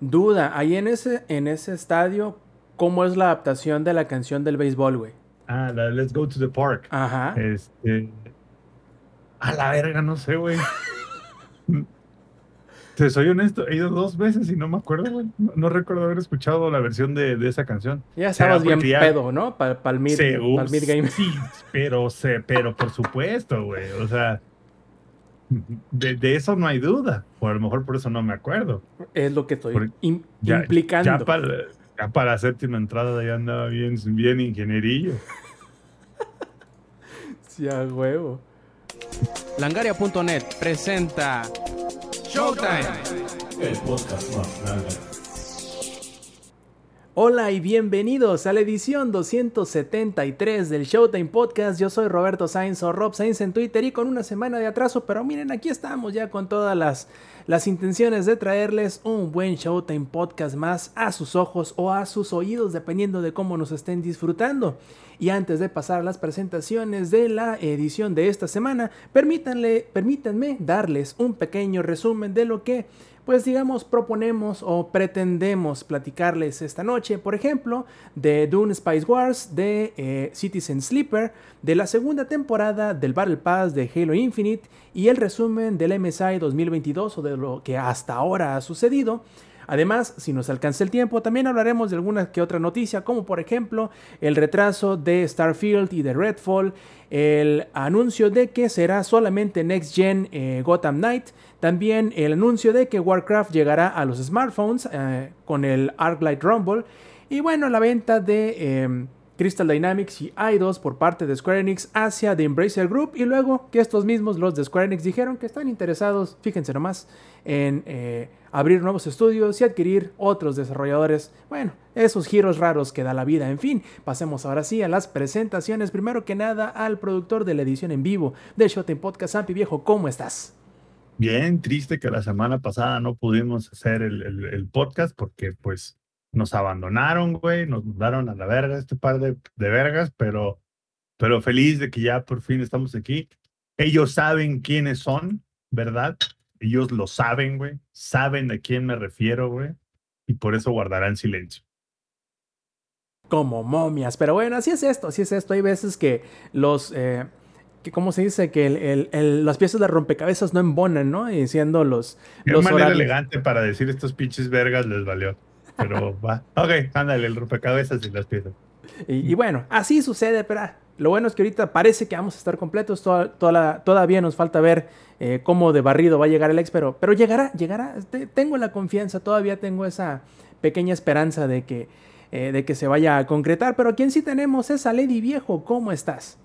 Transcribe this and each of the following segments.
Duda, ahí en ese, en ese estadio, ¿cómo es la adaptación de la canción del béisbol, güey? Ah, la Let's Go to the Park. Ajá. Este. A la verga, no sé, güey. Te soy honesto, he ido dos veces y no me acuerdo, güey. No, recuerdo haber escuchado la versión de, de esa canción. Ya estabas bien pedo, ¿no? Para el mid, mid, game. Sí, pero, pero por supuesto, güey. O sea, de, eso no hay duda. O a lo mejor por eso no me acuerdo. Es lo que estoy implicando. Ya para, ya para la séptima entrada ya andaba bien, bien ingenierillo. sí, a huevo. Langaria.net presenta Showtime, el podcast más grande. Hola y bienvenidos a la edición 273 del Showtime Podcast. Yo soy Roberto Sainz o Rob Sainz en Twitter y con una semana de atraso, pero miren, aquí estamos ya con todas las, las intenciones de traerles un buen Showtime Podcast más a sus ojos o a sus oídos, dependiendo de cómo nos estén disfrutando. Y antes de pasar a las presentaciones de la edición de esta semana, permítanle, permítanme darles un pequeño resumen de lo que pues digamos proponemos o pretendemos platicarles esta noche, por ejemplo, de Dune Spice Wars, de eh, Citizen Sleeper, de la segunda temporada del Battle Pass de Halo Infinite y el resumen del MSI 2022 o de lo que hasta ahora ha sucedido. Además, si nos alcanza el tiempo, también hablaremos de alguna que otra noticia, como por ejemplo el retraso de Starfield y de Redfall, el anuncio de que será solamente Next Gen eh, Gotham Knight, también el anuncio de que Warcraft llegará a los smartphones eh, con el Arclight Rumble, y bueno, la venta de... Em, Crystal Dynamics y Eidos por parte de Square Enix hacia The Embracer Group y luego que estos mismos, los de Square Enix, dijeron que están interesados, fíjense nomás, en eh, abrir nuevos estudios y adquirir otros desarrolladores. Bueno, esos giros raros que da la vida. En fin, pasemos ahora sí a las presentaciones. Primero que nada, al productor de la edición en vivo de Showtime Podcast, Sampi Viejo, ¿cómo estás? Bien, triste que la semana pasada no pudimos hacer el, el podcast porque pues nos abandonaron, güey, nos mandaron a la verga este par de, de vergas, pero, pero feliz de que ya por fin estamos aquí. Ellos saben quiénes son, ¿verdad? Ellos lo saben, güey. Saben de quién me refiero, güey. Y por eso guardarán silencio. Como momias. Pero bueno, así es esto, así es esto. Hay veces que los... Eh, que ¿Cómo se dice? Que el, el, las piezas de rompecabezas no embonan, ¿no? Y siendo los... Qué manera elegante para decir estos pinches vergas les valió. Pero va. Ok, ándale, el rompecabezas y las piezas. Y, bueno, así sucede, pero ah, lo bueno es que ahorita parece que vamos a estar completos. Toda, toda todavía nos falta ver eh, cómo de barrido va a llegar el ex, pero, pero llegará, llegará. Tengo la confianza, todavía tengo esa pequeña esperanza de que, eh, de que se vaya a concretar. Pero quien sí tenemos es a Lady Viejo. ¿Cómo estás?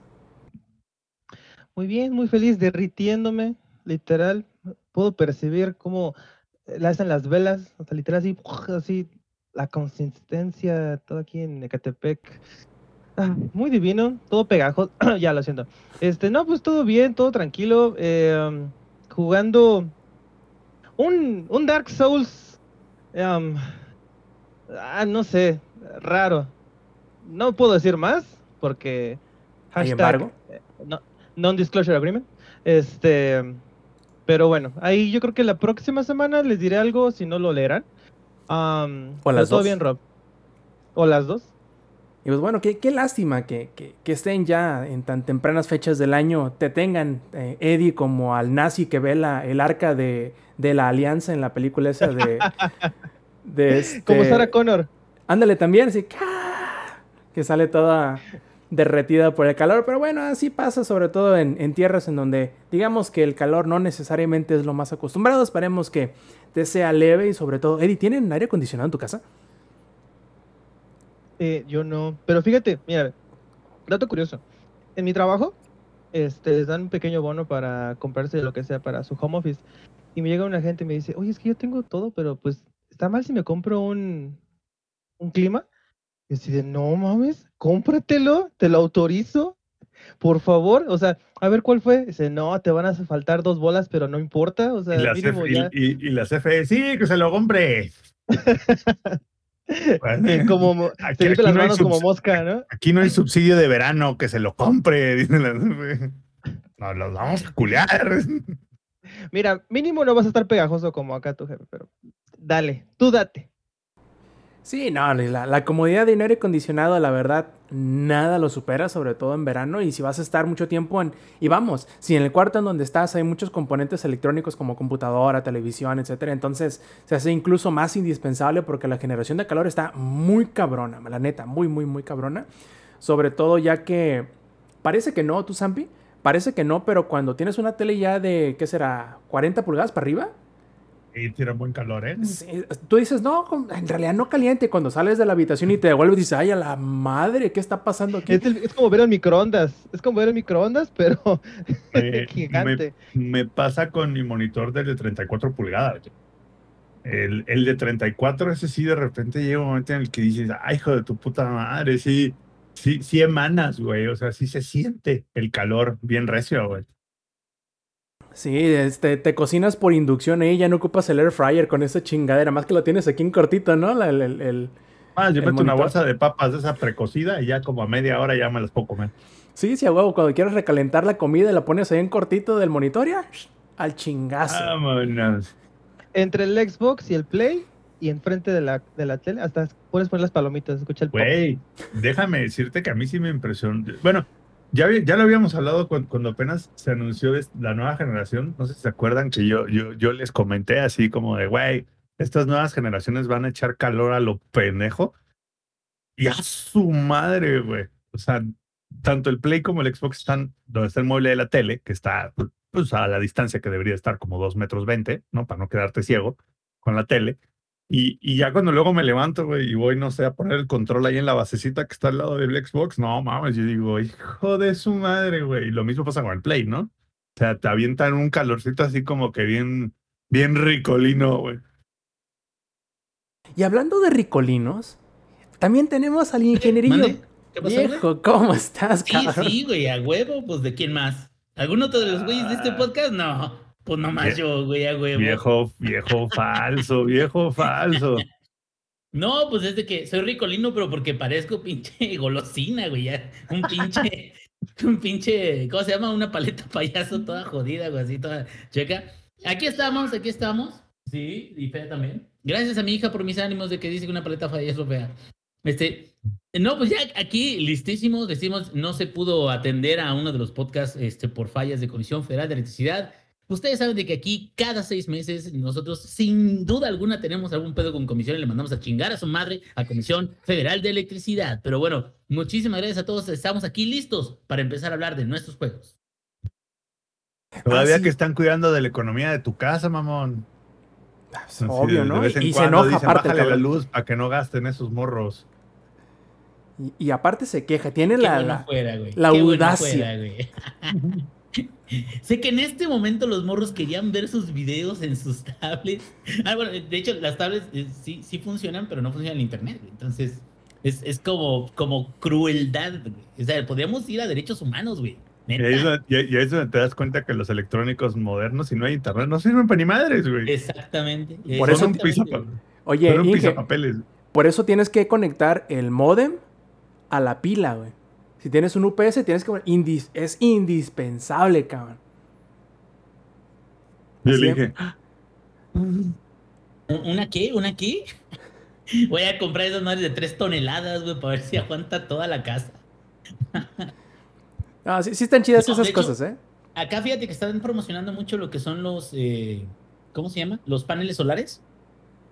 Muy bien, muy feliz, derritiéndome, literal. Puedo percibir cómo le hacen las velas, o sea, literal así, así la consistencia, todo aquí en Ecatepec. Ah, muy divino, todo pegajoso. ya lo siento. Este, no, pues todo bien, todo tranquilo. Em, jugando un, un, Dark Souls. Em, ah, no sé, raro. No puedo decir más porque. Hashtag, eh, no, Non-Disclosure Agreement. Este. Pero bueno, ahí yo creo que la próxima semana les diré algo si no lo leerán o las todo bien, Rob. O las dos. Y pues bueno, qué, qué lástima que, que, estén ya en tan tempranas fechas del año, te tengan, eh, Eddie, como al nazi que ve el arca de, de, la alianza en la película esa de... de este, como Sarah Connor. Ándale también, así que sale toda derretida por el calor, pero bueno, así pasa sobre todo en, en, tierras en donde digamos que el calor no necesariamente es lo más acostumbrado, esperemos que te sea leve y sobre todo, Eddie, ¿tienen aire acondicionado en tu casa? Eh, yo no, pero fíjate, mira, dato curioso, en mi trabajo este, les dan un pequeño bono para comprarse lo que sea para su home office y me llega una gente y me dice, oye, es que yo tengo todo, pero pues está mal si me compro un, un clima y así de, no mames, cómpratelo, te lo autorizo, por favor. O sea, a ver cuál fue. Dice, no, te van a faltar dos bolas, pero no importa. O sea, y, mínimo ya... y, las CFE, sí, que se lo compre. como aquí, las manos como mosca, ¿no? Aquí no hay subsidio de verano, que se lo compre, dice la No, los vamos a culiar. Mira, mínimo no vas a estar pegajoso como acá tu jefe, pero dale, tú date. Sí, no, la, la, comodidad de un aire acondicionado, la verdad, nada lo supera, sobre todo en verano. Y si vas a estar mucho tiempo en. Y vamos, si en el cuarto en donde estás hay muchos componentes electrónicos como computadora, televisión, etcétera, entonces se hace incluso más indispensable porque la generación de calor está muy cabrona, la neta, muy, muy, muy cabrona. Sobre todo ya que. Parece que no, tú, Zampi. Parece que no, pero cuando tienes una tele ya de, ¿qué será? ¿40 pulgadas para arriba? Y tiene buen calor, ¿eh? tú dices, no, en realidad no caliente. Cuando sales de la habitación y te devuelves, dices, ay, a la madre, ¿qué está pasando aquí? Es, como ver el microondas. Es como ver el microondas, pero gigante. Me, pasa con mi monitor del de 34 pulgadas. El, el, de 34, ese sí, de repente llega un momento en el que dices, ay, hijo de tu puta madre, sí, sí, sí emanas, güey. O sea, sí se siente el calor bien recio, güey. Sí, este, te cocinas por inducción ahí, ya no ocupas el air fryer con esa chingadera, más que lo tienes aquí en cortito, ¿no? El, el, ah, yo meto una bolsa de papas de esa precocida y ya como a media hora ya me las puedo comer. Sí, sí, a huevo, cuando quieres recalentar la comida la pones ahí en cortito del monitor ya, al chingazo. Vámonos. Entre el Xbox y el Play y enfrente de la, de la tele, hasta puedes poner las palomitas, escucha el. Güey, déjame decirte que a mí sí me impresionó. Bueno, ya, ya lo habíamos hablado cuando, apenas se anunció la nueva generación. No sé si se acuerdan que yo, yo, yo les comenté así como de, güey, estas nuevas generaciones van a echar calor a lo pendejo. Y a su madre, güey. O sea, tanto el Play como el Xbox están donde está el mueble de la tele, que está pues, a la distancia que debería estar como dos metros veinte, ¿no? Para no quedarte ciego con la tele. Y, y, ya cuando luego me levanto, güey, y voy, no sé, a poner el control ahí en la basecita que está al lado del Xbox, no mames, yo digo, hijo de su madre, güey. Y lo mismo pasa con el Play, ¿no? O sea, te avientan un calorcito así como que bien, bien ricolino, güey. Y hablando de ricolinos, también tenemos al ingenierillo. ¿Qué pasó, Viejo, ¿cómo estás, cabrón? Sí, sí, güey, a huevo, pues ¿de quién más? ¿Algún otro de los güeyes de este ah. podcast? No. Pues nomás yo, güey, a huevo. Viejo, viejo falso, viejo falso. No, pues es de que soy ricolino, pero porque parezco pinche golosina, güey. Ya. Un pinche, un pinche, ¿cómo se llama? Una paleta payaso toda jodida, güey, así toda checa. Aquí estamos, aquí estamos. Sí, y fea también. Gracias a mi hija por mis ánimos de que dice que una paleta payaso fea. Este, no, pues ya aquí listísimos, decimos, no se pudo atender a uno de los podcasts este, por fallas de Comisión Federal de Electricidad. Ustedes saben de que aquí cada seis meses nosotros sin duda alguna tenemos algún pedo con comisión y le mandamos a chingar a su madre a Comisión Federal de Electricidad. Pero bueno, muchísimas gracias a todos. Estamos aquí listos para empezar a hablar de nuestros juegos. Todavía ah, que están cuidando de la economía de tu casa, mamón. obvio, ¿no? y se enoja aparte. Bájale la luz para que no gasten esos morros. Y, aparte se queja, tiene la, la, la audacia. sé que en este momento los morros querían ver sus videos en sus tablets. Ah, bueno, de hecho, las tablets eh, sí, sí funcionan, pero no funcionan en internet. Entonces, es, es como, como crueldad. O sea, podríamos ir a derechos humanos, güey. Y ahí, es donde, te das cuenta que los electrónicos modernos, si no hay internet, no sirven para ni madres, güey. Exactamente. Por eso un Oye, por eso tienes que conectar el modem a la pila, güey. Si tienes un UPS, tienes que. es indispensable, cabrón. Yo le dije. ¿Una qué? ¿Una qué? Voy a comprar esas madres de tres toneladas, güey, para ver si aguanta toda la casa. Ah, sí, sí, están chidas esas cosas, ¿eh? Acá fíjate que están promocionando mucho lo que son los. Eh, ¿Cómo se llama? Los paneles solares.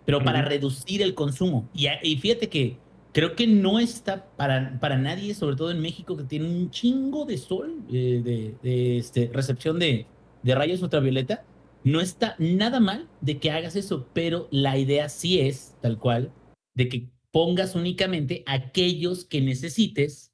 Pero para reducir el consumo. y fíjate que creo que no está para, para nadie, sobre todo en México, que tiene un chingo de sol, eh, de, este, recepción de, de rayos ultravioleta. No está nada mal de que hagas eso, pero la idea sí es, tal cual, de que pongas únicamente aquellos que necesites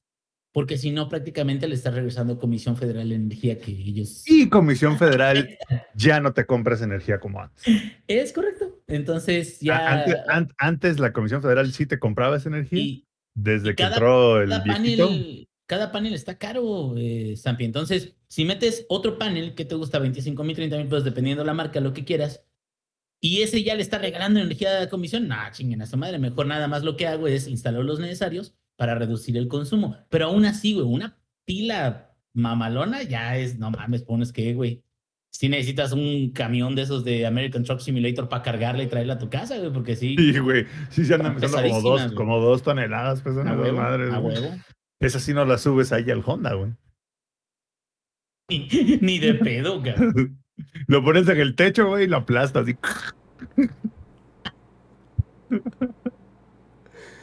porque si no, prácticamente le está regresando Comisión Federal de Energía que ellos... Y Comisión Federal ya no te compras energía como antes. Es correcto. Entonces ya... Antes, la Comisión Federal sí te compraba esa energía. desde que entró el cada panel, cada panel está caro, eh, Sampi. Entonces, si metes otro panel que te gusta 25 mil, 30 mil pesos, dependiendo la marca, lo que quieras, y ese ya le está regalando energía a la comisión, nah, chinguen a su madre. Mejor nada más lo que hago es instalar los necesarios para reducir el consumo. Pero aún así, güey, una pila mamalona ya es, no mames, pones que, güey, si necesitas un camión de esos de American Truck Simulator para cargarla y traerla a tu casa, güey, porque sí. Sí, güey. Sí se andan pesando como dos, güey. como dos toneladas, pesan A huevo, madres. a huevo. Esa sí no la subes ahí al Honda, güey. Ni, ni de pedo, cabrón. Lo pones en el techo, güey, y lo aplastas así.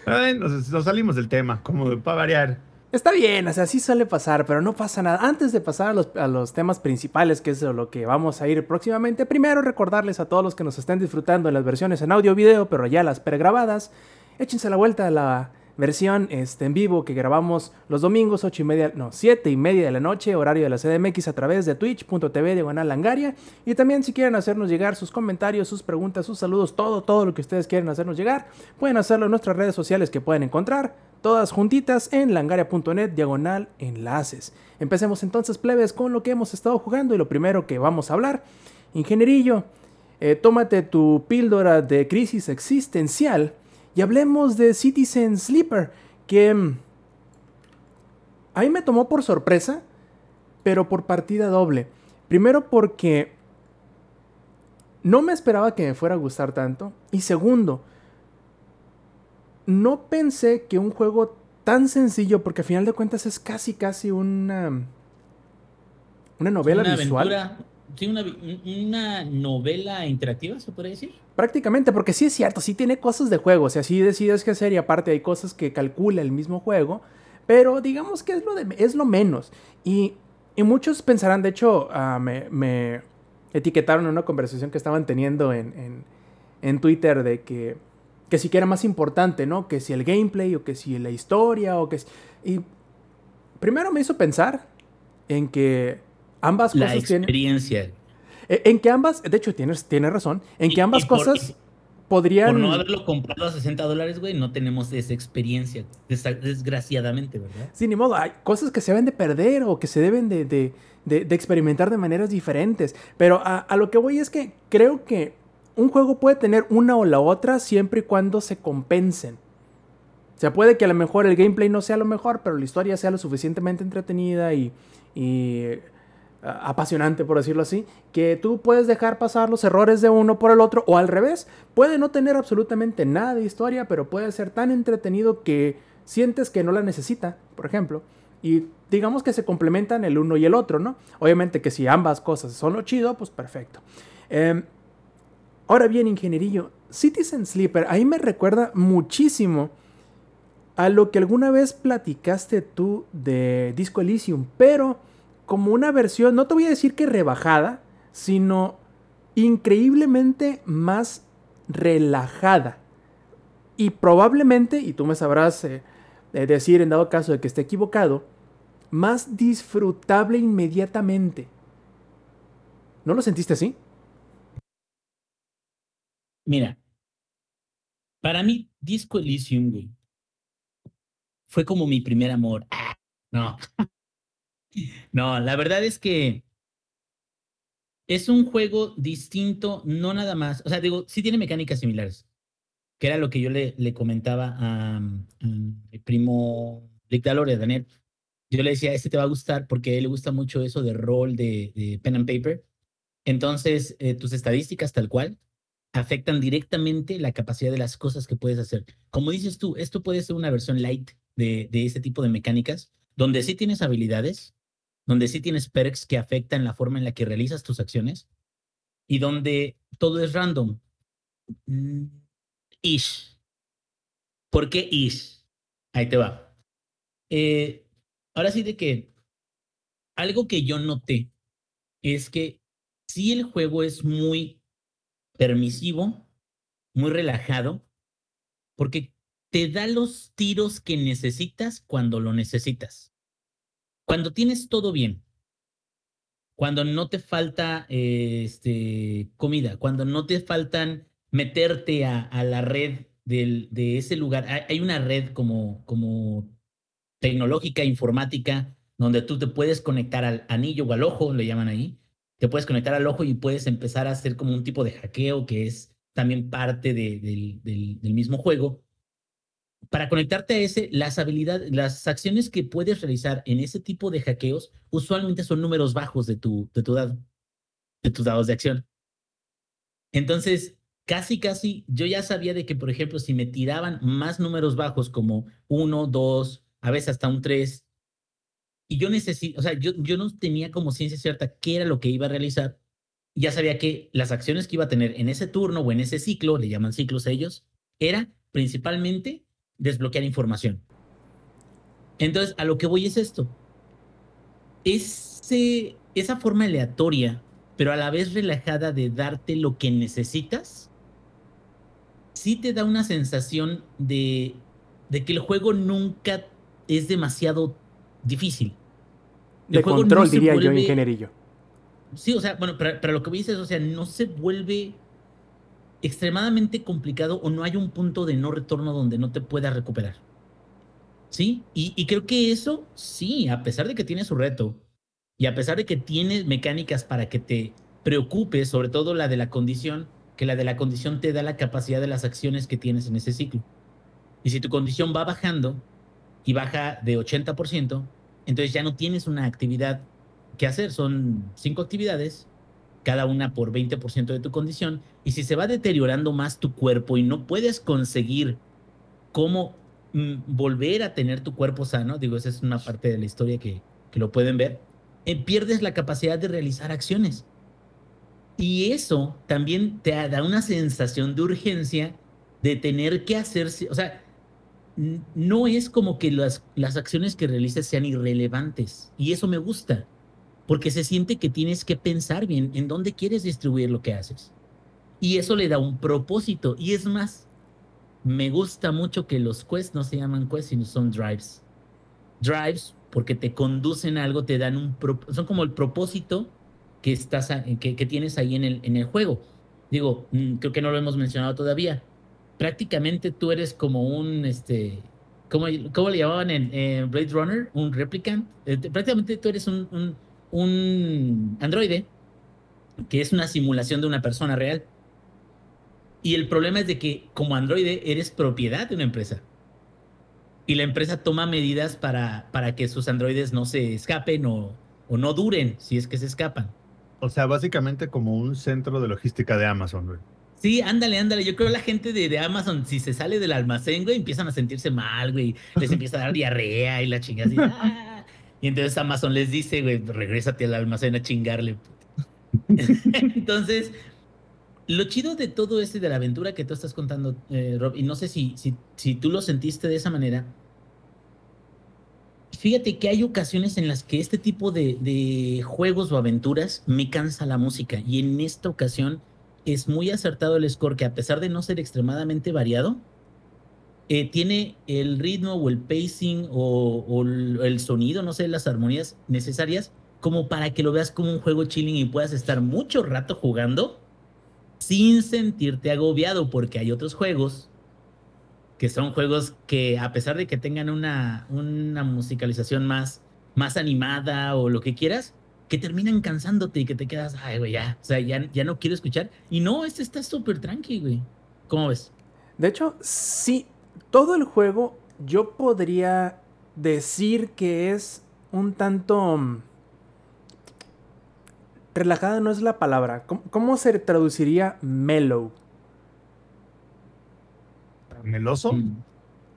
Ay, nos, salimos del tema, como para variar. Está bien, o sea, sí suele pasar, pero no pasa nada. Antes de pasar a los, temas principales, que es lo que vamos a ir próximamente, primero recordarles a todos los que nos estén disfrutando en las versiones en audio video, pero ya las pregrabadas, échense la vuelta a la versión este, en vivo que grabamos los domingos, 8 y media, no, 7 y media de la noche, horario de la CDMX a través de twitch.tv diagonal langaria. Y también si quieren hacernos llegar sus comentarios, sus preguntas, sus saludos, todo, todo lo que ustedes quieren hacernos llegar, pueden hacerlo en nuestras redes sociales que pueden encontrar, todas juntitas en langaria.net diagonal enlaces. Empecemos entonces, plebes, con lo que hemos estado jugando y lo primero que vamos a hablar, ingenierillo, eh, tómate tu píldora de crisis existencial y hablemos de Citizen Sleeper, que mm, a mí me tomó por sorpresa, pero por partida doble. Primero porque no me esperaba que me fuera a gustar tanto. Y segundo, no pensé que un juego tan sencillo, porque a final de cuentas es casi, casi una, una novela una visual. aventura, sí, una, una novela interactiva, se puede decir. Prácticamente, porque sí es cierto, sí tiene cosas de juego, o sea, sí decides qué hacer y aparte hay cosas que calcula el mismo juego, pero digamos que es lo, de, es lo menos. Y, y muchos pensarán, de hecho, ah, me, me etiquetaron en una conversación que estaban teniendo en, en, en Twitter de que, que si que era más importante, ¿no? Que si el gameplay o que si la historia o que... si- Y primero me hizo pensar en que ambas La cosas tienen... experiencia. Eh, En que ambas, de hecho, tienes, tienes razón, en Y- que ambas por- cosas podrían... Por no haberlo comprado a 60 dólares, güey, no tenemos esa experiencia, desgraciadamente, ¿verdad? Sí, ni modo, hay cosas que se deben de perder o que se deben de, de- de- de experimentar de maneras diferentes. Pero a, a lo que voy es que creo que un juego puede tener una o la otra siempre y cuando se compensen. O sea, puede que a lo mejor el gameplay no sea lo mejor, pero la historia sea lo suficientemente entretenida y, y, apasionante, por decirlo así, que tú puedes dejar pasar los errores de uno por el otro, o al revés, puede no tener absolutamente nada de historia, pero puede ser tan entretenido que sientes que no la necesita, por ejemplo, y digamos que se complementan el uno y el otro, ¿no? Obviamente que si ambas cosas son lo chido, pues perfecto. Em, ahora bien, ingenierillo, Citizen Sleeper, ahí me recuerda muchísimo a lo que alguna vez platicaste tú de Disco Elysium, pero como una versión, no te voy a decir que rebajada, sino increíblemente más relajada. Y probablemente, y tú me sabrás eh, eh, decir en dado caso de que esté equivocado, más disfrutable inmediatamente. ¿No lo sentiste así? Mira, para mí, Disco Elysium, fue como mi primer amor. Ah, No. No, la verdad es que es un juego distinto, no nada más. O sea, digo, sí tiene mecánicas similares, que era lo que yo le, le comentaba a, a mi primo Dictaloria, Daniel. Yo le decía, este te va a gustar porque a él le gusta mucho eso de rol, de, de pen and paper. Entonces, eh, tus estadísticas tal cual afectan directamente la capacidad de las cosas que puedes hacer. Como dices tú, esto puede ser una versión light de, de ese tipo de mecánicas, donde sí tienes habilidades, donde sí tienes perks que afectan la forma en la que realizas tus acciones y donde todo es random. Mm, Ish. ¿Por qué ish? Ahí te va. Eh, ahora sí de que algo que yo noté es que si el juego es muy permisivo, muy relajado, porque te da los tiros que necesitas cuando lo necesitas. Cuando tienes todo bien, cuando no te falta este, comida, cuando no te faltan meterte a, la red de ese lugar. Hay, una red como, tecnológica, informática, donde tú te puedes conectar al anillo o al ojo, le llaman ahí. Te puedes conectar al ojo y puedes empezar a hacer como un tipo de hackeo que es también parte de, del, del, del mismo juego. Para conectarte a ese, las habilidades, las acciones que puedes realizar en ese tipo de hackeos usualmente son números bajos de tu, de tu dado. de tus dados de acción. Entonces, casi, casi, yo ya sabía de que, por ejemplo, si me tiraban más números bajos como uno, dos, a veces hasta un tres, y yo necesito, o sea, yo, yo no tenía como ciencia cierta qué era lo que iba a realizar, ya sabía que las acciones que iba a tener en ese turno o en ese ciclo, le llaman ciclos ellos, era principalmente desbloquear información. Entonces, a lo que voy es esto. Ese, esa forma aleatoria, pero a la vez relajada de darte lo que necesitas, sí te da una sensación de, de que el juego nunca es demasiado difícil. El de control, diría yo, ingenierillo. Sí, o sea, bueno, pero, lo que me dices, o sea, no se vuelve extremadamente complicado o no hay un punto de no retorno donde no te puedas recuperar. ¿Sí? Y, creo que eso, sí, a pesar de que tiene su reto y a pesar de que tiene mecánicas para que te preocupes, sobre todo la de la condición, que la de la condición te da la capacidad de las acciones que tienes en ese ciclo. Y si tu condición va bajando y baja de 80%, entonces ya no tienes una actividad que hacer. Son cinco actividades, cada una por 20% de tu condición. Y si se va deteriorando más tu cuerpo y no puedes conseguir cómo Mm, volver a tener tu cuerpo sano, digo, esa es una parte de la historia que, que lo pueden ver, eh, pierdes la capacidad de realizar acciones. Y eso también te da una sensación de urgencia de tener que hacerse, o sea, no es como que las, las acciones que realices sean irrelevantes. Y eso me gusta, porque se siente que tienes que pensar bien en dónde quieres distribuir lo que haces. Y eso le da un propósito. Y es más, me gusta mucho que los quests no se llaman quests, sino son drives. Drives, porque te conducen a algo, te dan un... Son como el propósito que, estás que, que, tienes ahí en el, en el juego. Digo, mm, creo que no lo hemos mencionado todavía. Prácticamente tú eres como un, este, ¿cómo, cómo le llamaban en Blade Runner? Un replicant. Eh, prácticamente tú eres un, un, un androide que es una simulación de una persona real. Y el problema es de que como androide eres propiedad de una empresa. Y la empresa toma medidas para, para que sus androides no se escapen o, o no duren si es que se escapan. O sea, básicamente como un centro de logística de Amazon, güey. Sí, ándale, ándale. Yo creo que la gente de, de, Amazon, si se sale del almacén, güey, empiezan a sentirse mal, güey. Les empieza a dar diarrea y la chingada así. ¡ah! Y entonces Amazon les dice, güey, regrésate al almacén a chingarle. entonces, lo chido de todo este de la aventura que tú estás contando, eh, Rob, y no sé si, si, si tú lo sentiste de esa manera, fíjate que hay ocasiones en las que este tipo de, de, juegos o aventuras me cansa la música. Y en esta ocasión es muy acertado el score que a pesar de no ser extremadamente variado, eh, tiene el ritmo o el pacing o, o, el sonido, no sé, las armonías necesarias como para que lo veas como un juego chilling y puedas estar mucho rato jugando sin sentirte agobiado, porque hay otros juegos que son juegos que a pesar de que tengan una, una musicalización más, más animada o lo que quieras, que terminan cansándote y que te quedas, ay, güey, ya, o sea, ya, ya no quiero escuchar. Y no, este está súper tranqui, güey. ¿Cómo ves? De hecho, sí, todo el juego yo podría decir que es un tanto mm, relajada no es la palabra. ¿Cómo, se traduciría mellow? ¿Meloso? Mm.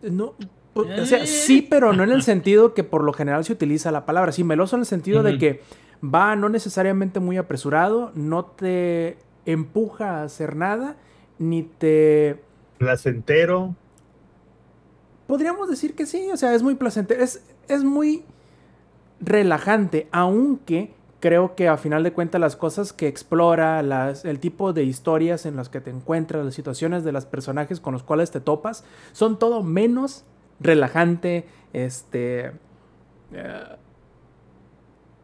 No, o sea, sí, pero no en el sentido que por lo general se utiliza la palabra. Sí, meloso en el sentido de que va no necesariamente muy apresurado, no te empuja a hacer nada, ni te... Placentero. Podríamos decir que sí, o sea, es muy placentero, es, es muy relajante, aunque creo que a final de cuentas las cosas que explora, el tipo de historias en las que te encuentras, las situaciones de los personajes con los cuales te topas, son todo menos relajante, este, eh,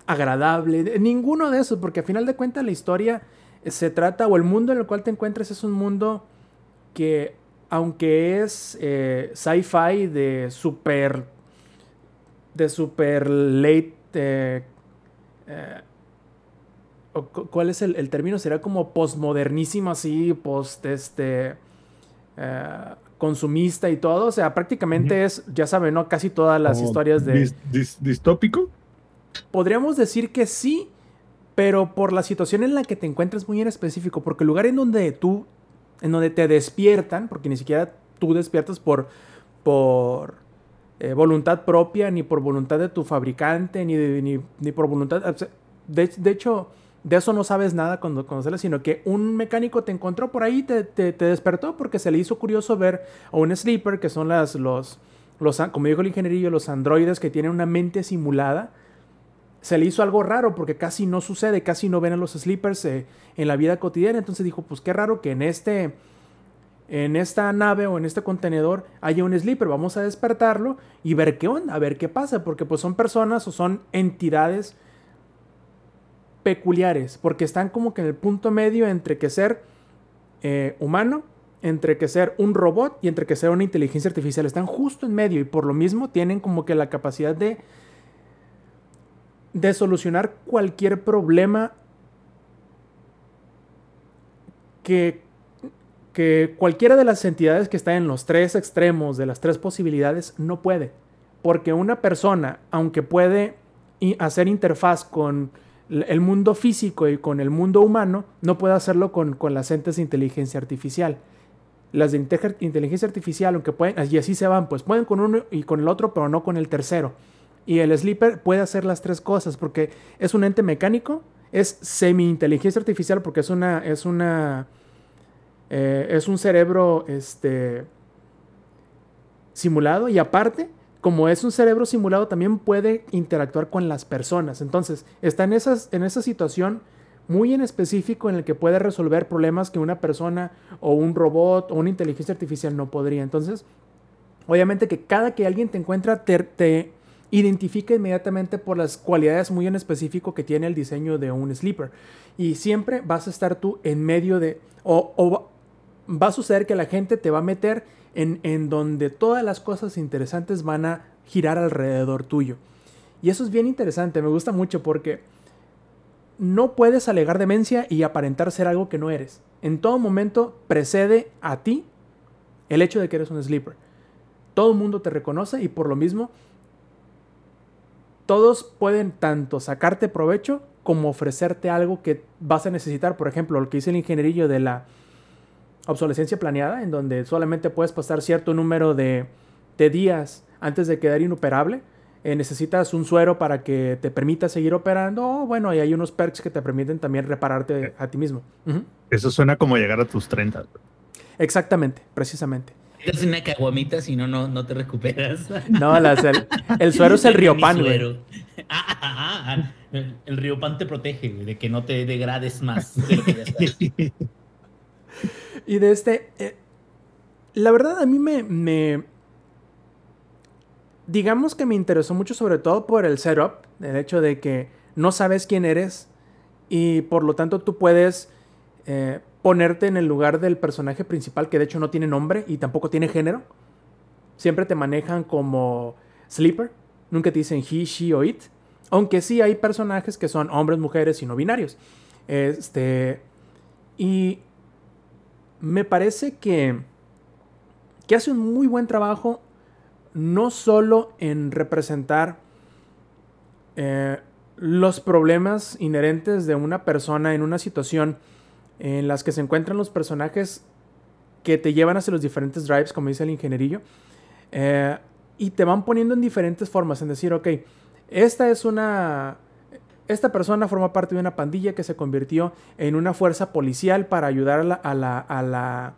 agradable, ninguno de esos, porque a final de cuentas la historia se trata, o el mundo en el cual te encuentras es un mundo que, aunque es eh, sci-fi de super, de super late eh, eh, ¿Cuál es el, término? ¿Será como postmodernísimo así, post este... Consumista y todo? O sea, prácticamente es, ya saben, ¿no? Casi todas las historias de... distópico? Podríamos decir que sí, pero por la situación en la que te encuentras muy en específico, porque el lugar en donde tú, en donde te despiertan, porque ni siquiera tú despiertas por, por eh, voluntad propia, ni por voluntad de tu fabricante, ni, ni, por voluntad... De, de, hecho, de eso no sabes nada cuando, sales, sino que un mecánico te encontró por ahí, te, te, te, despertó porque se le hizo curioso ver a un sleeper, que son las, los, los, como dijo el ingenierillo, los androides que tienen una mente simulada se le hizo algo raro porque casi no sucede, casi no ven a los sleepers eh, en la vida cotidiana. Entonces dijo, pues qué raro que en este, en esta nave o en este contenedor haya un sleeper. Vamos a despertarlo y ver qué onda, a ver qué pasa, porque pues son personas o son entidades peculiares, porque están como que en el punto medio entre que ser eh, humano, entre que ser un robot y entre que ser una inteligencia artificial. Están justo en medio y por lo mismo tienen como que la capacidad de de solucionar cualquier problema que, que cualquiera de las entidades que está en los tres extremos de las tres posibilidades no puede. Porque una persona, aunque puede hacer interfaz con el mundo físico y con el mundo humano, no puede hacerlo con, con las entes de inteligencia artificial. Las de inteligencia artificial, aunque pueden, y así se van, pues pueden con uno y con el otro, pero no con el tercero. Y el sleeper puede hacer las tres cosas porque es un ente mecánico, es semi-inteligencia artificial porque es una. es una. Eh, es un cerebro este, simulado. Y aparte, como es un cerebro simulado, también puede interactuar con las personas. Entonces, está en, esas, en esa situación muy en específico en el que puede resolver problemas que una persona o un robot o una inteligencia artificial no podría. Entonces, obviamente que cada que alguien te encuentra, te identifica inmediatamente por las cualidades muy en específico que tiene el diseño de un sleeper. Y siempre vas a estar tú en medio de... O, va a suceder que la gente te va a meter en, en donde todas las cosas interesantes van a girar alrededor tuyo. Y eso es bien interesante, me gusta mucho porque no puedes alegar demencia y aparentar ser algo que no eres. En todo momento precede a ti el hecho de que eres un sleeper. Todo el mundo te reconoce y por lo mismo todos pueden tanto sacarte provecho como ofrecerte algo que vas a necesitar. Por ejemplo, lo que dice el ingenierillo de la obsolescencia planeada, en donde solamente puedes pasar cierto número de, días antes de quedar inoperable. Eh, necesitas un suero para que te permita seguir operando. bueno, y hay unos perks que te permiten también repararte a ti mismo. Eso suena como llegar a tus 30. Exactamente, precisamente es una caguamita, si no, no te recuperas. No, el, suero es el riopan, güey. Ah, ah, ah, el, el riopan te protege, de que no te degrades más y de este. Eh, la verdad, a mí me, me. Digamos que me interesó mucho, sobre todo por el setup, el hecho de que no sabes quién eres y por lo tanto tú puedes. Eh, ponerte en el lugar del personaje principal, que de hecho no tiene nombre y tampoco tiene género. Siempre te manejan como sleeper. Nunca te dicen he, she o it. Aunque sí hay personajes que son hombres, mujeres y no binarios. Este. Y me parece que, que hace un muy buen trabajo no solo en representar eh, los problemas inherentes de una persona en una situación en las que se encuentran los personajes que te llevan hacia los diferentes drives, como dice el ingenierillo, eh, y te van poniendo en diferentes formas, en decir, ok, esta es una... Esta persona forma parte de una pandilla que se convirtió en una fuerza policial para ayudar a la, a la, a la,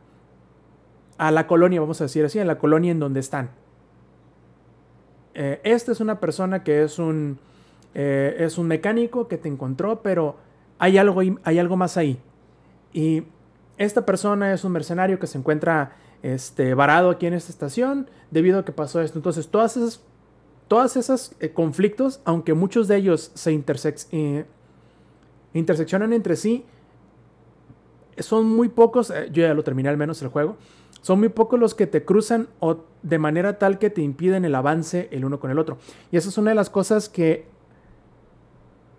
a la colonia, vamos a decir así, en la colonia en donde están. Eh, esta es una persona que es un, eh, es un mecánico que te encontró, pero hay algo, hay algo más ahí. Y esta persona es un mercenario que se encuentra este, varado aquí en esta estación debido a que pasó esto. Entonces, todas esas, todas esas eh, conflictos, aunque muchos de ellos se eh, interseccionan entre sí, son muy pocos, eh, yo ya lo terminé al menos el juego, son muy pocos los que te cruzan o de manera tal que te impiden el avance el uno con el otro. Y esa es una de las cosas que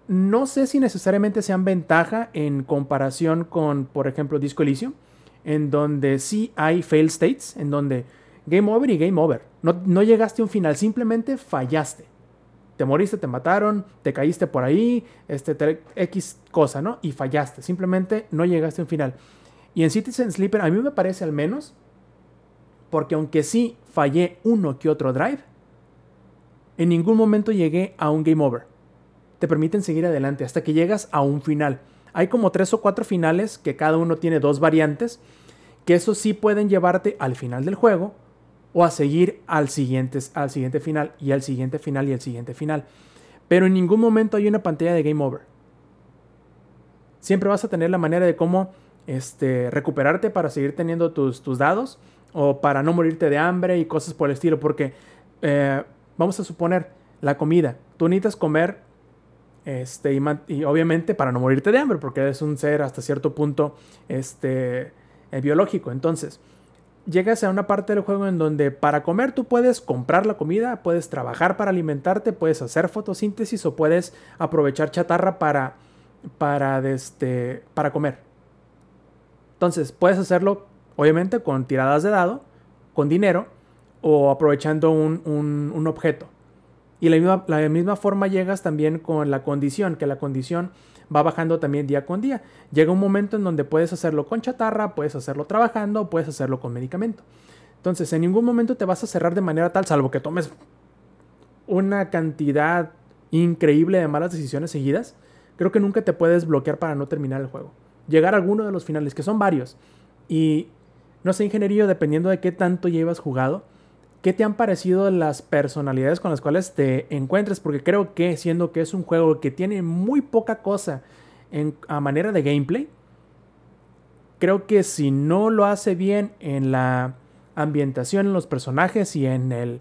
no sé si necesariamente sean ventaja en comparación con, por ejemplo, Disco Elysium, en donde sí hay fail states, en donde game over y game over. No, llegaste a un final, simplemente fallaste. te moriste, te mataron, te caíste por ahí, este, X cosa, ¿no? Y fallaste, simplemente no llegaste a un final. Y en Citizen Sleeper a mí me parece al menos, porque aunque sí fallé uno que otro drive, en ningún momento llegué a un game over. Te permiten seguir adelante hasta que llegas a un final. Hay como tres o cuatro finales que cada uno tiene dos variantes, que eso sí pueden llevarte al final del juego o a seguir al siguiente, al siguiente final y al siguiente final y al siguiente final. Pero en ningún momento hay una pantalla de game over. Siempre vas a tener la manera de cómo este, recuperarte para seguir teniendo tus, tus dados o para no morirte de hambre y cosas por el estilo. Porque eh, vamos a suponer la comida. Tú necesitas comer este, y, obviamente para no morirte de hambre, porque eres un ser hasta cierto punto este, eh, biológico. Entonces, llegas a una parte del juego en donde para comer tú puedes comprar la comida, puedes trabajar para alimentarte, puedes hacer fotosíntesis o puedes aprovechar chatarra para, para, este, para comer. Entonces, puedes hacerlo obviamente con tiradas de dado, con dinero o aprovechando un, objeto. Y la misma, forma llegas también con la condición, que la condición va bajando también día con día. Llega un momento en donde puedes hacerlo con chatarra, puedes hacerlo trabajando, puedes hacerlo con medicamento. Entonces, en ningún momento te vas a cerrar de manera tal, salvo que tomes una cantidad increíble de malas decisiones seguidas. Creo que nunca te puedes bloquear para no terminar el juego. Llegar a alguno de los finales, que son varios. Y no sé, ingeniería, dependiendo de qué tanto llevas jugado, ¿qué te han parecido las personalidades con las cuales te encuentres? Porque creo que, siendo que es un juego que tiene muy poca cosa en, a manera de gameplay, creo que si no lo hace bien en la ambientación, en los personajes y en el,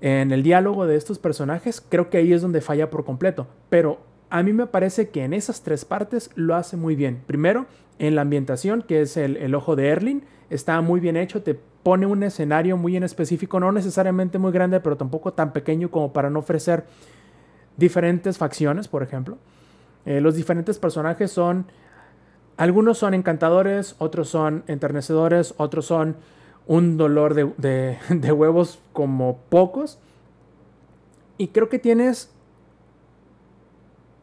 en el diálogo de estos personajes, creo que ahí es donde falla por completo. Pero a mí me parece que en esas tres partes lo hace muy bien. Primero, en la ambientación, que es el, el ojo de Erling, está muy bien hecho, te pone un escenario muy en específico, no necesariamente muy grande, pero tampoco tan pequeño como para no ofrecer diferentes facciones, por ejemplo. Eh, los diferentes personajes son, algunos son encantadores, otros son enternecedores, otros son un dolor de, huevos como pocos. Y creo que tienes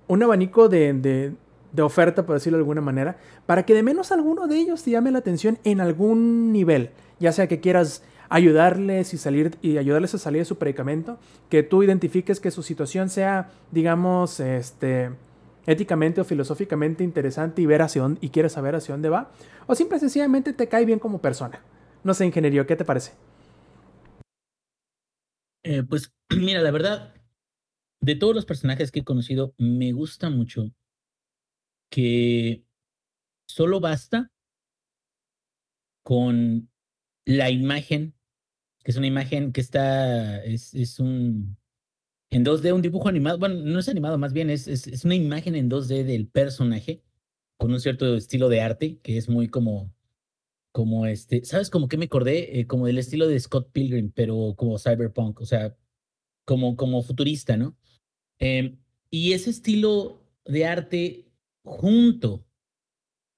un abanico de, de oferta, por decirlo de alguna manera, para que de menos alguno de ellos te llame la atención en algún nivel, ya sea que quieras ayudarles y salir y ayudarles a salir de su predicamento, que tú identifiques que su situación sea, digamos, este éticamente o filosóficamente interesante y ver hacia dónde y quieres saber hacia dónde va, o simple y sencillamente te cae bien como persona. No sé, ingeniería, ¿qué te parece? Eh, pues mira, la verdad, de todos los personajes que he conocido, me gusta mucho que solo basta con la imagen, que es una imagen que está, es, es un, en 2D, un dibujo animado, bueno, no es animado, más bien es, es, una imagen en 2D del personaje con un cierto estilo de arte que es muy como, como este, ¿sabes? Como que me acordé, eh, como del estilo de Scott Pilgrim, pero como cyberpunk, o sea, como, como futurista, ¿no? Em, y ese estilo de arte junto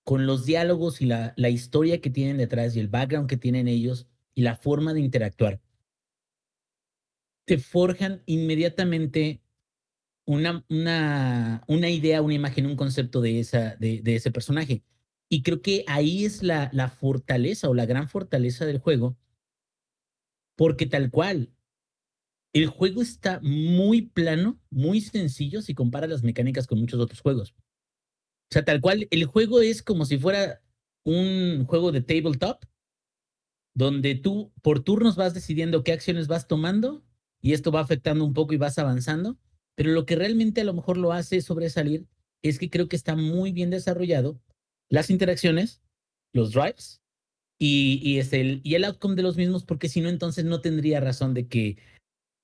con los diálogos y la, la historia que tienen detrás y el background que tienen ellos y la forma de interactuar, te forjan inmediatamente una, una, una idea, una imagen, un concepto de, esa, de, ese personaje. Y creo que ahí es la, la fortaleza o la gran fortaleza del juego, porque tal cual, el juego está muy plano, muy sencillo si comparas las mecánicas con muchos otros juegos. O sea, tal cual, el juego es como si fuera un juego de tabletop, donde tú por turnos vas decidiendo qué acciones vas tomando y esto va afectando un poco y vas avanzando, pero lo que realmente a lo mejor lo hace sobresalir es que creo que está muy bien desarrollado las interacciones, los drives y, y, es el, y el outcome de los mismos, porque si no, entonces no tendría razón de que,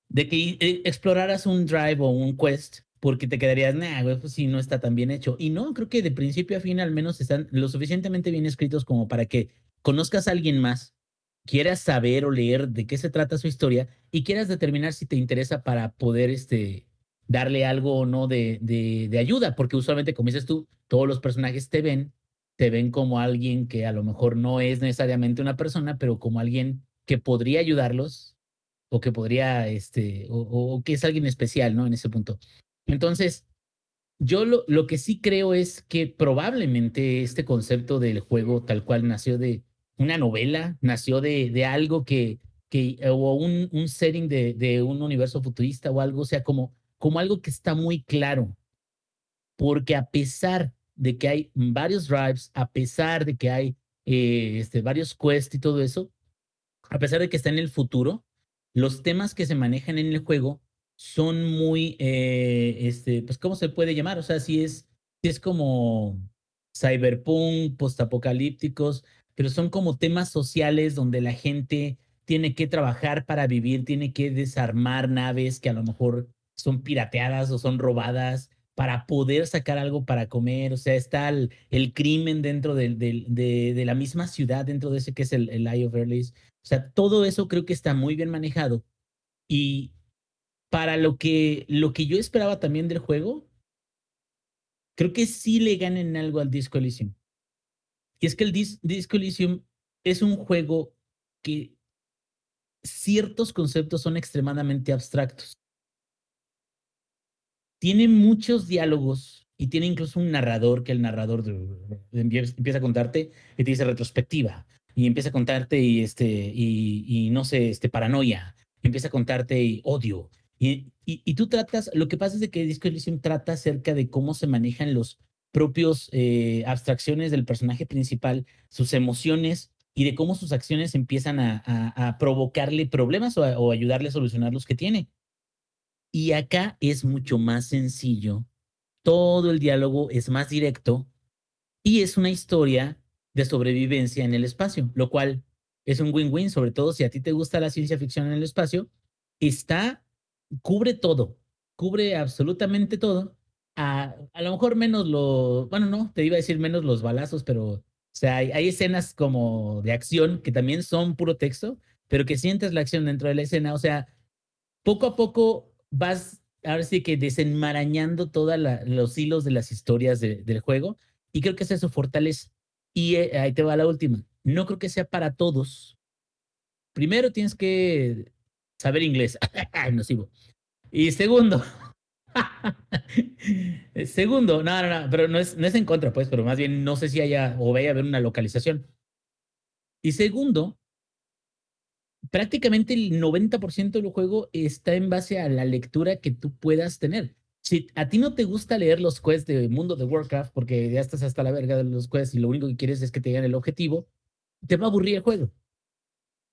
de que eh, exploraras un drive o un quest porque te quedarías, nah, güey, pues sí, no está tan bien hecho. Y no, creo que de principio a fin al menos están lo suficientemente bien escritos como para que conozcas a alguien más, quieras saber o leer de qué se trata su historia y quieras determinar si te interesa para poder este, darle algo o no de, de, de ayuda, porque usualmente, como dices tú, todos los personajes te ven, te ven como alguien que a lo mejor no es necesariamente una persona, pero como alguien que podría ayudarlos o que podría, este, o, o que es alguien especial, ¿no? En ese punto. Entonces, yo lo, lo que sí creo es que probablemente este concepto del juego tal cual nació de una novela, nació de, de algo que, que o un, un setting de, de un universo futurista o algo, sea, como, como algo que está muy claro. Porque a pesar de que hay varios drives, a pesar de que hay eh, este, varios quests y todo eso, a pesar de que está en el futuro, los temas que se manejan en el juego son muy, eh, este, pues, ¿cómo se puede llamar? O sea, si es, si es como cyberpunk, postapocalípticos, pero son como temas sociales donde la gente tiene que trabajar para vivir, tiene que desarmar naves que a lo mejor son pirateadas o son robadas para poder sacar algo para comer. O sea, está el, crimen dentro del, de, de, la misma ciudad, dentro de ese que es el, el Eye of Earlys. O sea, todo eso creo que está muy bien manejado. Y, para lo que, lo que yo esperaba también del juego, creo que sí le ganen algo al Disco Elysium. Y es que el Dis Disco Elysium es un juego que ciertos conceptos son extremadamente abstractos. Tiene muchos diálogos y tiene incluso un narrador que el narrador empieza a contarte y te dice retrospectiva y empieza a contarte y este y, y no sé este paranoia empieza a contarte y odio y, tú tratas, lo que pasa es de que Disco Elysium trata acerca de cómo se manejan los propios eh, abstracciones del personaje principal, sus emociones y de cómo sus acciones empiezan a, provocarle problemas o, o ayudarle a solucionar los que tiene. Y acá es mucho más sencillo, todo el diálogo es más directo y es una historia de sobrevivencia en el espacio, lo cual es un win-win, sobre todo si a ti te gusta la ciencia ficción en el espacio, está cubre todo, cubre absolutamente todo. A, a, lo mejor menos lo, bueno, no, te iba a decir menos los balazos, pero, o sea, hay, escenas como de acción que también son puro texto, pero que sientes la acción dentro de la escena. O sea, poco a poco vas, ahora sí que desenmarañando todos los hilos de las historias de, del juego, y creo que esa es su fortaleza. Y eh, ahí te va la última. No creo que sea para todos. Primero tienes que saber inglés. Nocivo. Y segundo, segundo, no, no, no, pero no es, no es en contra, pues, pero más bien no sé si haya o vaya a haber una localización. Y segundo, prácticamente el 90% del juego está en base a la lectura que tú puedas tener. Si a ti no te gusta leer los quests de Mundo de Warcraft porque ya estás hasta la verga de los quests y lo único que quieres es que te digan el objetivo, te va a aburrir el juego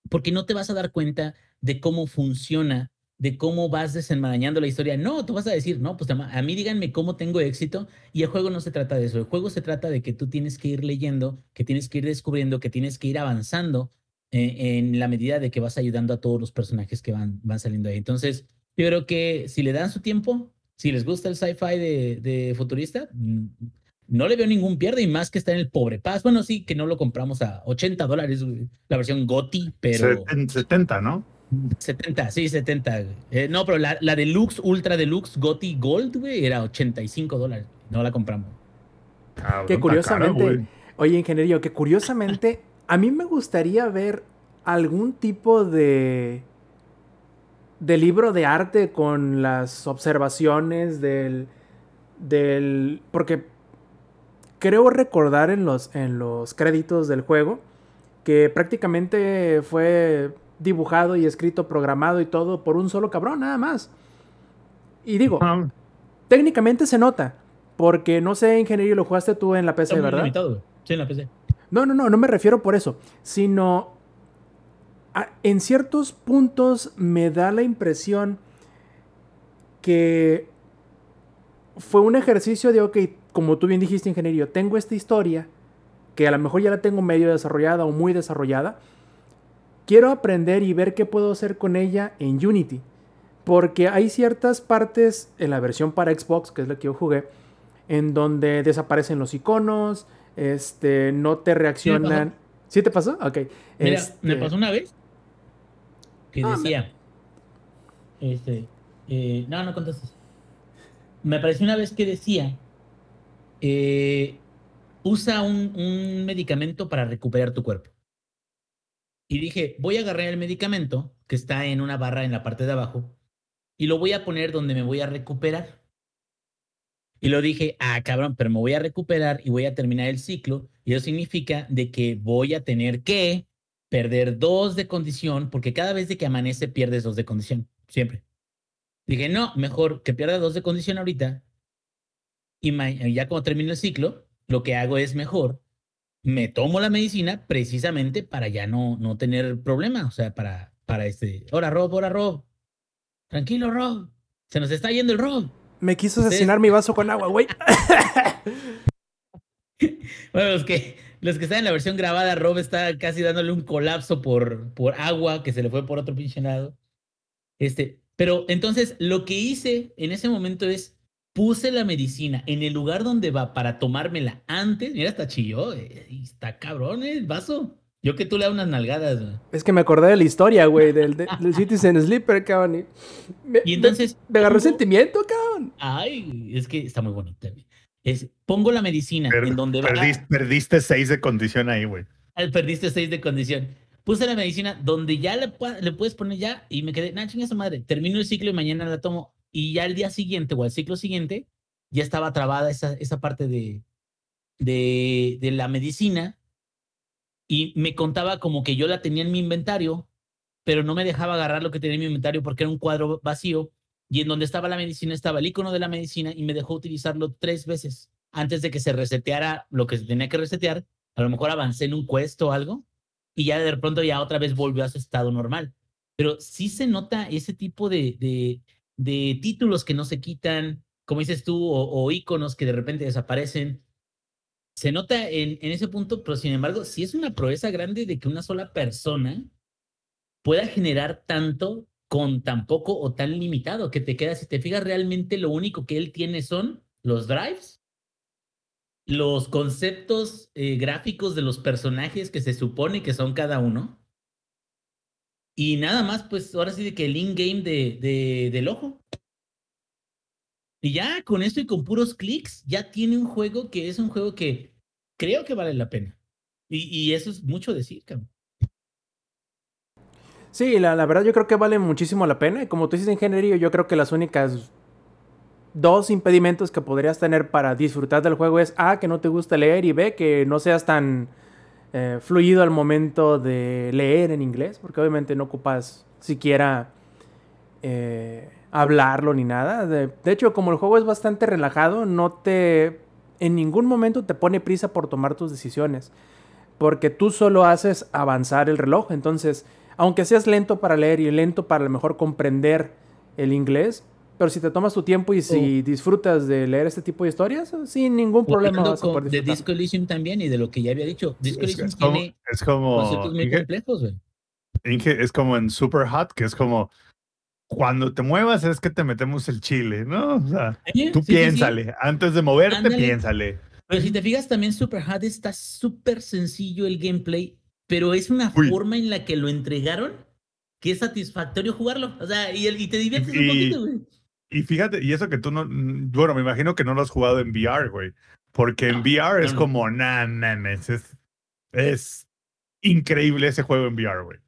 porque no te vas a dar cuenta de cómo funciona, de cómo vas desenmarañando la historia. No, tú vas a decir, no, pues a mí díganme cómo tengo éxito y el juego no se trata de eso. El juego se trata de que tú tienes que ir leyendo, que tienes que ir descubriendo, que tienes que ir avanzando eh, en la medida de que vas ayudando a todos los personajes que van, van saliendo ahí. Entonces, yo creo que si le dan su tiempo, si les gusta el sci-fi de, de futurista, no le veo ningún pierde y más que está en el pobre paz. Bueno, sí, que no lo compramos a 80 dólares, la versión GOTI, pero... 70, ¿no? 70, sí, 70. Eh, no, pero la, la, Deluxe, Ultra Deluxe GOTI Gold, güey, era 85 dólares. No la compramos. Cabrón, que curiosamente, caro, oye, ingeniero, que curiosamente, a mí me gustaría ver algún tipo de de libro de arte con las observaciones del del porque creo recordar en los, en los créditos del juego que prácticamente fue dibujado y escrito, programado y todo por un solo cabrón, nada más. Y digo, técnicamente se nota, porque no sé, ingeniero, lo jugaste tú en la PC, ¿verdad? Limitado. Sí, en la PC. No, no, no, no me refiero por eso, sino a, en ciertos puntos me da la impresión que fue un ejercicio de, ok, como tú bien dijiste, ingeniero, tengo esta historia que a lo mejor ya la tengo medio desarrollada o muy desarrollada. Quiero aprender y ver qué puedo hacer con ella en Unity. Porque hay ciertas partes en la versión para Xbox, que es la que yo jugué, en donde desaparecen los iconos, este, no te reaccionan. ¿Sí te pasó? Ok. Mira, este... me pasó una vez que ah, decía, me... este, eh, no, no contestes. Me apareció una vez que decía eh, usa un, un, medicamento para recuperar tu cuerpo. Y dije, voy a agarrar el medicamento, que está en una barra en la parte de abajo y lo voy a poner donde me voy a recuperar. Y lo dije, ah, cabrón, pero me voy a recuperar y voy a terminar el ciclo. Y eso significa de que voy a tener que perder dos de condición, porque cada vez que amanece pierdes dos de condición, siempre. Dije, no, mejor que pierda dos de condición ahorita. Y ya como termino el ciclo, lo que hago es mejor, me tomo la medicina precisamente para ya no, no tener problema, o sea, para, para este, ahora Rob, ahora Rob, tranquilo Rob, se nos está yendo el Rob. Me quiso asesinar mi vaso con agua, güey. bueno, los que, los que están en la versión grabada, Rob está casi dándole un colapso por, por agua que se le fue por otro pinche lado. Este, pero entonces lo que hice en ese momento es puse la medicina en el lugar donde va para tomármela antes. Mira, está chilló. Eh, está cabrón el vaso. Yo que tú le das unas nalgadas, güey. Es que me acordé de la historia, güey, del, del Citizen Sleeper, cabrón. Y, entonces. Me, agarró sentimiento, cabrón. Ay, es que está muy bonita, güey. Es, pongo la medicina en donde va. Perdiste, seis de condición ahí, güey. Perdiste seis de condición. Puse la medicina donde ya le, le puedes poner ya y me quedé, nah, chinga esa madre. Termino el ciclo y mañana la tomo. Y ya el día siguiente o al ciclo siguiente ya estaba trabada esa, esa parte de, de, de la medicina y me contaba como que yo la tenía en mi inventario, pero no me dejaba agarrar lo que tenía en mi inventario porque era un cuadro vacío y en donde estaba la medicina estaba el icono de la medicina y me dejó utilizarlo tres veces antes de que se reseteara lo que se tenía que resetear. A lo mejor avancé en un quest o algo y ya de pronto ya otra vez volvió a su estado normal. Pero sí se nota ese tipo de, de, de títulos que no se quitan, como dices tú, o, iconos que de repente desaparecen. Se nota en, en, ese punto, pero sin embargo, sí es una proeza grande de que una sola persona pueda generar tanto con tan poco o tan limitado, que te queda, si te fijas, realmente lo único que él tiene son los drives, los conceptos eh, gráficos de los personajes que se supone que son cada uno, y nada más, pues ahora sí de que el in-game de, de, del ojo. Y ya con esto y con puros clics, ya tiene un juego que es un juego que creo que vale la pena. Y, eso es mucho decir, cabrón. Sí, la, la, verdad yo creo que vale muchísimo la pena. Y como tú dices, ingeniería, yo creo que las únicas dos impedimentos que podrías tener para disfrutar del juego es A, que no te gusta leer y B, que no seas tan eh, fluido al momento de leer en inglés, porque obviamente no ocupas siquiera... Eh, hablarlo ni nada. De, hecho, como el juego es bastante relajado, no te. En ningún momento te pone prisa por tomar tus decisiones. Porque tú solo haces avanzar el reloj. Entonces, aunque seas lento para leer y lento para a lo mejor comprender el inglés, pero si te tomas tu tiempo y si oh. disfrutas de leer este tipo de historias, sin ningún problema vas a poder De Disco Elysium también y de lo que ya había dicho. Disco Elysium tiene es como, conceptos muy complejos, güey. Es como en Super Hot, que es como cuando te muevas es que te metemos el chile, ¿no? O sea, tú piénsale. Antes de moverte, piénsale. Pero si te fijas, también Super Hard está súper sencillo el gameplay, pero es una forma en la que lo entregaron que es satisfactorio jugarlo. O sea, y, y te diviertes un poquito, güey. Y fíjate, y eso que tú no, bueno, me imagino que no lo has jugado en VR, güey. Porque en VR es como, nah, es, es increíble ese juego en VR, güey.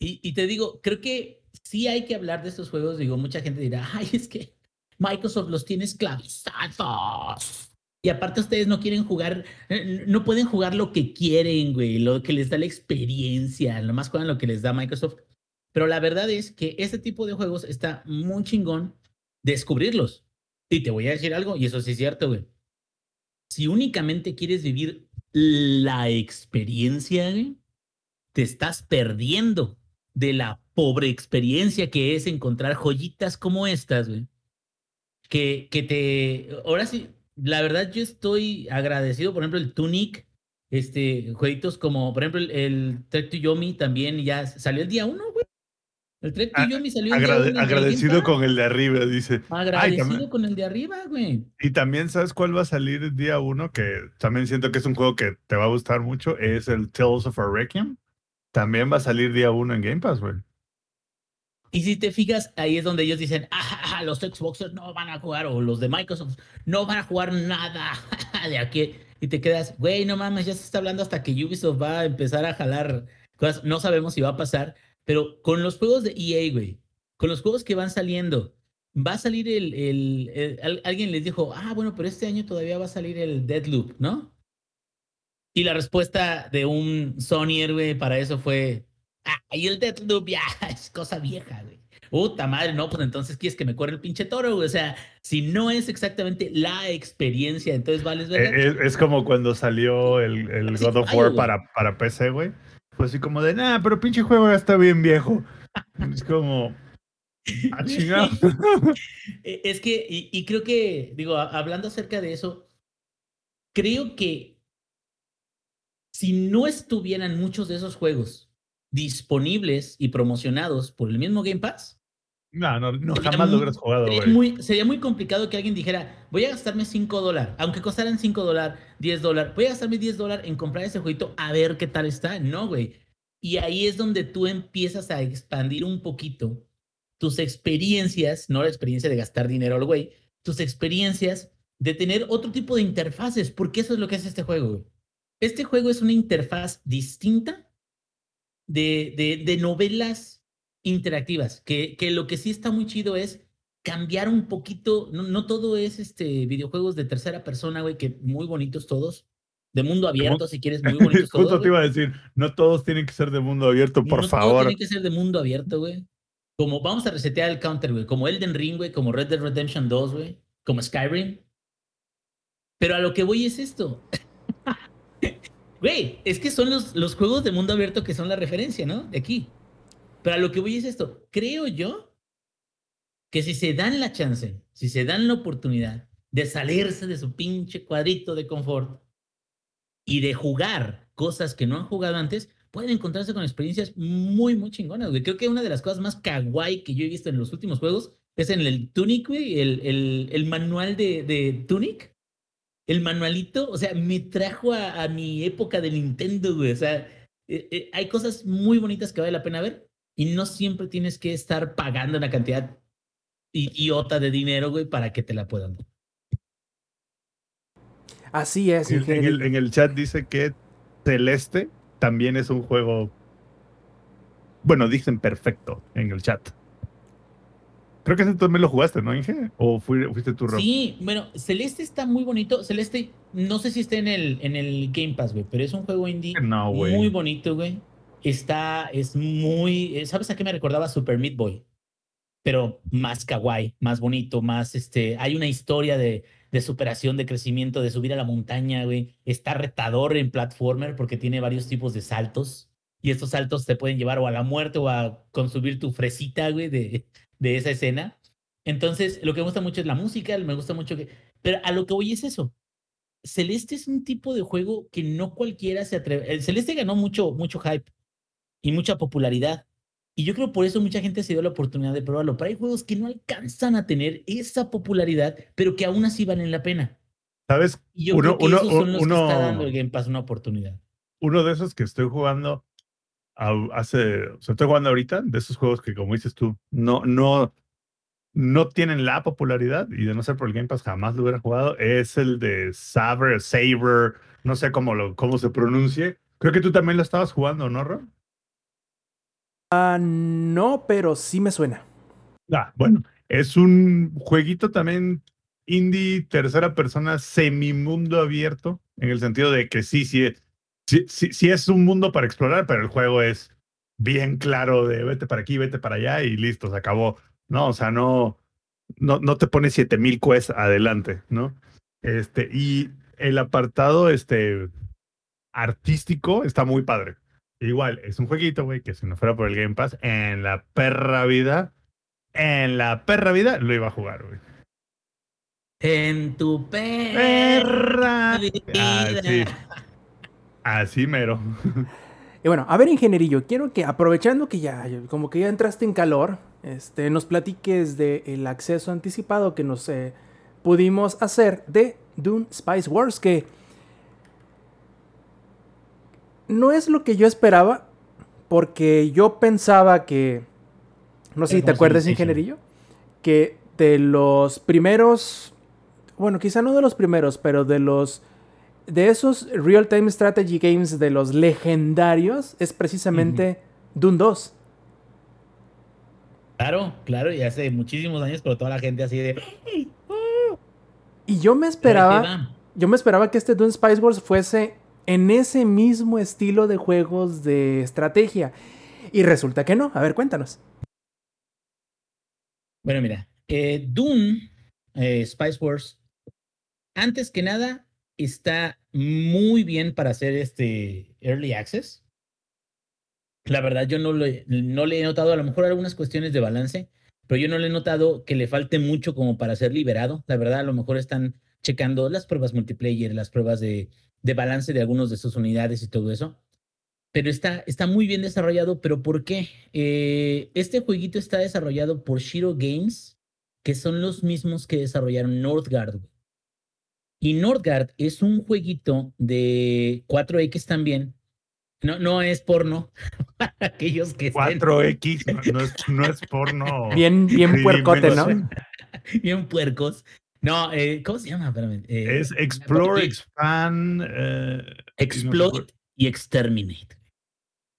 Y, y te digo, creo que sí hay que hablar de estos juegos. Digo, mucha gente dirá, ay, es que Microsoft los tiene esclavizados. Y aparte ustedes no quieren jugar, no pueden jugar lo que quieren, güey, lo que les da la experiencia, lo más juegan lo que les da Microsoft. Pero la verdad es que este tipo de juegos está muy chingón descubrirlos. Y te voy a decir algo, y eso sí es cierto, güey. Si únicamente quieres vivir la experiencia, güey, te estás perdiendo de la pobre experiencia que es encontrar joyitas como estas, güey. Que, que te. Ahora sí, la verdad, yo estoy agradecido. Por ejemplo, el Tunic, este, jueguitos como, por ejemplo, el, el Yomi también ya salió el día uno, güey. El Trek to Yomi salió día uno. Agradecido con el de arriba, dice. Agradecido con el de arriba, güey. Y también, ¿sabes cuál va a salir el día uno? Que también siento que es un juego que te va a gustar mucho. Es el Tales of a Requiem. También va a salir día uno en Game Pass, güey. Y si te fijas, ahí es donde ellos dicen, ah, los Xboxers no van a jugar, o los de Microsoft no van a jugar nada de aquí. Y te quedas, güey, no mames, ya se está hablando hasta que Ubisoft va a empezar a jalar cosas. No sabemos si va a pasar, pero con los juegos de EA, güey, con los juegos que van saliendo, va a salir el, el, el- al- alguien les dijo, ah, bueno, pero este año todavía va a salir el Deadloop, ¿no? Y la respuesta de un Sonyer, güey, para eso fue, ah, y el Deadloop ya es cosa vieja, güey. Puta madre, no, pues entonces quieres que me corra el pinche toro, güey. O sea, si no es exactamente la experiencia, entonces vales. Eh, Es, es como cuando salió el, el God of War para, para PC, güey. Pues así como de, nah, pero pinche juego ya está bien viejo. Es como, ah, chingado. Eh, Es que, y, y creo que, digo, hablando acerca de eso, creo que si no estuvieran muchos de esos juegos disponibles y promocionados por el mismo Game Pass, No, no, no Sería jamás lo muy- hubieras jugado, sería muy, sería muy complicado que alguien dijera, voy a gastarme 5 dólares, aunque costaran 5 dólares, 10 dólares, voy a gastarme 10 dólares en comprar ese jueguito a ver qué tal está. No, güey. Y ahí es donde tú empiezas a expandir un poquito tus experiencias, no la experiencia de gastar dinero al güey, tus experiencias de tener otro tipo de interfaces, porque eso es lo que hace este juego, güey. Este juego es una interfaz distinta de, de, de novelas interactivas, que, que lo que sí está muy chido es cambiar un poquito, no, no todo es este videojuegos de tercera persona, güey, que muy bonitos todos, de mundo abierto, si quieres, muy bonitos todos. Justo te iba a decir, no todos tienen que ser de mundo abierto, por No favor. tiene que ser de mundo abierto, güey. Como vamos a resetear el counter, güey. Como Elden Ring, güey. Como Red Dead Redemption 2, güey. Como Skyrim. Pero a lo que voy es esto. Güey, es que son los, los juegos de mundo abierto que son la referencia, ¿no? De aquí. Pero a lo que voy es esto. Creo yo que si se dan la chance, si se dan la oportunidad de salirse de su pinche cuadrito de confort y de jugar cosas que no han jugado antes, pueden encontrarse con experiencias muy, muy chingonas. Creo que una de las cosas más kawaii que yo he visto en los últimos juegos es en el Tunic, güey, el, el, manual de, Tunic. El manualito, o sea, me trajo a, a mi época de Nintendo, güey. O sea, eh, eh, hay cosas muy bonitas que vale la pena ver y no siempre tienes que estar pagando una cantidad idiota de dinero, güey, para que te la puedan dar. Así es, En, en el, en el chat dice que Celeste también es un juego. Bueno, dicen perfecto en el chat. Creo que ese tú también lo jugaste, ¿no, Inge? ¿O fui- fuiste tú, Rob? Sí, bueno, Celeste está muy bonito. Celeste, no sé si está en el, en el Game Pass, güey, pero es un juego indie No, muy bonito, güey. Está, es muy, eh, ¿sabes a qué me recordaba Super Meat Boy? Pero más kawaii, más bonito, más, este, hay una historia de, de superación, de crecimiento, de subir a la montaña, güey. Está retador en platformer porque tiene varios tipos de saltos. Y estos saltos te pueden llevar o a la muerte o a consumir tu fresita, güey, de, de esa escena. Entonces, lo que me gusta mucho es la música, me gusta mucho que... Pero a lo que voy es eso. Celeste es un tipo de juego que no cualquiera se atreve. El Celeste ganó mucho, mucho hype y mucha popularidad. Y yo creo por eso mucha gente se dio la oportunidad de probarlo. Pero hay juegos que no alcanzan a tener esa popularidad, pero que aún así valen la pena. ¿Sabes? Y yo Uno- creo que uno- esos son los uno- que está dando el Game Pass una oportunidad. Uno de esos que estoy jugando hace. O sea, estoy jugando ahorita, de esos juegos que, como dices tú, no, no, no tienen la popularidad y de no ser por el Game Pass jamás lo hubiera jugado. Es el de Saber, Saber, no sé cómo, lo, cómo se pronuncie. Creo que tú también lo estabas jugando, ¿no? Ah, no, pero sí me suena. Ah, bueno, es un jueguito también indie, tercera persona, semimundo abierto, en el sentido de que sí, sí, sí, sí, es un mundo para explorar, pero el juego es bien claro de vete para aquí, vete para allá y listo, se acabó. No, o sea, no, no, no te pone 7000 quests adelante, ¿no? Este, y el apartado este, artístico está muy padre. Igual, es un jueguito, güey, que si no fuera por el Game Pass, en la perra vida, en la perra vida lo iba a jugar, güey. En tu perra Perra. vida. Así, así mero. Y bueno, a ver, ingenierillo, quiero que aprovechando que ya, como que ya entraste en calor, este, nos platiques del acceso anticipado que nos eh, pudimos hacer de Dune Spice Wars, que no es lo que yo esperaba, porque yo pensaba que, no sé si te acuerdas, ingenierillo, que de los primeros, bueno, quizá no de los primeros, pero de los de esos real-time strategy games de los legendarios es precisamente Dune 2. Claro, claro, y hace muchísimos años, pero toda la gente así de. Y yo me esperaba. Yo me esperaba que este Dune Spice Wars fuese en ese mismo estilo de juegos de estrategia. Y resulta que no. A ver, cuéntanos. Bueno, mira, eh, Dune eh, Spice Wars, antes que nada, está muy bien para hacer este Early Access. La verdad, yo no, no le he notado, a lo mejor algunas cuestiones de balance, pero yo no le he notado que le falte mucho como para ser liberado. La verdad, a lo mejor están checando las pruebas multiplayer, las pruebas de, de balance de algunos de sus unidades y todo eso. Pero está, está muy bien desarrollado. ¿Pero por qué? Eh, este jueguito está desarrollado por Shiro Games, que son los mismos que desarrollaron Northgard. Y Northgard es un jueguito de 4X también, no, no es porno. Aquellos que 4X no, es, no es porno. Bien, bien puercote, ¿no? bien puercos. No, eh, ¿cómo se llama? Eh, es Explore, Expand. Eh, Exploit y Exterminate.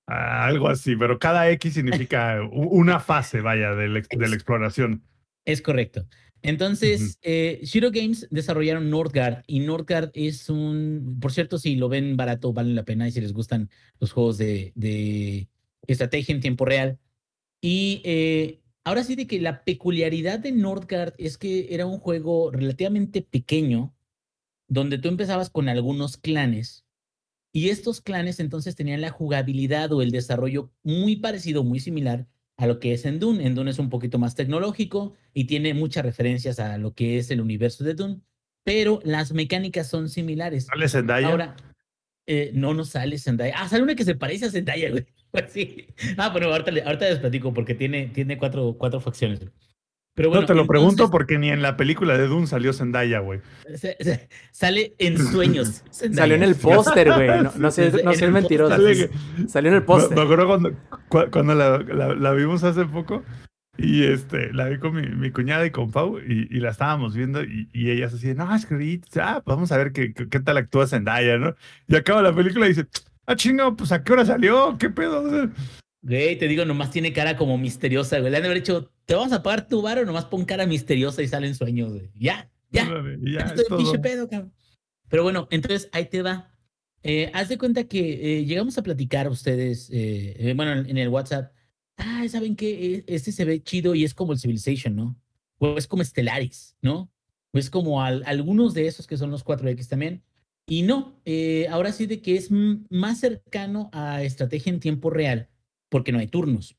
Ah, algo así, pero cada X significa una fase, vaya, de la, de la exploración. Es correcto. Entonces, eh, Shiro Games desarrollaron Northgard y Northgard es un, por cierto, si lo ven barato, vale la pena y si les gustan los juegos de, de estrategia en tiempo real. Y eh, ahora sí de que la peculiaridad de Northgard es que era un juego relativamente pequeño, donde tú empezabas con algunos clanes y estos clanes entonces tenían la jugabilidad o el desarrollo muy parecido, muy similar a lo que es en Dune. En Dune es un poquito más tecnológico y tiene muchas referencias a lo que es el universo de Dune, pero las mecánicas son similares. ¿Sale Zendaya? Ahora, eh, no, no sale Zendaya. Ah, sale una que se parece a Zendaya, güey. Pues sí. Ah, bueno, ahorita, ahorita les platico porque tiene, tiene cuatro, cuatro facciones. Pero bueno, no te lo pregunto porque ni en la película de Dune salió Zendaya, güey. sale en sueños. Salió en el póster, güey. No, sé, no sé mentiroso. Salió en el póster. Me, acuerdo cuando, cuando la, la, vimos hace poco y este, la vi con mi, mi cuñada y con Pau y, y la estábamos viendo y, y ellas así, no, es que ah, pues vamos a ver qué, qué, tal actúa Zendaya, ¿no? Y acaba la película y dice, ah, chingo, pues a qué hora salió, qué pedo. Güey, te digo, nomás tiene cara como misteriosa, güey. Le han de haber dicho, te vamos a pagar tu bar o nomás pon cara misteriosa y salen sueños, güey. Ya, ya. ya estoy pedo, cabrón. Pero bueno, entonces ahí te va. Eh, haz de cuenta que eh, llegamos a platicar ustedes, eh, eh, bueno, en, el WhatsApp. Ah, ¿saben qué? Este se ve chido y es como el Civilization, ¿no? O es como Stellaris, ¿no? O es como algunos de esos que son los 4X también. Y no, ahora sí de que es más cercano a estrategia en tiempo real porque no hay turnos.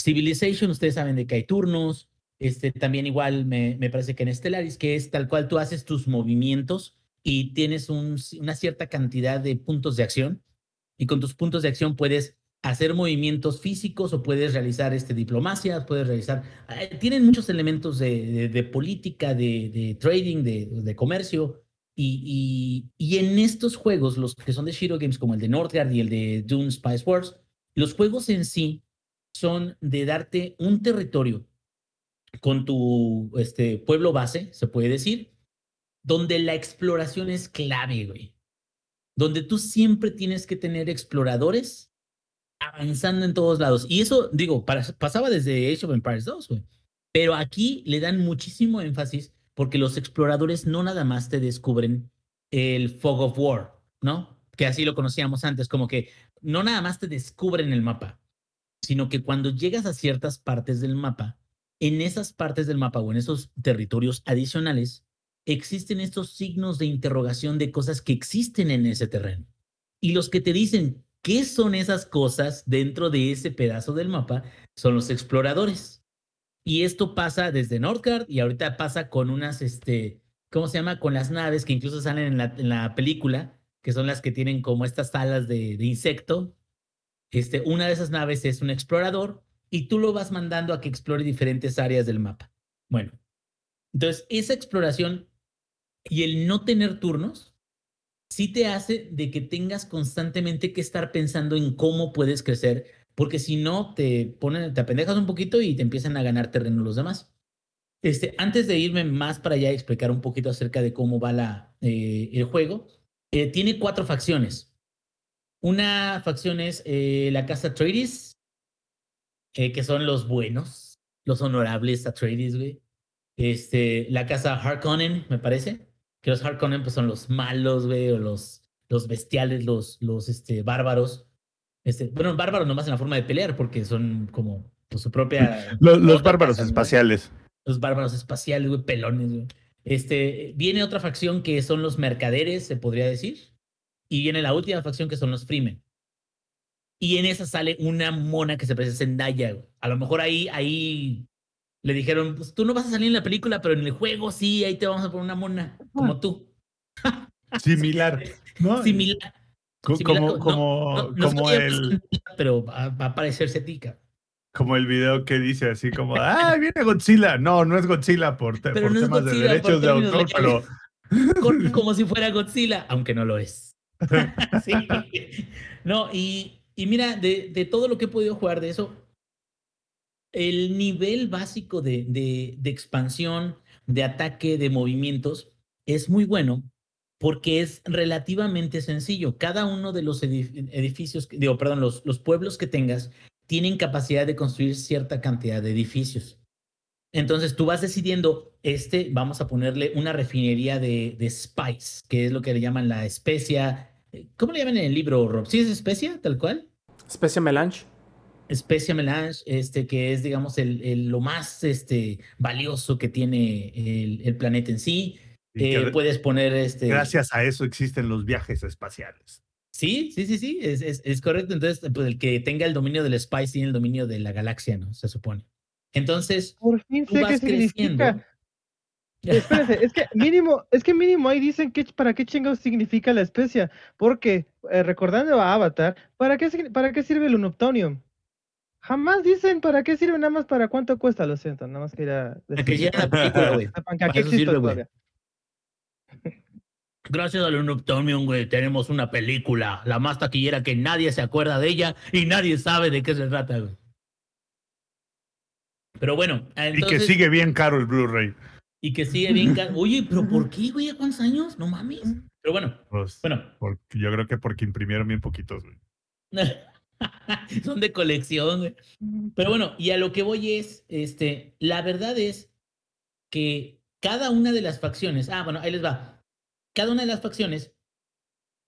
Civilization, ustedes saben de que hay turnos. Este, también igual me, parece que en Stellaris, que es tal cual tú haces tus movimientos y tienes un, una cierta cantidad de puntos de acción. Y con tus puntos de acción puedes hacer movimientos físicos o puedes realizar este, diplomacia, puedes realizar... Eh, tienen muchos elementos de, de, política, de, trading, de, comercio. Y, en estos juegos, los que son de Shiro Games, como el de Northgard y el de Dune Spice Wars, los juegos en sí son de darte un territorio con tu este, pueblo base, se puede decir, donde la exploración es clave, güey. Donde tú siempre tienes que tener exploradores avanzando en todos lados. Y eso, digo, pasaba desde Age of Empires 2, güey. Pero aquí le dan muchísimo énfasis porque los exploradores no nada más te descubren el Fog of War, ¿no? Que así lo conocíamos antes, como que no nada más te descubren el mapa, sino que cuando llegas a ciertas partes del mapa, en esas partes del mapa o en esos territorios adicionales, existen estos signos de interrogación de cosas que existen en ese terreno. Y los que te dicen qué son esas cosas dentro de ese pedazo del mapa son los exploradores. Y esto pasa desde Northgard y ahorita pasa con unas, este, ¿cómo se llama? Con las naves que incluso salen en la, película, que son las que tienen como estas alas de, insecto. Este, una de esas naves es un explorador y tú lo vas mandando a que explore diferentes áreas del mapa. Bueno, entonces esa exploración y el no tener turnos sí te hace de que tengas constantemente que estar pensando en cómo puedes crecer, porque si no te ponen, te apendejas un poquito y te empiezan a ganar terreno los demás. Este, antes de irme más para allá y explicar un poquito acerca de cómo va la, eh, el juego, eh, tiene cuatro facciones. Una facción es eh, la casa Tradis, eh, que son los buenos. los honorables Atreides, güey. Este, la casa Harkonnen, me parece. Que los Harkonnen pues, son los malos, güey, o los, los bestiales, los, los este, bárbaros. Este, bueno, bárbaros nomás en la forma de pelear, porque son como pues, su propia. Los, bárbaros casa, espaciales. Los bárbaros espaciales, güey, pelones, güey. Este, viene otra facción que son los mercaderes, se podría decir. Y viene la última facción que son los Freemen. Y en esa sale una mona que se parece a Zendaya. güey. A lo mejor ahí, ahí le dijeron, pues tú no vas a salir en la película, pero en el juego sí, ahí te vamos a poner una mona, como tú. Similar. ¿no? Similar. Como, como, no- no como, el, Pero va, va a parecerse a ti, cabrón. como el video que dice así como, ah, viene Godzilla. No, no es Godzilla por, te- por no temas Godzilla, de derechos de autor, pero. Con- como si fuera Godzilla, aunque no lo es. Sí. No, y, y mira, de, de todo lo que he podido jugar de eso, el nivel básico de, de, de expansión, de ataque, de movimientos, es muy bueno porque es relativamente sencillo. Cada uno de los edif- edificios, digo, perdón, los, los pueblos que tengas tienen capacidad de construir cierta cantidad de edificios. Entonces tú vas decidiendo, este, vamos a ponerle una refinería de, de spice, que es lo que le llaman la especia. ¿Cómo le llaman en el libro, Rob? ¿Sí es especia, tal cual? Especia melange. Especia melange, este, que es, digamos, el, el- lo más este, valioso que tiene el, el planeta en sí. Eh, que puedes poner este. gracias a eso existen los viajes espaciales. Sí, sí, sí, sí, es, es, es correcto. Entonces, pues el que tenga el dominio del Spice tiene el dominio de la galaxia, ¿no? Se supone. Entonces, Por fin tú sé qué vas creciendo. significa. Espérate, es que mínimo, es que mínimo ahí dicen que para qué chingados significa la especia. Porque, eh, recordando a Avatar, ¿para qué, ¿para qué sirve el unoptonium? Jamás dicen para qué sirve, nada más para cuánto cuesta, lo siento, nada más quería Para que decir. llegue la película, güey. Que Para eso existo sirve, güey. Gracias al Unoptonium, güey, tenemos una película, la más taquillera que nadie se acuerda de ella y nadie sabe de qué se trata, güey. Pero bueno, y que sigue bien caro el Blu-ray. y que sigue bien. ca- Oye, pero ¿por qué, güey? ¿A cuántos años? No mames. Pero bueno, Pues, bueno, porque- yo creo que porque imprimieron bien poquitos, güey. son de colección, güey. Pero bueno, y a lo que voy es, este, la verdad es que cada una de las facciones, ah, bueno, ahí les va. Cada una de las facciones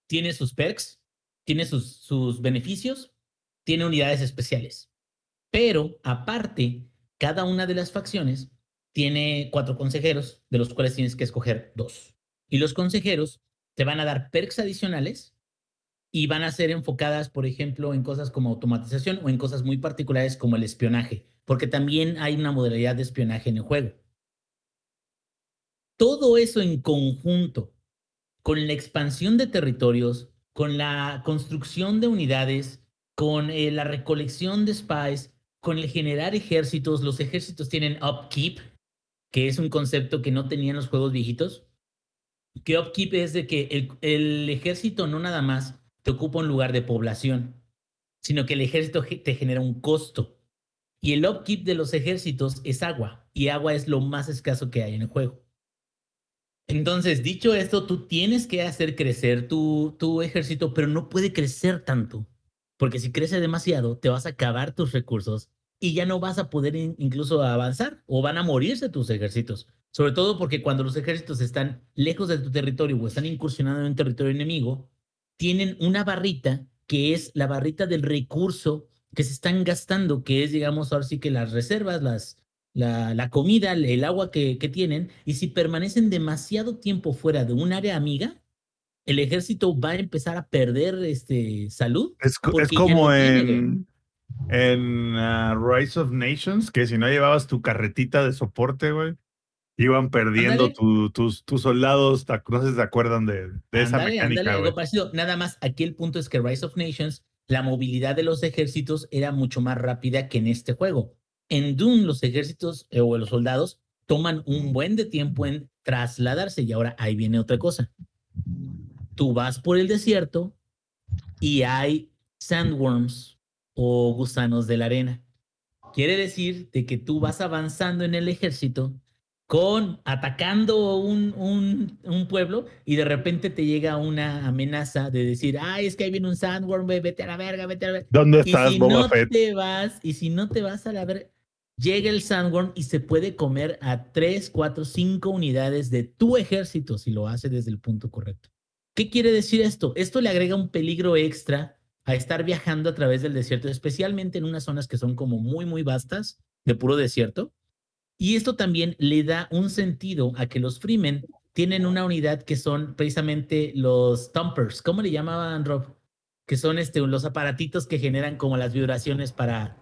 tiene sus perks, tiene sus, sus beneficios, tiene unidades especiales. Pero aparte, cada una de las facciones tiene cuatro consejeros, de los cuales tienes que escoger dos. Y los consejeros te van a dar perks adicionales y van a ser enfocadas, por ejemplo, en cosas como automatización o en cosas muy particulares como el espionaje, porque también hay una modalidad de espionaje en el juego. Todo eso en conjunto, con la expansión de territorios, con la construcción de unidades, con eh, la recolección de spies, con el generar ejércitos, los ejércitos tienen upkeep, que es un concepto que no tenían los juegos viejitos. Que upkeep es de que el, ejército no nada más te ocupa un lugar de población, sino que el ejército te genera un costo. Y el upkeep de los ejércitos es agua, y agua es lo más escaso que hay en el juego. Entonces, dicho esto, tú tienes que hacer crecer tu, tu ejército, pero no puede crecer tanto, porque si crece demasiado, te vas a acabar tus recursos y ya no vas a poder in- incluso avanzar o van a morirse tus ejércitos. Sobre todo porque cuando los ejércitos están lejos de tu territorio o están incursionando en un territorio enemigo, tienen una barrita que es la barrita del recurso que se están gastando, que es, digamos, ahora sí que las reservas, las, la, la comida, el, agua que, que tienen, y si permanecen demasiado tiempo fuera de un área amiga, el ejército va a empezar a perder este, salud. Es, es como no en, en ah, Rise of Nations, que si no llevabas tu carretita de soporte, güey, iban perdiendo tu- tus, tus soldados, no sé si se acuerdan de, de esa ándale, mecánica, algo parecido. Nada más, aquí el punto es que Rise of Nations, la movilidad de los ejércitos era mucho más rápida que en este juego. En Doom, los ejércitos eh, o los soldados toman un buen de tiempo en trasladarse y ahora ahí viene otra cosa. Tú vas por el desierto y hay sandworms o gusanos de la arena. Quiere decir de que tú vas avanzando en el ejército con atacando un, un, un pueblo y de repente te llega una amenaza de decir, ay, es que ahí viene un sandworm, vete a la verga, vete a la verga. ¿Dónde Y estás, si Boba no Fett? te vas, y si no te vas a la verga, llega el Sandworm y se puede comer a 3, 4, 5 unidades de tu ejército si lo hace desde el punto correcto. ¿Qué quiere decir esto? Esto le agrega un peligro extra a estar viajando a través del desierto, especialmente en unas zonas que son como muy, muy vastas, de puro desierto. Y esto también le da un sentido a que los Freemen tienen una unidad que son precisamente los thumpers. ¿Cómo le llamaban, Rob? Que son este, los aparatitos que generan como las vibraciones para,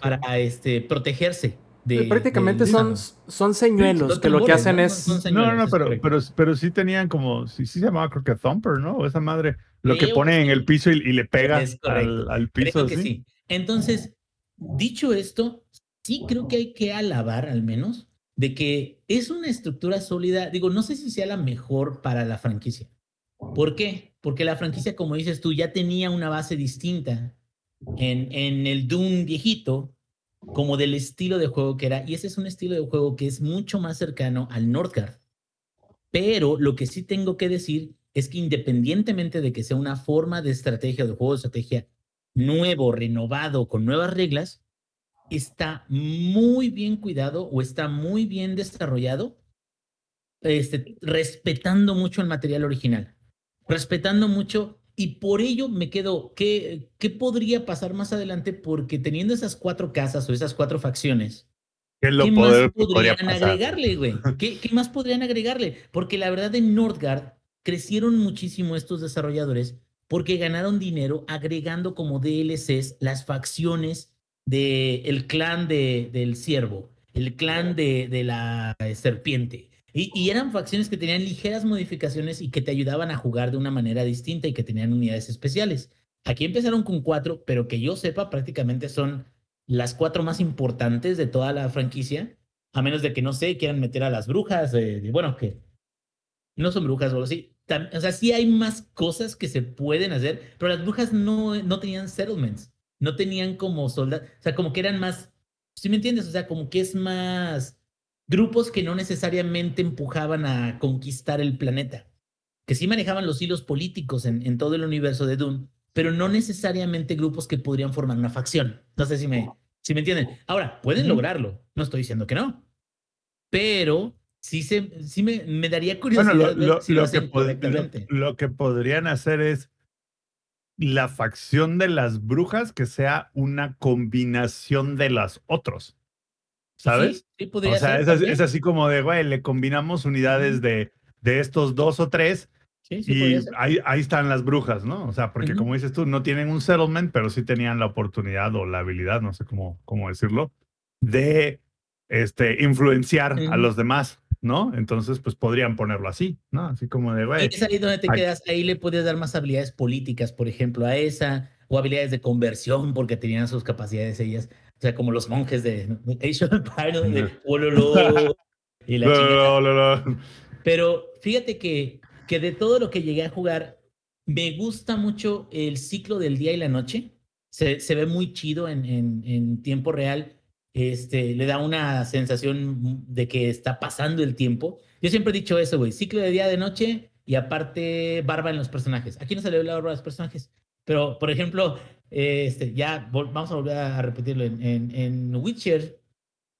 para este, protegerse. De, Prácticamente del- son, son señuelos Son que lo que hacen ¿no? es... Son No, señuelos, no, no, pero, pero, pero sí tenían como, sí, sí se llamaba creo que Thumper, ¿no? O esa madre, lo que pone en el piso y, y le pega al, al Creo piso. que ¿sí? sí. Entonces, dicho esto, sí creo que hay que alabar al menos de que es una estructura sólida. Digo, no sé si sea la mejor para la franquicia. ¿Por qué? Porque la franquicia, como dices tú, ya tenía una base distinta en, en el Doom viejito, como del estilo de juego que era. Y ese es un estilo de juego que es mucho más cercano al Northgard. Pero lo que sí tengo que decir es que independientemente de que sea una forma de estrategia, de juego de estrategia nuevo, renovado, con nuevas reglas, está muy bien cuidado o está muy bien desarrollado, este, respetando mucho el material original, respetando mucho y por ello me quedo, ¿qué, ¿qué podría pasar más adelante? Porque teniendo esas cuatro casas o esas cuatro facciones, ¿Qué es lo ¿Qué poder más podrían agregarle, güey? ¿Qué, qué más podrían agregarle? Porque la verdad en Nordgard crecieron muchísimo estos desarrolladores porque ganaron dinero agregando como DLCs las facciones del clan de, del ciervo, el clan de, de la serpiente. Y, eran facciones que tenían ligeras modificaciones y que te ayudaban a jugar de una manera distinta y que tenían unidades especiales. Aquí empezaron con cuatro, pero que yo sepa prácticamente son las cuatro más importantes de toda la franquicia, a menos de que, no sé, quieran meter a las brujas, eh, bueno, que no son brujas o algo así. O sea, sí hay más cosas que se pueden hacer, pero las brujas no, no tenían settlements, no tenían como soldados, o sea, como que eran más, ¿sí me entiendes? O sea, como que es más grupos que no necesariamente empujaban a conquistar el planeta, que sí manejaban los hilos políticos en, en todo el universo de Dune, pero no necesariamente grupos que podrían formar una facción. No sé si me, si me entienden. Ahora, pueden lograrlo, no estoy diciendo que no, pero sí, se, sí me, me daría Bueno, curiosidad lo, lo- si lo, que lo que podrían hacer es la facción de las brujas que sea una combinación de las otros. ¿Sabes? Sí, sí podría o sea, ser es es así como de, güey, le combinamos unidades de, de estos dos o tres Sí, sí y ahí, ahí están las brujas, ¿no? O sea, porque como dices tú, no tienen un settlement, pero sí tenían la oportunidad o la habilidad, no sé cómo, cómo decirlo, de este, influenciar a los demás, ¿no? Entonces, pues podrían ponerlo así, ¿no? Así como de, güey, es ahí donde te quedas, ahí le puedes dar más habilidades políticas, por ejemplo, a esa, o habilidades de conversión, porque tenían sus capacidades ellas, o sea, como los monjes de Empires, de Ololo y la. Pero fíjate que, que de todo lo que llegué a jugar, me gusta mucho el ciclo del día y la noche. Se, se ve muy chido en, en, en tiempo real. Este, le da una sensación de que está pasando el tiempo. Yo siempre he dicho eso, güey. Ciclo de día, de noche y aparte barba en los personajes. Aquí no se le ve la barba a los personajes. Pero, por ejemplo, este, ya vamos a volver a repetirlo. En, en, en Witcher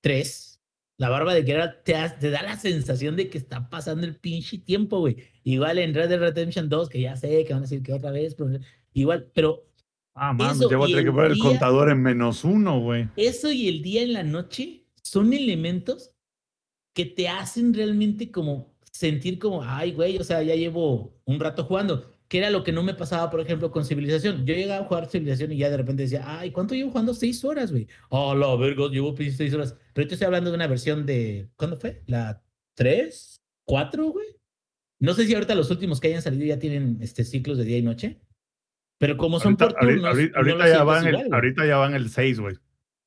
3, la barba de Geralt te, te da la sensación de que está pasando el pinche tiempo, güey. Igual en Red Dead Redemption 2, que ya sé que van a decir que otra vez, pero igual, pero Ah, Eso ya voy a tener que el poner el día- contador en menos uno, güey. eso y el día en la noche son elementos que te hacen realmente como sentir como, ay, güey, o sea, ya llevo un rato jugando, que era lo que no me pasaba, por ejemplo, con Civilización. Yo llegaba a jugar Civilización y ya de repente decía, ay, ¿cuánto llevo jugando? Seis horas, güey. Oh, la verga, llevo seis horas. Pero te estoy hablando de una versión de, ¿cuándo fue? ¿La tres? ¿Cuatro, güey? No sé si ahorita los últimos que hayan salido ya tienen este ciclos de día y noche. Pero como son Ahorita, por turnos, ahorita- no ahorita ya sientes van el, igual, güey. ahorita ya van el 6, güey.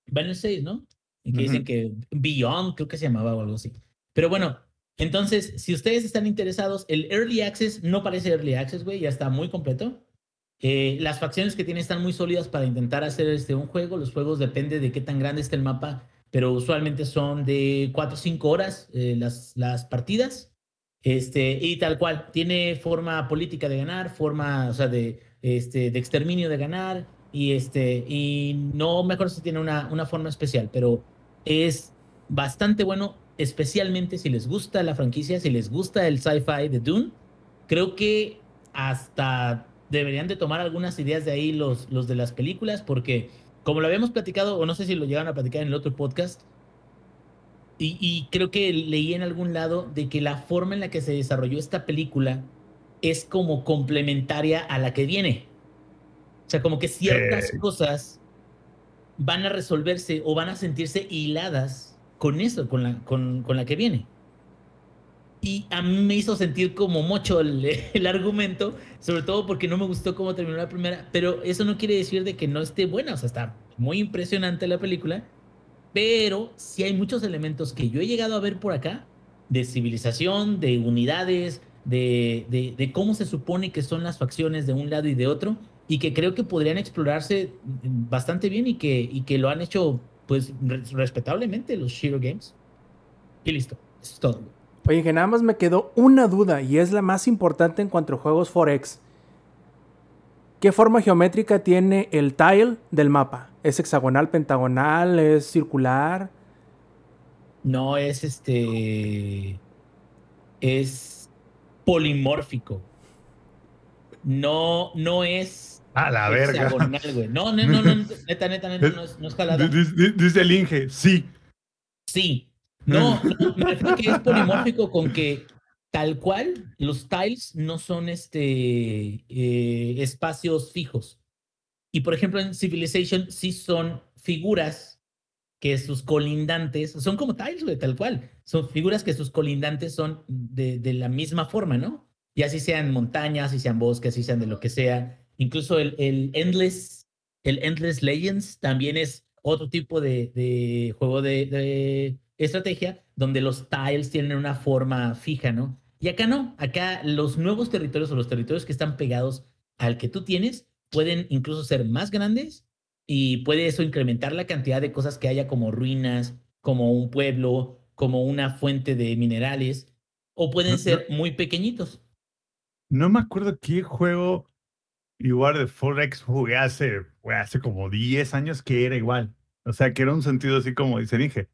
Van el 6, ¿no? Y que Ujú. dicen que Beyond, creo que se llamaba o algo así. Pero bueno, entonces, si ustedes están interesados, el Early Access no parece Early Access, güey, ya está muy completo. Eh, las facciones que tiene están muy sólidas para intentar hacer este, un juego. Los juegos depende de qué tan grande esté el mapa, pero usualmente son de 4 o 5 horas eh, las, las partidas. Este, y tal cual, tiene forma política de ganar, forma, o sea, de, este, de exterminio de ganar, y, este, y no me acuerdo si tiene una, una forma especial, pero es bastante bueno, especialmente si les gusta la franquicia, si les gusta el sci-fi de Dune. Creo que hasta deberían de tomar algunas ideas de ahí los, los de las películas, porque como lo habíamos platicado, o no sé si lo llegaron a platicar en el otro podcast, y, y, creo que leí en algún lado de que la forma en la que se desarrolló esta película es como complementaria a la que viene. O sea, como que ciertas Eh. cosas van a resolverse o van a sentirse hiladas con eso, con la, con, con la que viene. Y a mí me hizo sentir como mucho el, el argumento, sobre todo porque no me gustó cómo terminó la primera, pero eso no quiere decir de que no esté buena, o sea, está muy impresionante la película, pero sí hay muchos elementos que yo he llegado a ver por acá, de civilización, de unidades, de, de, de cómo se supone que son las facciones de un lado y de otro, y que creo que podrían explorarse bastante bien y que, y que lo han hecho pues respetablemente los Shiro Games. Y listo, eso es todo. Oye, que nada más me quedó una duda y es la más importante en cuanto a juegos Forex. ¿Qué forma geométrica tiene el tile del mapa? ¿Es hexagonal, pentagonal, es circular? No, es este. Es polimórfico. No, no es. A la verga. hexagonal, güey. No, no, no, no, neta, neta, neta, no es, no es jalada. Dice, dice el Inge, sí. Sí. No, no, me refiero a que es polimórfico con que tal cual los tiles no son este eh, espacios fijos. Y por ejemplo en Civilization sí son figuras que sus colindantes son como tiles, güey, tal cual. Son figuras que sus colindantes son de, de la misma forma, ¿no? Y así sean montañas, así sean bosques, así sean de lo que sea. Incluso el, el Endless, el Endless Legends también es otro tipo de, de juego de, de estrategia donde los tiles tienen una forma fija, ¿no? Y acá no, acá los nuevos territorios o los territorios que están pegados al que tú tienes pueden incluso ser más grandes y puede eso incrementar la cantidad de cosas que haya como ruinas, como un pueblo, como una fuente de minerales, o pueden No, ser muy pequeñitos. No me acuerdo qué juego igual de Forex jugué hace, hace como 10 años que era igual. O sea, que era un sentido así como dice dije.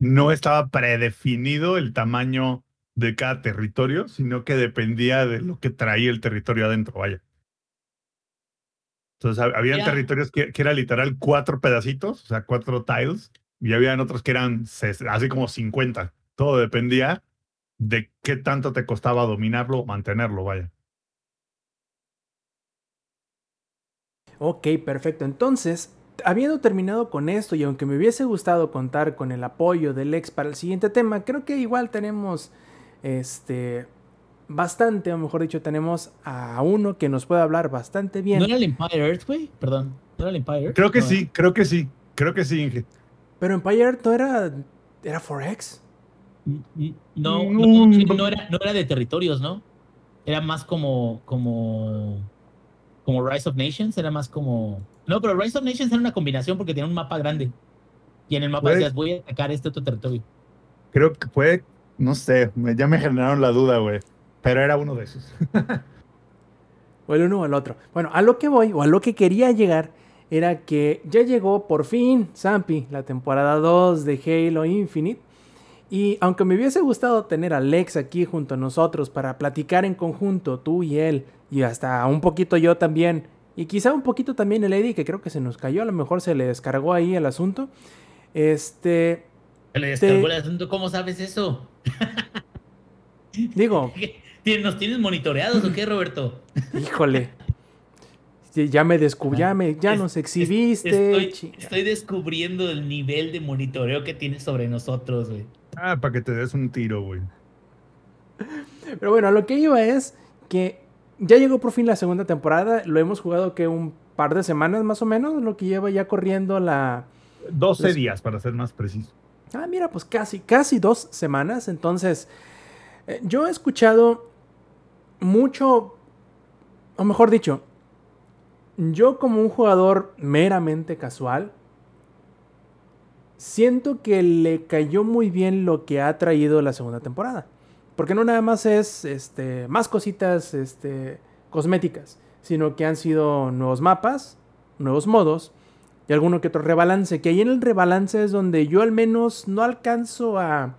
No estaba predefinido el tamaño de cada territorio, sino que dependía de lo que traía el territorio adentro, vaya. Entonces, hab- habían Ya. territorios que, que era literal cuatro pedacitos, o sea, cuatro tiles, y habían otros que eran así como 50. Todo dependía de qué tanto te costaba dominarlo o mantenerlo, vaya. Ok, perfecto. Entonces, habiendo terminado con esto y aunque me hubiese gustado contar con el apoyo del ex para el siguiente tema, creo que igual tenemos este bastante, o mejor dicho, tenemos a uno que nos puede hablar bastante bien. ¿No era el Empire Earth, güey? Perdón. ¿No era el Empire Earth? Creo que No, sí, creo que sí, creo que sí, Inge. Pero Empire Earth no era era Forex. No, no, no era, no era de territorios, ¿no? Era más como, como, como Rise of Nations, era más como... No, pero Rise of Nations era una combinación porque tenía un mapa grande. Y en el mapa decías, voy a atacar este otro territorio. Creo que puede, no sé, me- ya me generaron la duda, güey. Pero era uno de esos. O el uno o el otro. Bueno, a lo que voy, o a lo que quería llegar, era que ya llegó por fin, Zampi, la temporada 2 de Halo Infinite. Y aunque me hubiese gustado tener a Lex aquí junto a nosotros para platicar en conjunto, tú y él, y hasta un poquito yo también, y quizá un poquito también el Eddie, que creo que se nos cayó, a lo mejor se le descargó ahí el asunto. Este, Se le descargó Te- el asunto, ¿cómo sabes eso? digo. ¿Nos tienes monitoreados o qué, Roberto? híjole. Ya me descubrí, ya, me- ya Es- nos exhibiste. Estoy descubriendo el nivel de monitoreo que tienes sobre nosotros, güey. Ah, para que te des un tiro, güey. Pero bueno, lo que iba es que ya llegó por fin la segunda temporada. Lo hemos jugado que un par de semanas más o menos, lo que lleva ya corriendo la... 12 Pues- días, para ser más preciso. Ah, mira, pues casi, casi dos semanas. Entonces, eh, yo he escuchado mucho, o mejor dicho, yo como un jugador meramente casual, siento que le cayó muy bien lo que ha traído la segunda temporada. Porque no nada más es este, más cositas este, cosméticas, sino que han sido nuevos mapas, nuevos modos, y alguno que otro rebalance, que ahí en el rebalance es donde yo al menos no alcanzo a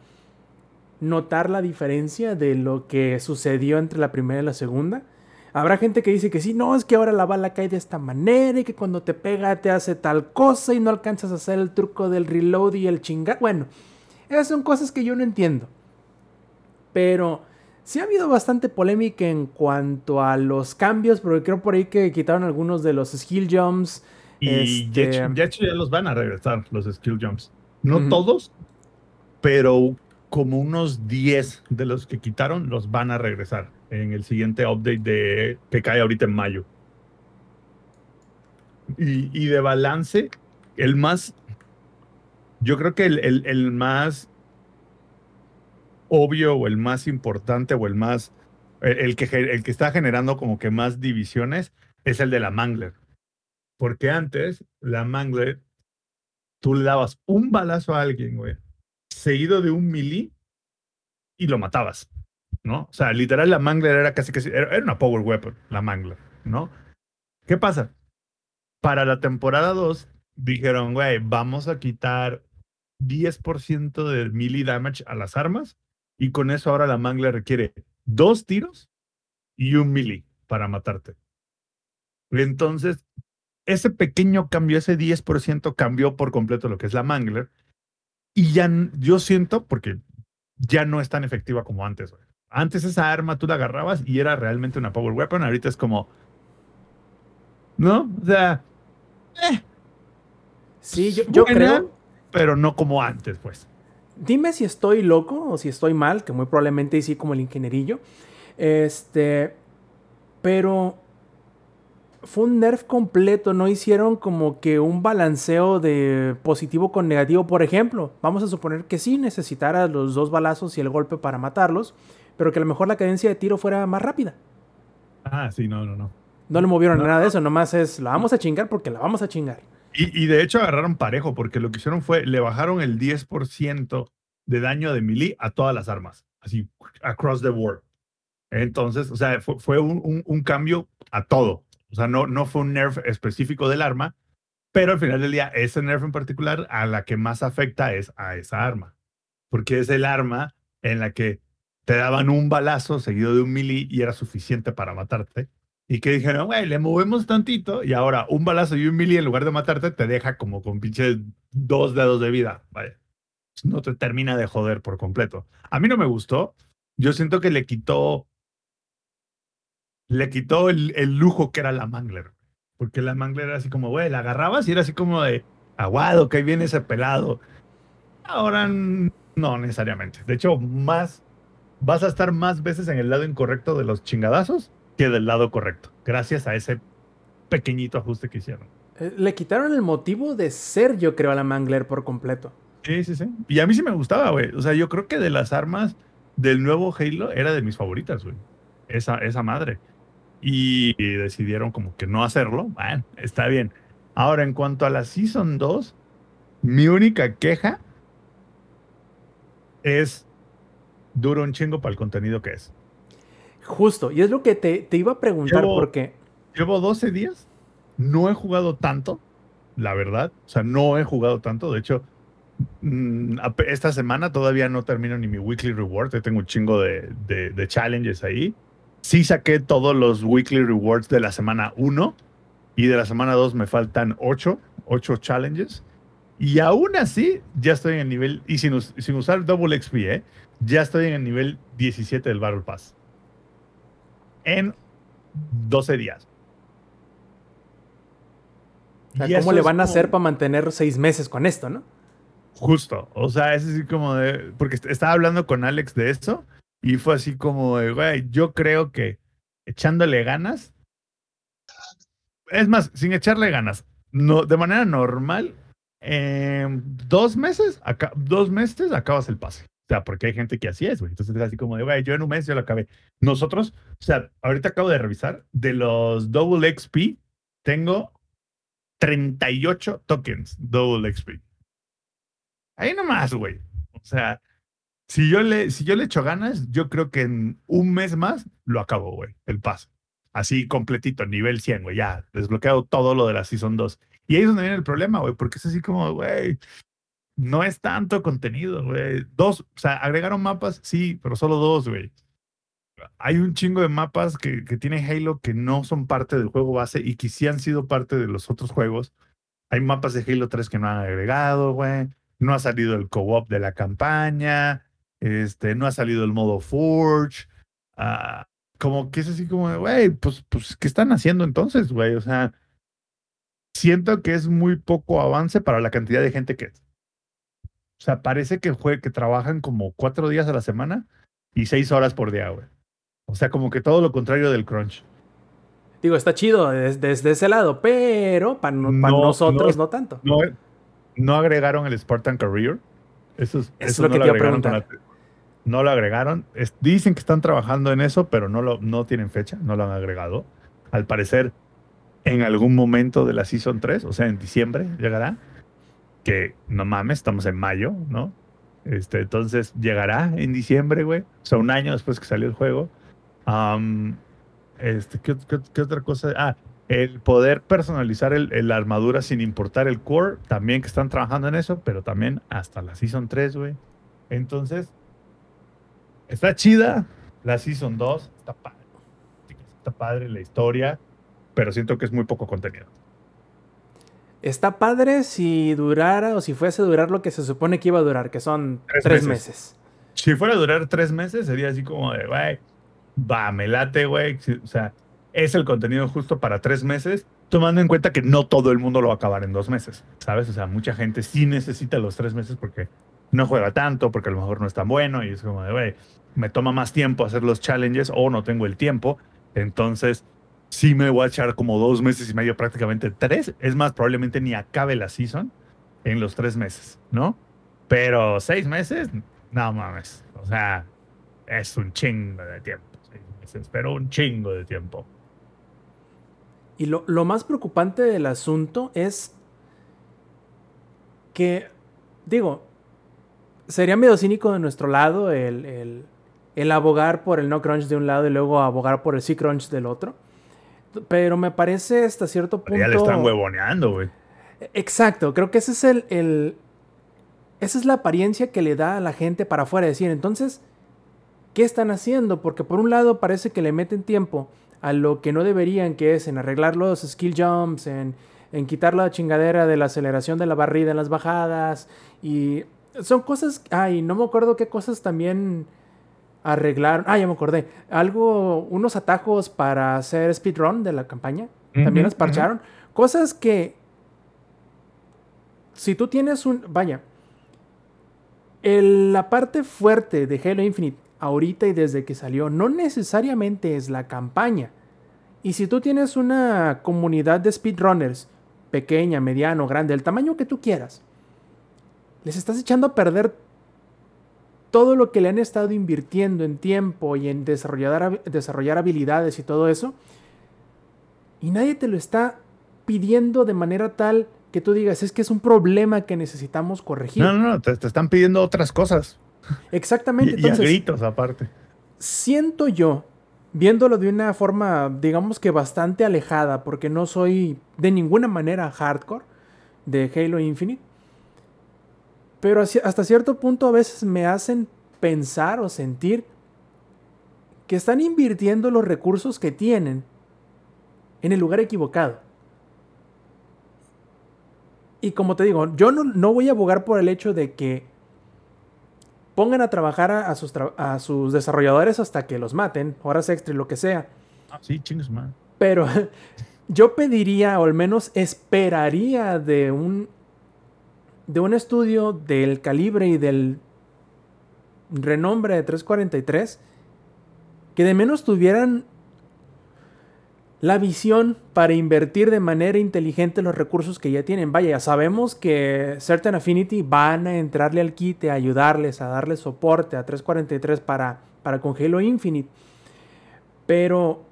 notar la diferencia de lo que sucedió entre la primera y la segunda. Habrá gente que dice que sí, no, es que ahora la bala cae de esta manera y que cuando te pega te hace tal cosa y no alcanzas a hacer el truco del reload y el chingar. Bueno, esas son cosas que yo no entiendo. Pero sí ha habido bastante polémica en cuanto a los cambios, porque creo por ahí que quitaron algunos de los skill jumps. Y este, ya, hecho, ya, hecho, ya los van a regresar, los skill jumps. No uh -huh. todos, pero como unos 10 de los que quitaron los van a regresar en el siguiente update de, que cae ahorita en mayo. Y, y de balance, el más, yo creo que el, el, el, más obvio o el más importante o el más, el, que, el que está generando como que más divisiones es el de la Mangler. Porque antes, la Mangler, tú le dabas un balazo a alguien, güey, seguido de un melee y lo matabas, ¿no? O sea, literal la Mangler era casi casi, era, era una power weapon, la Mangler, ¿no? ¿Qué pasa? Para la temporada 2 dijeron, güey, vamos a quitar 10% de melee damage a las armas y con eso ahora la Mangler requiere dos tiros y un melee para matarte. Entonces, ese pequeño cambio, ese 10% cambió por completo lo que es la Mangler y ya yo siento, porque ya no es tan efectiva como antes. Güey. Antes esa arma tú la agarrabas y era realmente una power weapon. Ahorita es como. ¿No? O sea. Eh. Sí, yo, yo creo. Pero no como antes, pues. Dime si estoy loco o si estoy mal, que muy probablemente sí, como el ingenierillo. Este. Pero fue un nerf completo, no hicieron como que un balanceo de positivo con negativo, por ejemplo. Vamos a suponer que sí necesitara los dos balazos y el golpe para matarlos, pero que a lo mejor la cadencia de tiro fuera más rápida. Ah, sí, no, no, no. No le movieron no, nada de eso, nomás es la vamos a chingar porque la vamos a chingar. Y, de hecho agarraron parejo, porque lo que hicieron fue le bajaron el 10% de daño de melee a todas las armas, así, across the board. Entonces, o sea, fue, un cambio a todo. O sea, no, no fue un nerf específico del arma, pero al final del día, ese nerf en particular a la que más afecta es a esa arma. Porque es el arma en la que te daban un balazo seguido de un melee y era suficiente para matarte. Y que dijeron, güey, le movemos tantito y ahora un balazo y un melee en lugar de matarte te deja como con pinches dos dedos de vida. Vaya. No te termina de joder por completo. A mí no me gustó. Yo siento que le quitó le quitó el, el, lujo que era la Mangler. Porque la Mangler era así como, güey, la agarrabas y era así como de, aguado, que ahí viene ese pelado. Ahora no necesariamente. De hecho, más, vas a estar más veces en el lado incorrecto de los chingadazos que del lado correcto. Gracias a ese pequeñito ajuste que hicieron. Le quitaron el motivo de ser, yo creo, a la Mangler por completo. Sí, sí, sí. Y a mí sí me gustaba, güey. O sea, yo creo que de las armas del nuevo Halo era de mis favoritas, güey. Esa, esa madre y decidieron como que no hacerlo. Bueno, está bien. Ahora, en cuanto a la Season 2, mi única queja es duro un chingo para el contenido que es. Justo, y es lo que te, te iba a preguntar llevo, porque... Llevo 12 días, no he jugado tanto, la verdad. O sea, no he jugado tanto. De hecho, mm, esta semana todavía no termino ni mi weekly reward. Tengo un chingo de, de, de challenges ahí sí saqué todos los weekly rewards de la semana 1 y de la semana 2 me faltan 8, 8 challenges. Y aún así, ya estoy en el nivel, y sin, sin usar double XP, ¿eh? ya estoy en el nivel 17 del Battle Pass. En 12 días. O sea, ¿Cómo le van a hacer para mantener 6 meses con esto, no? Justo. O sea, es así como de. Porque estaba hablando con Alex de esto y fue así como, de, güey, yo creo que echándole ganas, es más, sin echarle ganas, no, de manera normal, dos meses, acá, dos meses acabas el pase. O sea, porque hay gente que así es, güey. Entonces es así como de, güey, yo en un mes yo lo acabé. Nosotros, o sea, ahorita acabo de revisar, de los Double XP, tengo 38 tokens Double XP. Ahí nomás, güey. O sea, si yo, le, si yo le echo ganas, yo creo que en un mes más lo acabo, güey, el paso. Así completito, nivel 100, güey, ya, desbloqueado todo lo de la Season 2. Y ahí es donde viene el problema, güey, porque es así como, güey, no es tanto contenido, güey. Dos, o sea, agregaron mapas, sí, pero solo dos, güey. Hay un chingo de mapas que, que tiene Halo que no son parte del juego base y que sí han sido parte de los otros juegos. Hay mapas de Halo 3 que no han agregado, güey. No ha salido el co-op de la campaña. Este, no ha salido el modo Forge. Ah, como que es así como, güey, pues, pues, ¿qué están haciendo entonces, güey? O sea, siento que es muy poco avance para la cantidad de gente que. O sea, parece que, jue- que trabajan como cuatro días a la semana y seis horas por día, güey. O sea, como que todo lo contrario del crunch. Digo, está chido des- desde ese lado, pero para No, nosotros no. no tanto. No, agregaron el Spartan Career. Eso es, Es eso lo que te iba a preguntar. la- no lo agregaron. Es- dicen que están trabajando en eso, pero no, lo, no tienen fecha, no lo han agregado. Al parecer, en algún momento de la Season 3, o sea, en diciembre llegará. Que no mames, estamos en mayo, ¿no? Este, entonces llegará en diciembre, güey. O sea, un año después que salió el juego. Am, este, ¿qué, qué- qué otra cosa? Ah, el poder personalizar el, el armadura sin importar el core, también que están trabajando en eso, pero también hasta la Season 3, güey. Entonces, está chida la Season 2, está padre. Está padre la historia, pero siento que es muy poco contenido. Está padre si durara o si fuese a durar lo que se supone que iba a durar, que son Tres tres, meses. meses. Si fuera a durar tres meses, sería así como de, güey, va, me late, güey. O sea, es el contenido justo para tres meses, tomando en cuenta que no todo el mundo lo va a acabar en dos meses, ¿sabes? O sea, mucha gente sí necesita los tres meses porque no juega tanto, porque a lo mejor no es tan bueno y es como de, güey, me toma más tiempo hacer los challenges o no tengo el tiempo. Entonces, sí me voy a echar como dos meses y medio, prácticamente tres. Es más, probablemente ni acabe la season en los tres meses, ¿no? Pero seis meses, no mames. O sea, es un chingo de tiempo. Seis meses, pero un chingo de tiempo. Y lo, lo más preocupante del asunto es que, digo, sería medio cínico de nuestro lado el, el- el abogar por el no crunch de un lado y luego abogar por el sí crunch del otro. Pero me parece hasta cierto punto... Pero ya le están huevoneando, güey. Exacto, creo que ese es el, el- Esa es la apariencia que le da a la gente para afuera. Decir, entonces, ¿qué están haciendo? Porque por un lado parece que le meten tiempo a lo que no deberían, que es en arreglar los skill jumps, en, en quitar la chingadera de la aceleración de la barrida en las bajadas. Y son cosas. Ay, no me acuerdo qué cosas también arreglaron. Ah, ya me acordé. Algo, unos atajos para hacer speedrun de la campaña. También las parcharon. Cosas que. Si tú tienes un. Vaya. el- la parte fuerte de Halo Infinite, ahorita y desde que salió, no necesariamente es la campaña. Y si tú tienes una comunidad de speedrunners, pequeña, mediano, grande, el tamaño que tú quieras, les estás echando a perder todo lo que le han estado invirtiendo en tiempo y en desarrollar, desarrollar habilidades y todo eso. Y nadie te lo está pidiendo de manera tal que tú digas, es que es un problema que necesitamos corregir. No, no, no, te, te están pidiendo otras cosas. Exactamente. Y, y a Entonces, gritos aparte. siento yo, viéndolo de una forma, digamos que bastante alejada, porque no soy de ninguna manera hardcore de Halo Infinite, pero hasta cierto punto a veces me hacen pensar o sentir que están invirtiendo los recursos que tienen en el lugar equivocado. Y como te digo, yo no, no voy a abogar por el hecho de que pongan a trabajar a, a sus, tra- a sus desarrolladores hasta que los maten, horas extra y lo que sea. Ah, sí, chingas, man. Pero yo pediría, o al menos esperaría de un, de un estudio del calibre y del renombre de 343, que de menos tuvieran la visión para invertir de manera inteligente los recursos que ya tienen. Vaya, ya sabemos que Certain Affinity van a entrarle al quite, a ayudarles, a darle soporte a 343 para, para con Infinite. Pero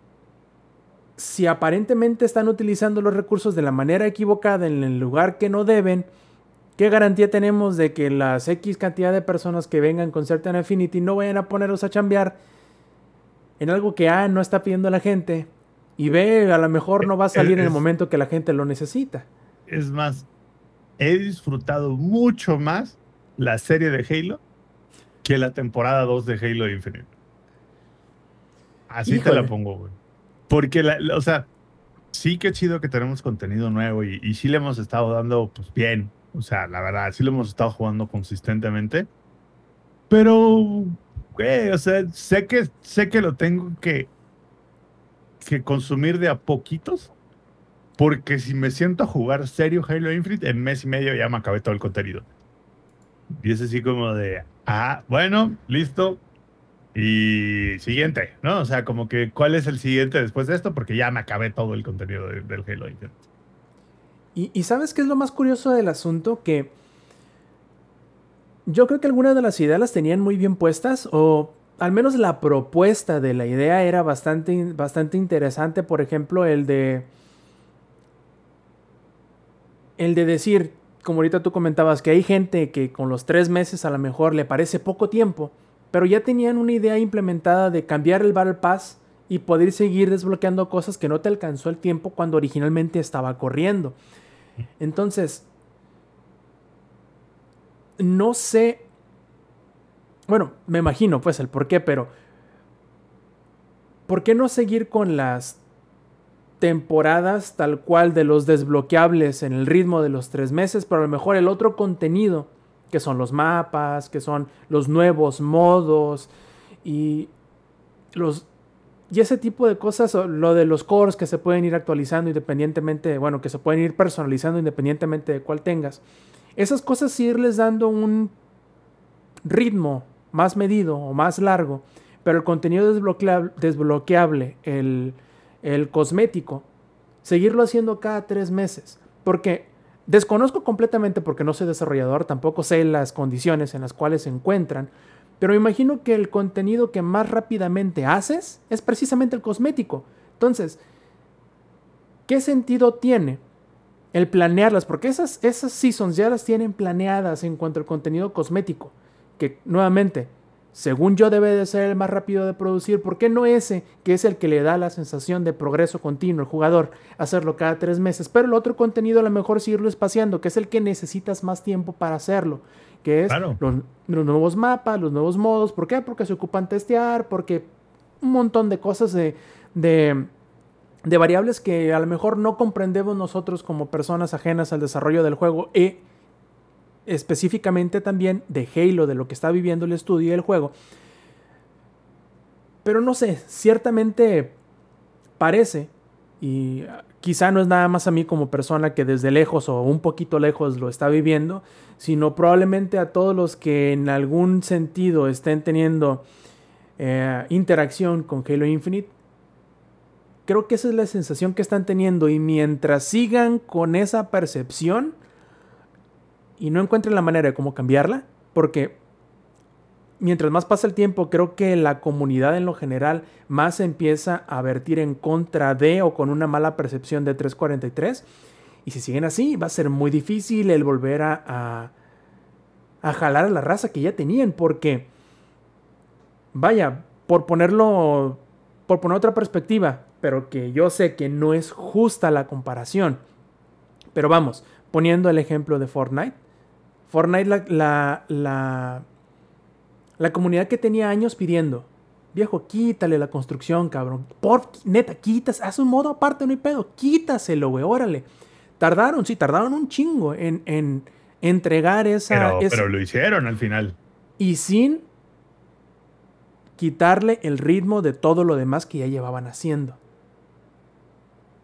si aparentemente están utilizando los recursos de la manera equivocada en el lugar que no deben, ¿qué garantía tenemos de que las X cantidad de personas que vengan con Certain Affinity no vayan a ponerlos a chambear en algo que A no está pidiendo la gente y B a lo mejor no va a salir en el momento que la gente lo necesita? es más, he disfrutado mucho más la serie de Halo que la temporada 2 de Halo Infinite. Así te la pongo, güey. Porque, la, la- o sea, sí que chido que tenemos contenido nuevo y, y sí le hemos estado dando, pues bien. O sea, la verdad, sí lo hemos estado jugando consistentemente. Pero, güey, o sea, sé que, sé que lo tengo que, que consumir de a poquitos. Porque si me siento a jugar serio Halo Infinite, en mes y medio ya me acabé todo el contenido. Y es así como de, ah, bueno, listo. Y siguiente, ¿no? O sea, como que, ¿cuál es el siguiente después de esto? Porque ya me acabé todo el contenido de- del Halo Infinite. Y, y ¿sabes qué es lo más curioso del asunto? Que yo creo que algunas de las ideas las tenían muy bien puestas, o al menos la propuesta de la idea era bastante, bastante interesante. Por ejemplo, el de. El de decir, como ahorita tú comentabas, que hay gente que con los tres meses a lo mejor le parece poco tiempo, pero ya tenían una idea implementada de cambiar el Battle Pass y poder seguir desbloqueando cosas que no te alcanzó el tiempo cuando originalmente estaba corriendo. Entonces, no sé, bueno, me imagino pues el por qué, pero ¿por qué no seguir con las temporadas tal cual de los desbloqueables en el ritmo de los tres meses, pero a lo mejor el otro contenido, que son los mapas, que son los nuevos modos y los y ese tipo de cosas, lo de los cores que se pueden ir actualizando independientemente, bueno, que se pueden ir personalizando independientemente de cuál tengas. Esas cosas sí irles dando un ritmo más medido o más largo, pero el contenido desbloqueable, desbloqueable el, el cosmético, seguirlo haciendo cada tres meses. Porque desconozco completamente, porque no soy desarrollador, tampoco sé las condiciones en las cuales se encuentran, pero me imagino que el contenido que más rápidamente haces es precisamente el cosmético. Entonces, ¿qué sentido tiene el planearlas? Porque esas, esas seasons ya las tienen planeadas en cuanto al contenido cosmético. Que nuevamente, según yo, debe de ser el más rápido de producir. ¿Por qué no ese, que es el que le da la sensación de progreso continuo al jugador, hacerlo cada tres meses? Pero el otro contenido a lo mejor seguirlo espaciando, que es el que necesitas más tiempo para hacerlo que es Claro. los, los nuevos mapas, los nuevos modos. ¿Por qué? Porque se ocupan testear, porque un montón de cosas de, de, de variables que a lo mejor no comprendemos nosotros como personas ajenas al desarrollo del juego y específicamente también de Halo, de lo que está viviendo el estudio y el juego. Pero no sé, ciertamente parece, y quizá no es nada más a mí como persona que desde lejos o un poquito lejos lo está viviendo, sino probablemente a todos los que en algún sentido estén teniendo eh, interacción con Halo Infinite. Creo que esa es la sensación que están teniendo y mientras sigan con esa percepción y no encuentren la manera de cómo cambiarla, porque mientras más pasa el tiempo, creo que la comunidad en lo general más empieza a vertir en contra de o con una mala percepción de 343. Y si siguen así, va a ser muy difícil el volver a, a, a jalar a la raza que ya tenían, porque, vaya, por ponerlo, por poner otra perspectiva, pero que yo sé que no es justa la comparación. Pero vamos, poniendo el ejemplo de Fortnite. Fortnite, la, la, la, la comunidad que tenía años pidiendo, viejo, quítale la construcción, cabrón. Por neta, quitas, haz un modo aparte, no hay pedo, quítaselo, güey, órale. Tardaron, sí, tardaron un chingo en, en entregar esa, Pero, esa- pero lo hicieron al final. y sin quitarle el ritmo de todo lo demás que ya llevaban haciendo.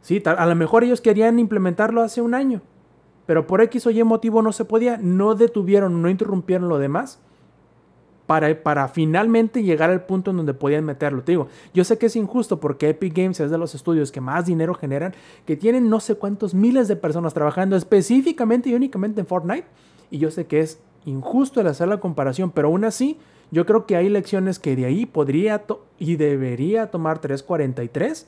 Sí, a lo mejor ellos querían implementarlo hace un año, pero por X o Y motivo no se podía, no detuvieron, no interrumpieron lo demás para, para finalmente llegar al punto en donde podían meterlo. Te digo, yo sé que es injusto porque Epic Games es de los estudios que más dinero generan, que tienen no sé cuántos miles de personas trabajando específicamente y únicamente en Fortnite, y yo sé que es injusto el hacer la comparación, pero aún así, yo creo que hay lecciones que de ahí podría y debería tomar 343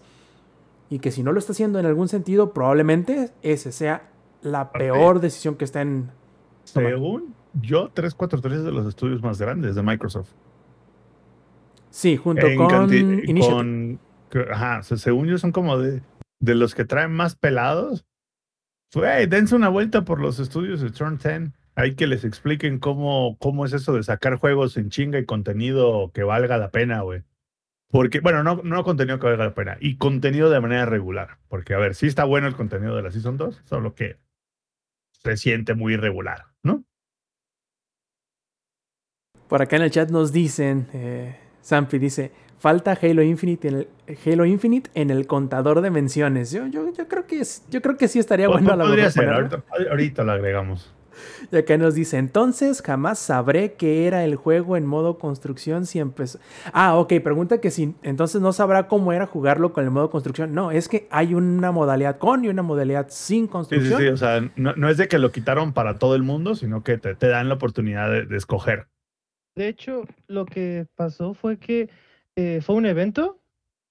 y que si no lo está haciendo en algún sentido, probablemente ese sea la peor decisión que estén tomando. Según yo, 343 es de los estudios más grandes de Microsoft. Sí, junto En con con- ajá, o sea, según yo son como de, de los que traen más pelados. Güey, dense una vuelta por los estudios de Turn 10. Hay que les expliquen cómo, cómo es eso de sacar juegos en chinga y contenido que valga la pena, güey. Porque, bueno, no, no contenido que valga la pena, y contenido de manera regular. Porque, a ver, sí está bueno el contenido de la Season 2, solo que se siente muy irregular, ¿no? Por acá en el chat nos dicen, eh, Sampi dice, falta Halo Infinite en el, Halo Infinite en el contador de menciones. Yo, yo, yo creo que es, yo creo que sí estaría bueno a lo Podría ser, ahorita, ahorita lo agregamos. Y acá nos dice, entonces jamás sabré que era el juego en modo construcción si empezó. Ah, ok, pregunta que si entonces no sabrá cómo era jugarlo con el modo construcción. No, es que hay una modalidad con y una modalidad sin Sí, sí, construcción. sí. O sea, no, no es de que lo quitaron para todo el mundo, sino que te, te dan la oportunidad de, de escoger. De hecho, lo que pasó fue que eh, fue un evento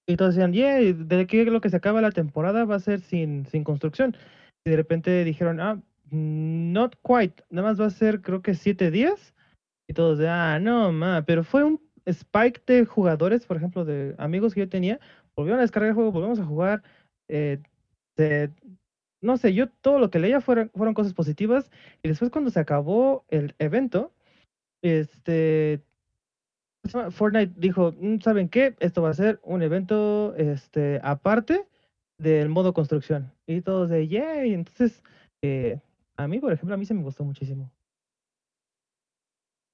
y todos decían, yeah, de que lo que se acaba la temporada va a ser sin, sin construcción. Y de repente dijeron, ah, not quite, nada más va a ser creo que siete días. Y todos de, ah, no, ma, pero fue un spike de jugadores, por ejemplo, de amigos que yo tenía, volvieron a descargar el juego, volvemos a jugar. eh, se- no sé, yo todo lo que leía fueron, fueron cosas positivas. Y después cuando se acabó el evento, este. Fortnite dijo, "Mm, ¿saben qué? Esto va a ser un evento este, aparte del modo construcción. Y todos de, yay. Entonces, eh, a mí, por ejemplo, a mí se me gustó muchísimo.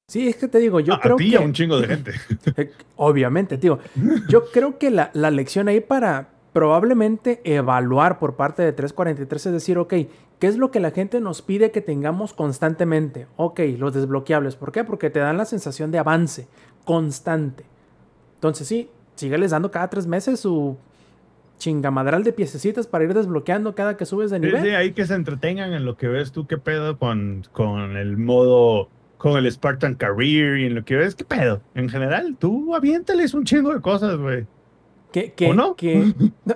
Sí, es que te digo, yo a creo ti y que... a un chingo de gente. Eh, Obviamente, tío. Yo creo que la, la lección ahí para probablemente evaluar por parte de 343 es decir, ok, ¿qué es lo que la gente nos pide que tengamos constantemente? Ok, los desbloqueables. ¿Por qué? Porque te dan la sensación de avance constante. Entonces sí, sígueles dando cada tres meses su chingamadral de piececitas para ir desbloqueando cada que subes de Sí, nivel. sí, ahí que se entretengan en lo que ves tú, qué pedo con, con el modo, con el Spartan Career y en lo que ves, qué pedo. En general, tú aviéntales un chingo de cosas, güey. Que, que, ¿O no? que-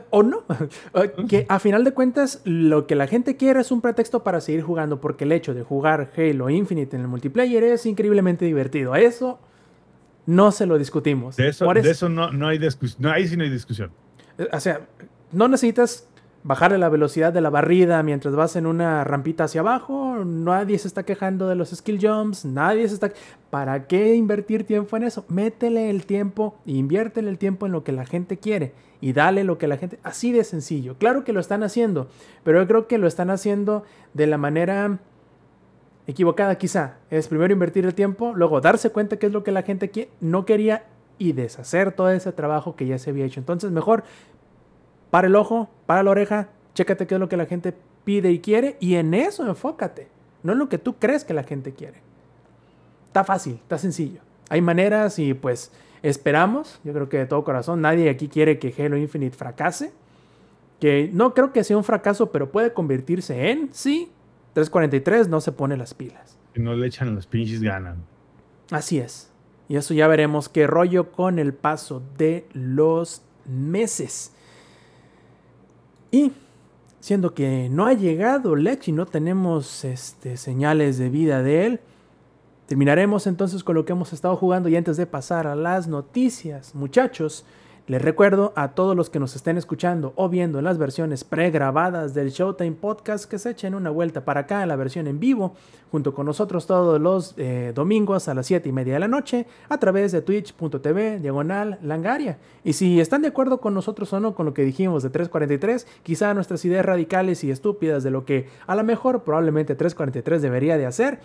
o no. Que a final de cuentas, lo que la gente quiere es un pretexto para seguir jugando, porque el hecho de jugar Halo Infinite en el multiplayer es increíblemente divertido. A eso no se lo discutimos. De eso, de eso- no, no hay discusión. No, ahí sí no hay discusión. O sea, no necesitas bajarle la velocidad de la barrida mientras vas en una rampita hacia abajo. Nadie se está quejando de los skill jumps. Nadie se está. ¿Para qué invertir tiempo en eso? Métele el tiempo, inviértele el tiempo en lo que la gente quiere y dale lo que la gente. Así de sencillo. Claro que lo están haciendo, pero yo creo que lo están haciendo de la manera equivocada, quizá. Es primero invertir el tiempo, luego darse cuenta qué es lo que la gente no quería y deshacer todo ese trabajo que ya se había hecho. Entonces, mejor para el ojo, para la oreja, chécate qué es lo que la gente pide y quiere y en eso enfócate, no en lo que tú crees que la gente quiere. Está fácil, está sencillo. Hay maneras y pues esperamos, yo creo que de todo corazón, nadie aquí quiere que Halo Infinite fracase. Que no creo que sea un fracaso, pero puede convertirse en, sí, 343 no se pone las pilas. Si no le echan las pinches ganas. Así es. Y eso ya veremos qué rollo con el paso de los meses. Y siendo que no ha llegado Lech y no tenemos este, señales de vida de él, terminaremos entonces con lo que hemos estado jugando y antes de pasar a las noticias, muchachos, les recuerdo a todos los que nos estén escuchando o viendo en las versiones pregrabadas del Showtime Podcast que se echen una vuelta para acá en la versión en vivo, junto con nosotros todos los eh, domingos a las 7 y media de la noche, a través de twitch.tv, diagonal, langaria. Y si están de acuerdo con nosotros o no con lo que dijimos de 343, quizá nuestras ideas radicales y estúpidas de lo que a lo mejor probablemente 343 debería de hacer,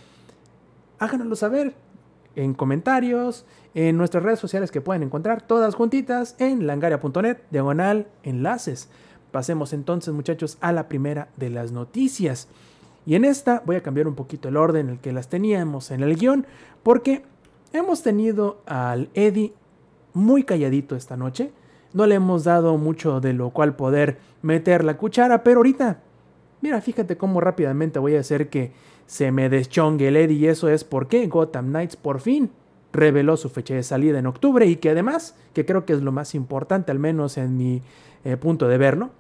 háganoslo saber en comentarios, en nuestras redes sociales que pueden encontrar todas juntitas en langaria.net, diagonal, enlaces. Pasemos entonces muchachos a la primera de las noticias. Y en esta voy a cambiar un poquito el orden en el que las teníamos en el guion, porque hemos tenido al Eddie muy calladito esta noche. No le hemos dado mucho de lo cual poder meter la cuchara, pero ahorita, mira, fíjate cómo rápidamente voy a hacer que se me deschongue el Eddie y eso es porque Gotham Knights por fin reveló su fecha de salida en octubre y que además, que creo que es lo más importante, al menos en mi eh, punto de verlo,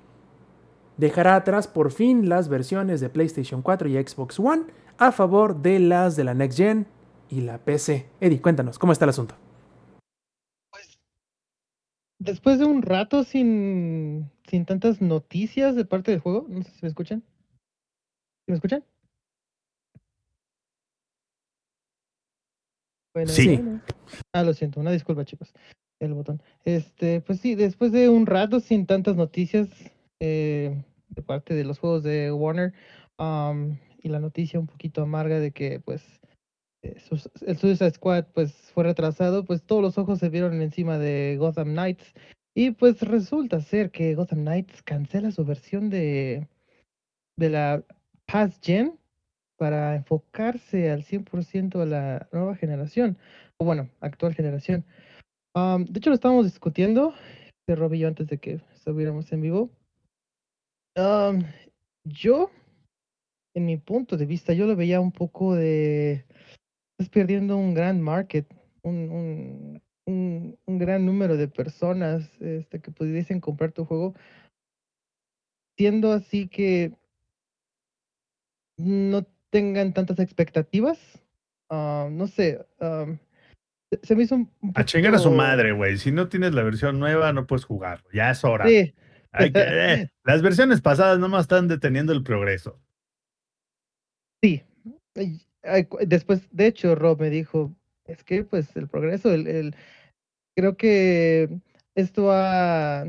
dejará atrás por fin las versiones de PlayStation 4 y Xbox One a favor de las de la Next Gen y la PC. Eddie, cuéntanos, ¿cómo está el asunto? Después de un rato sin, sin tantas noticias de parte del juego, no sé si me escuchan. ¿Me escuchan? Bueno, Sí. bueno. Ah, lo siento, una disculpa, chicos. El botón. Este, pues sí, después de un rato sin tantas noticias eh, de parte de los juegos de Warner am, y la noticia un poquito amarga de que pues eh, el Suicide Squad pues fue retrasado, pues todos los ojos se vieron encima de Gotham Knights y pues resulta ser que Gotham Knights cancela su versión de de la Past Gen para enfocarse al 100% a la nueva generación, o bueno, actual generación. Am, de hecho, lo estábamos discutiendo, de antes de que estuviéramos en vivo. Am, yo, en mi punto de vista, yo lo veía un poco de... Estás perdiendo un gran market, un, un, un, un gran número de personas este, que pudiesen comprar tu juego, siendo así que no tengan tantas expectativas. ah, no sé, se- me hizo un, A chingar a su madre, güey. Si no tienes la versión nueva, no puedes jugar. Ya es hora. Sí, Hay que- eh, las versiones pasadas nomás están deteniendo el progreso. sí. Después, de hecho, Rob me dijo, es que pues el progreso, el, el- creo que esto ha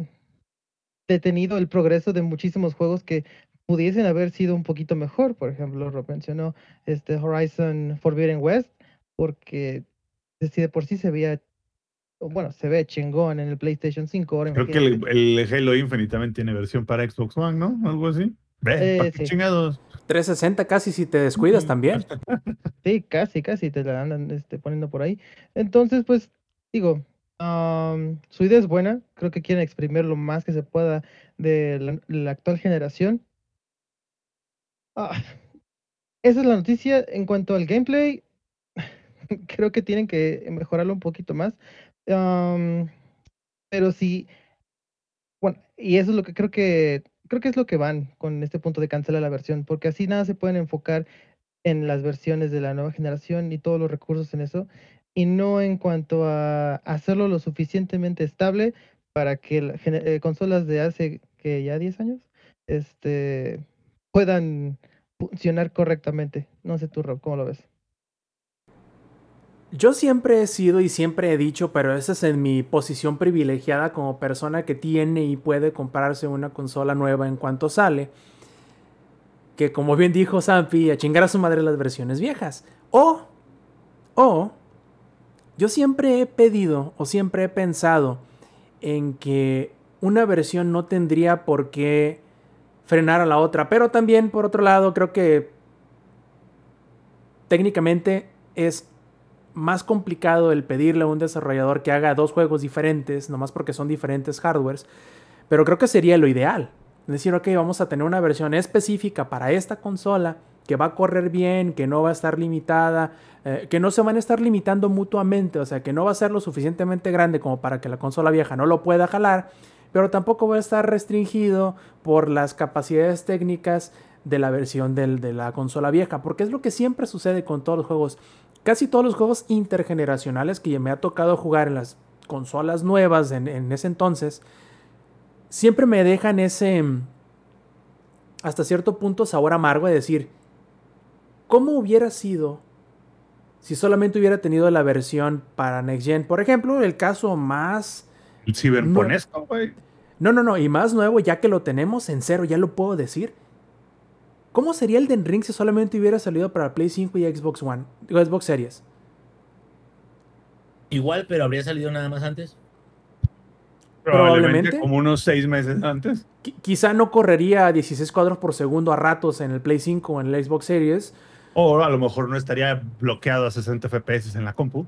detenido el progreso de muchísimos juegos que pudiesen haber sido un poquito mejor. Por ejemplo, Rob mencionó este Horizon Forbidden West, porque de si de por sí se veía, bueno, se ve chingón en el PlayStation 5. Ahora Creo que el, el Halo Infinite también tiene versión para Xbox One, ¿no? Algo así. Ve, Eh, ¿para qué sí. chingados? 360 casi si te descuidas también. Sí, casi, casi te la andan este, poniendo por ahí. Entonces, pues, digo, am, su idea es buena. Creo que quieren exprimir lo más que se pueda de la, la actual generación. Ah, esa es la noticia. En cuanto al gameplay, creo que tienen que mejorarlo un poquito más. Pero sí, bueno, y eso es lo que creo que creo que es lo que van con este punto de cancelar la versión, porque así nada se pueden enfocar en las versiones de la nueva generación y todos los recursos en eso, y no en cuanto a hacerlo lo suficientemente estable para que las consolas de hace que ya 10 años este puedan funcionar correctamente. No sé tú, Rob, ¿cómo lo ves? Yo siempre he sido y siempre he dicho, pero esa es en mi posición privilegiada como persona que tiene y puede comprarse una consola nueva en cuanto sale. Que como bien dijo Zampi, a chingar a su madre las versiones viejas. O, o, yo siempre he pedido o siempre he pensado en que una versión no tendría por qué frenar a la otra. Pero también, por otro lado, creo que técnicamente es más complicado el pedirle a un desarrollador que haga dos juegos diferentes, nomás porque son diferentes hardwares, pero creo que sería lo ideal. Es decir, ok, vamos a tener una versión específica para esta consola que va a correr bien, que no va a estar limitada, eh, que no se van a estar limitando mutuamente, o sea, que no va a ser lo suficientemente grande como para que la consola vieja no lo pueda jalar, pero tampoco va a estar restringido por las capacidades técnicas de la versión del, de la consola vieja, porque es lo que siempre sucede con todos los juegos casi todos los juegos intergeneracionales que me ha tocado jugar en las consolas nuevas en, en, ese entonces, siempre me dejan ese, hasta cierto punto, sabor amargo de decir, ¿cómo hubiera sido si solamente hubiera tenido la versión para Next Gen? Por ejemplo, el caso más... El ciberponesco, güey. No, no, no, y más nuevo, ya que lo tenemos en cero, ya lo puedo decir. ¿Cómo sería el Den Ring si solamente hubiera salido para Play 5 y Xbox One? Digo, Xbox Series. Igual, pero habría salido nada más antes. Probablemente, Probablemente. como unos seis meses antes. Qu quizá no correría a 16 cuadros por segundo a ratos en el Play 5 o en el Xbox Series. O a lo mejor no estaría bloqueado a 60 FPS en la compu.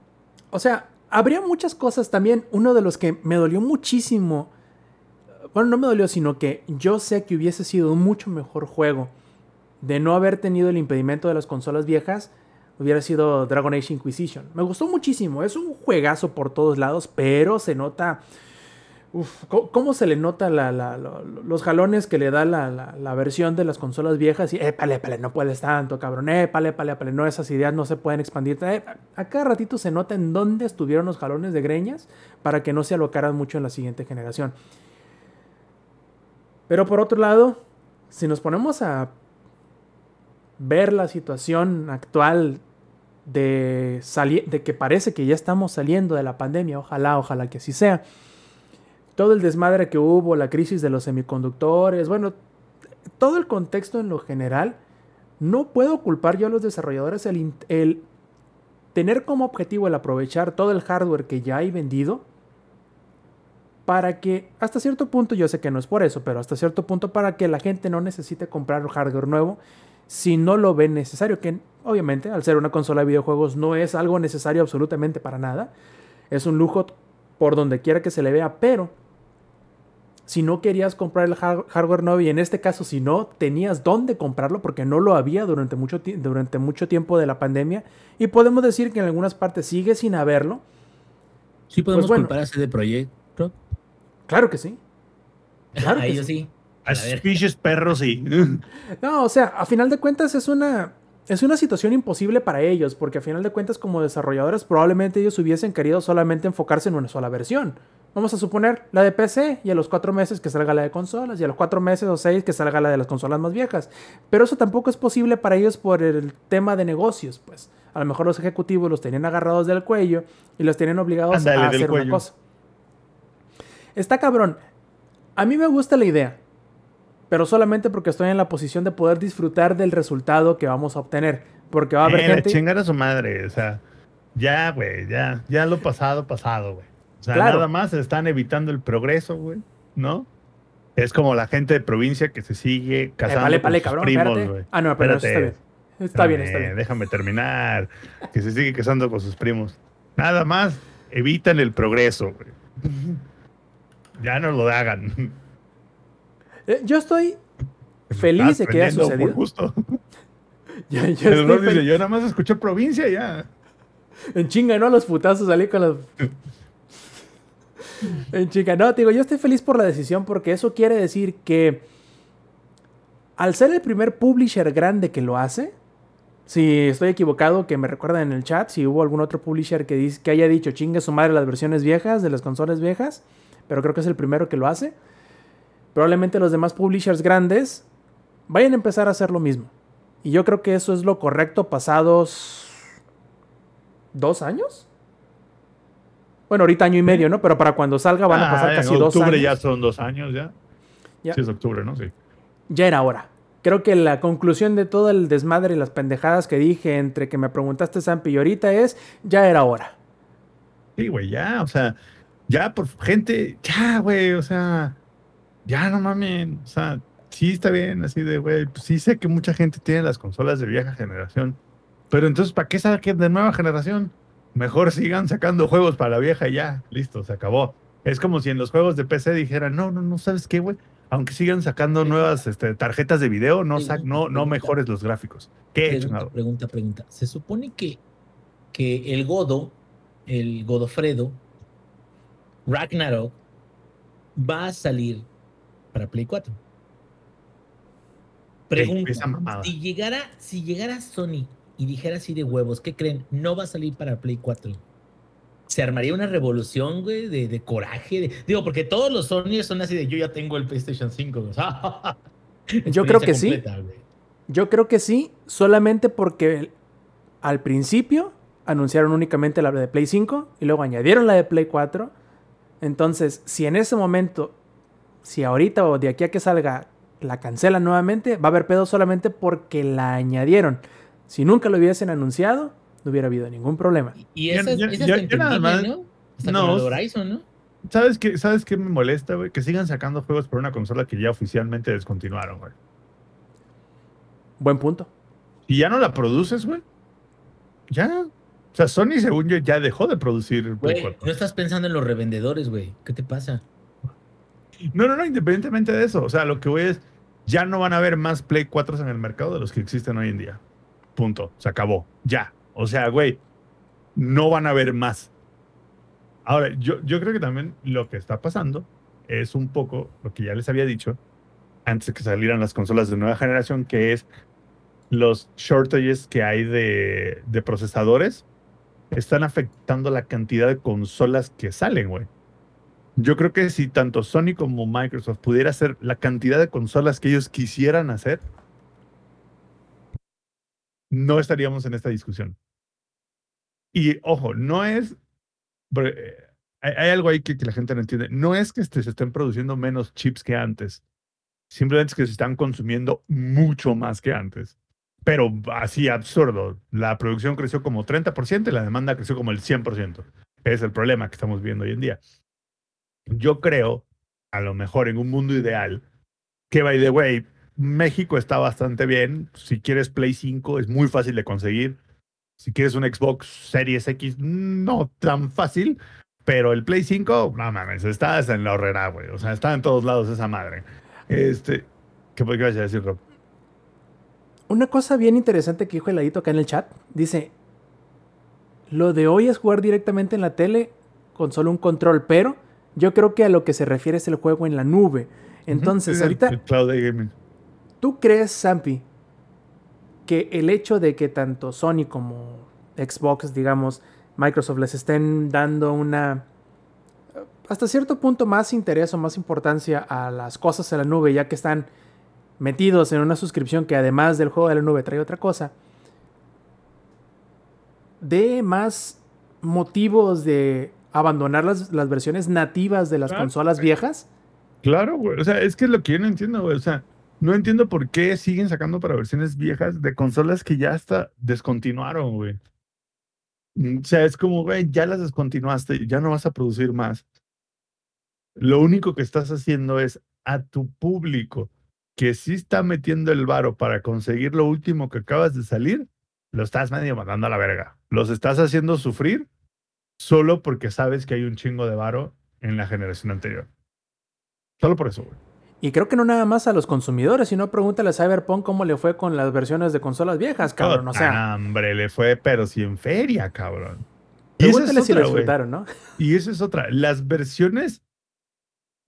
O sea, habría muchas cosas también. Uno de los que me dolió muchísimo. Bueno, no me dolió, sino que yo sé que hubiese sido un mucho mejor juego de no haber tenido el impedimento de las consolas viejas, hubiera sido Dragon Age Inquisition. Me gustó muchísimo, es un juegazo por todos lados, pero se nota... ¿cómo se le nota la, los jalones que le da la, versión de las consolas viejas? Y, épale, épale, no puedes tanto, cabrón. Épale, épale, épale, no, esas ideas no se pueden expandir. Eh, a cada ratito se nota en dónde estuvieron los jalones de greñas para que no se alocaran mucho en la siguiente generación. Pero por otro lado, si nos ponemos a ver la situación actual de, de que parece que ya estamos saliendo de la pandemia, ojalá, ojalá que así sea. Todo el desmadre que hubo, la crisis de los semiconductores, bueno, todo el contexto en lo general, no puedo culpar yo a los desarrolladores el, el tener como objetivo el aprovechar todo el hardware que ya hay vendido para que, hasta cierto punto, yo sé que no es por eso, pero hasta cierto punto para que la gente no necesite comprar hardware nuevo si no lo ven necesario, que obviamente al ser una consola de videojuegos no es algo necesario absolutamente para nada, es un lujo por donde quiera que se le vea, pero si no querías comprar el hardware nuevo y en este caso si no tenías dónde comprarlo porque no lo había durante mucho, durante mucho tiempo de la pandemia y podemos decir que en algunas partes sigue sin haberlo. Sí podemos pues culpar a CD Projekt, Claro que sí. Claro a ellos sí. A perros sí. No, o sea, a final de cuentas es una es una situación imposible para ellos, porque a final de cuentas como desarrolladores probablemente ellos hubiesen querido solamente enfocarse en una sola versión. Vamos a suponer la de PC y a los cuatro meses que salga la de consolas y a los cuatro meses o seis que salga la de las consolas más viejas. Pero eso tampoco es posible para ellos por el tema de negocios, pues. A lo mejor los ejecutivos los tenían agarrados del cuello y los tenían obligados a hacer una cosa. Está cabrón. A mí me gusta la idea, pero solamente porque estoy en la posición de poder disfrutar del resultado que vamos a obtener. Porque va a haber eh, gente. Chingar a su madre, o sea, ya, güey, ya, ya lo pasado, pasado, güey. O sea, nada más están evitando el progreso, güey, ¿no? Es como la gente de provincia que se sigue eh, casando con sus primos, güey. Ah, no, pero está bien. Está bien, está bien. Déjame terminar. Que se sigue casando con sus primos. Nada más evitan el progreso, güey. Ya no lo hagan. Eh, yo estoy feliz de que haya sucedido. Justo. ya, ya dice, yo nada más escuché provincia ya. En chinga, ¿no? Los putazos salí con los en chica, no, te digo, yo estoy feliz por la decisión porque eso quiere decir que al ser el primer publisher grande que lo hace, si estoy equivocado, que me recuerden en el chat, si hubo algún otro publisher que, dice, que haya dicho chingue su madre las versiones viejas de las consolas viejas, pero creo que es el primero que lo hace. Probablemente los demás publishers grandes vayan a empezar a hacer lo mismo. Y yo creo que eso es lo correcto pasados dos años. Bueno, ahorita año y medio, ¿no? Pero para cuando salga van a ah, pasar casi dos años. octubre ya son dos años ya. Sí, es octubre, ¿no? Sí. Ya era hora. Creo que la conclusión de todo el desmadre y las pendejadas que dije entre que me preguntaste, Sampi, y ahorita es, ya era hora. Sí, güey, ya, o sea, ya por gente, ya, güey, o sea, ya no mames, o sea, sí está bien, así de, güey, pues sí sé que mucha gente tiene las consolas de vieja generación, pero entonces, ¿para qué saquen de nueva generación? mejor sigan sacando juegos para la vieja y ya, listo, se acabó. Es como si en los juegos de PC dijeran, no, no, no, ¿sabes qué, güey? Aunque sigan sacando nuevas este, tarjetas de video, no, no, no mejores los gráficos. ¿Qué pregunta, pregunta, pregunta. Se supone que, que el Godo, el Godofredo, Ragnarok, va a salir para Play 4. Pregunta, si llegara, si llegara Sony y dijera así de huevos, ¿qué creen? No va a salir para Play 4. Se armaría una revolución, güey, de, coraje. digo, porque todos los Sony son así de yo ya tengo el PlayStation 5. yo creo que sí. Yo creo que sí, solamente porque al principio anunciaron únicamente la de Play 5 y luego añadieron la de Play 4. Entonces, si en ese momento, si ahorita o de aquí a que salga la cancelan nuevamente, va a haber pedo solamente porque la añadieron. Si nunca lo hubiesen anunciado, no hubiera habido ningún problema. Y esa, es nada más, ¿no? no, Horizon, ¿no? ¿Sabes qué, ¿Sabes qué me molesta, güey? Que sigan sacando juegos por una consola que ya oficialmente descontinuaron, güey. Buen punto. ¿Y ya no la produces, güey? Ya. O sea, Sony, según yo, ya dejó de producir. Güey, no estás pensando en los revendedores, güey. ¿Qué te pasa? No, no, no, independientemente de eso. O sea, lo que voy es, ya no van a haber más Play 4 en el mercado de los que existen hoy en día. Punto. Se acabó. Ya. O sea, güey, no van a ver más. Ahora, yo, yo creo que también lo que está pasando es un poco lo que ya les había dicho antes de que salieran las consolas de nueva generación, que es los shortages que hay de, de procesadores están afectando la cantidad de consolas que salen, güey. Yo creo que si tanto Sony como Microsoft pudiera hacer la cantidad de consolas que ellos quisieran hacer, no estaríamos en esta discusión. Y ojo, no es. eh, Hay, algo ahí que, la gente no entiende. No es que se estén produciendo menos chips que antes. Simplemente es que se están consumiendo mucho más que antes. Pero así absurdo. La producción creció como 30% y la demanda creció como el 100%. Es el problema que estamos viendo hoy en día. Yo creo, a lo mejor en un mundo ideal, que by the way, México está bastante bien. Si quieres Play 5 es muy fácil de conseguir. Si quieres un Xbox Series X, no tan fácil. Pero el Play 5, no mames, está en la horrera, güey. O sea, está en todos lados esa madre. Este, ¿qué qué vas a decir, Rob? Una cosa bien interesante que dijo el ladito acá en el chat. Dice, lo de hoy es jugar directamente en la tele con solo un control, pero yo creo que a lo que se refiere es el juego en la nube. Entonces, ahorita, el Cloud Gaming. ¿tú crees, Sampi, que el hecho de que tanto Sony como Xbox, digamos, Microsoft les estén dando una, hasta cierto punto, más interés o más importancia a las cosas en la nube, ya que están metidos en una suscripción que además del juego de la nube trae otra cosa, de más motivos de abandonar las, las versiones nativas de las Claro. consolas viejas? Claro, güey. O sea, es que es lo que yo no entiendo, güey. O sea, no entiendo por qué siguen sacando para versiones viejas de consolas que ya hasta descontinuaron, güey. Mm, O sea, es como, güey, ya las descontinuaste, ya no vas a producir más. Lo único que estás haciendo es a tu público que sí está metiendo el varo para conseguir lo último que acabas de salir, lo estás medio mandando a la verga. Los estás haciendo sufrir solo porque sabes que hay un chingo de varo en la generación anterior. Solo por eso, güey. Y creo que no nada más a los consumidores, sino pregúntale a Cyberpunk cómo le fue con las versiones de consolas viejas, cabrón. O sea, Hombre, le fue, pero sí en feria, cabrón. Y pregúntale es si otra, disfrutaron, ¿no? Y esa es otra. Las versiones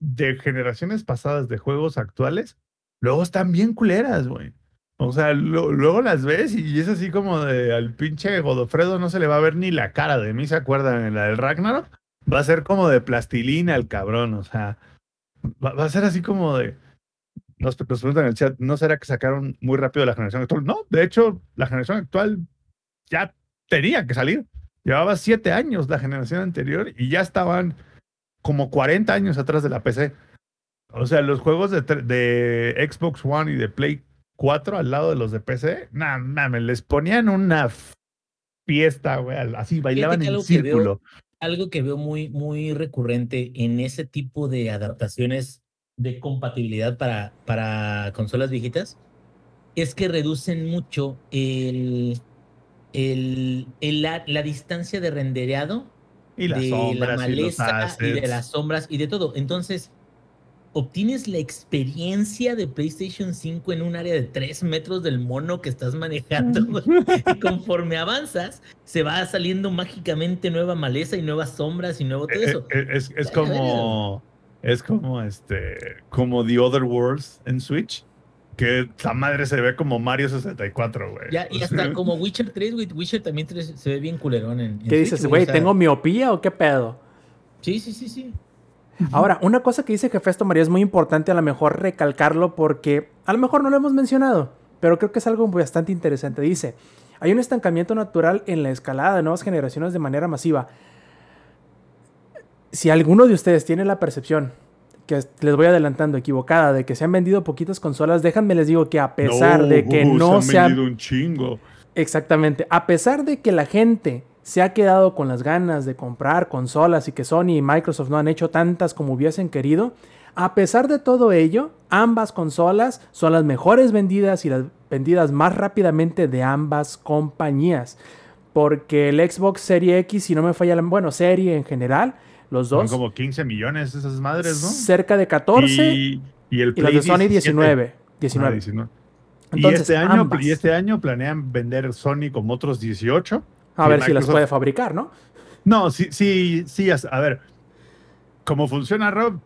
de generaciones pasadas de juegos actuales, luego están bien culeras, güey. O sea, luego las ves y es así como de al pinche Godofredo no se le va a ver ni la cara de mí, ¿se acuerdan? En la del Ragnarok. Va a ser como de plastilina el cabrón, o sea, va, a ser así como de... Nos, nos preguntan en el chat, ¿no será que sacaron muy rápido la generación actual? No, de hecho, la generación actual ya tenía que salir. Llevaba siete años la generación anterior y ya estaban como 40 años atrás de la PC. O sea, los juegos de, de Xbox One y de Play 4 al lado de los de PC, nada, mames, les ponían una fiesta, güey, así bailaban en algo que veo- círculo. algo que veo muy, muy recurrente en ese tipo de adaptaciones de compatibilidad para, para consolas viejitas es que reducen mucho el, el, el- la, la distancia de rendereado Y de sombras la y maleza y, de assets. las sombras y de todo. Entonces, obtienes la experiencia de PlayStation 5 en un área de 3 metros del mono que estás manejando. y conforme avanzas, se va saliendo mágicamente nueva maleza y nuevas sombras y nuevo todo Eh, eso. eh, Es, es Ya, como. Es como este. Como The Other Worlds en Switch. Que esa madre se ve como Mario 64, güey. Ya, y hasta como Witcher 3, güey. Witcher también 3 se ve bien culerón en, en ¿Qué Switch, dices, o güey? sea, ¿Tengo miopía o qué pedo? Sí, sí, sí, sí. Ahora, una cosa que dice Jefesto María es muy importante a lo mejor recalcarlo porque a lo mejor no lo hemos mencionado, pero creo que es algo bastante interesante. Dice, hay un estancamiento natural en la escalada de nuevas generaciones de manera masiva. Si alguno de ustedes tiene la percepción, que les voy adelantando, equivocada, de que se han vendido poquitas consolas, déjenme les digo que a pesar de que uh, no se se han han vendido un chingo. Exactamente. A pesar de que la gente se ha quedado con las ganas de comprar consolas y que Sony y Microsoft no han hecho tantas como hubiesen querido, a pesar de todo ello, ambas consolas son las mejores vendidas y las vendidas más rápidamente de ambas compañías. Porque el Xbox Serie X, si no me falla la... Bueno, serie en general, los Son dos, como 15 millones esas madres, ¿no? cerca de 14 y, y, y el las Play de Sony 17. 19. Ah, 19. 19. y, Entonces, este año, ambas. y este año planean vender Sony como otros 18. A ver si las Microsoft- puede fabricar, ¿no? No, sí, sí, sí. A ver, como funciona Rob,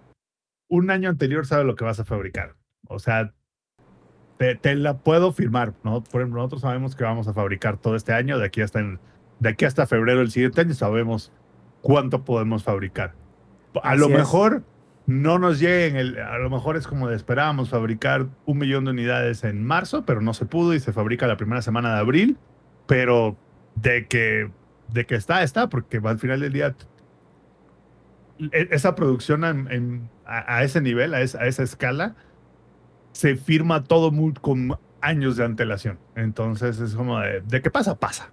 un año anterior sabe lo que vas a fabricar. O sea, te, te la puedo firmar, ¿no? Por ejemplo, nosotros sabemos que vamos a fabricar todo este año, de aquí hasta, en- de aquí hasta febrero del siguiente año sabemos cuánto podemos fabricar. A Así lo es. mejor no nos lleguen, el, a lo mejor es como esperábamos fabricar un millón de unidades en marzo, pero no se pudo y se fabrica la primera semana de abril, pero de que, de que está, está, porque al final del día e, esa producción en- en- a, a ese nivel, a esa, a esa escala, se firma todo muy, con años de antelación. Entonces es como de, de qué pasa, pasa.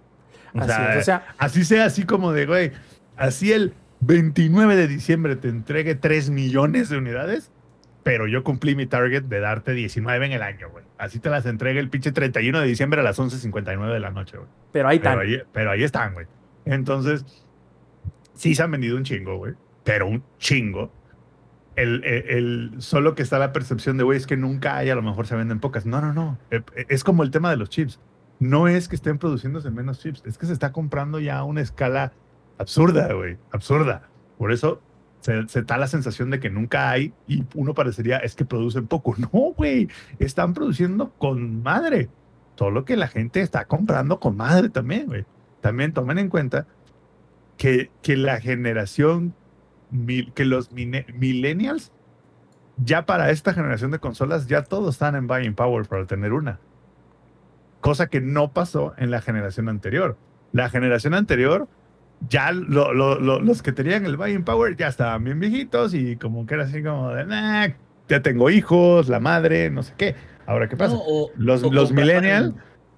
O Así sea, es, o sea, Así sea, así como de, güey, así el 29 de diciembre te entregue 3 millones de unidades, pero yo cumplí mi target de darte 19 en el año, güey. Así te las entregue el pinche 31 de diciembre a las 11.59 de la noche, güey. pero ahí Pero están. ahí, pero ahí están, güey. Entonces, sí se han vendido un chingo, güey. Pero un chingo. El, el- el- solo que está la percepción de, güey, es que nunca hay, a lo mejor se venden pocas. No, no, no. Eh, eh, Es como el tema de los chips. No es que estén produciéndose menos chips, es que se está comprando ya a una escala absurda, güey. Absurda. Por eso se, da la sensación de que nunca hay y uno parecería, es que producen poco. No, güey. Están produciendo con madre. Solo que la gente está comprando con madre también, güey. También tomen en cuenta que, que la generación, que los mine- millennials, ya para esta generación de consolas, ya todos están en buying power para tener una. Cosa que no pasó en la generación anterior. La generación anterior, ya lo- lo- lo- los que tenían el buying power ya estaban bien viejitos y como que era así como de, "Nah, ya tengo hijos, la madre, no sé qué. Ahora, ¿qué pasa? No, o- Los- o los compraban- millennial-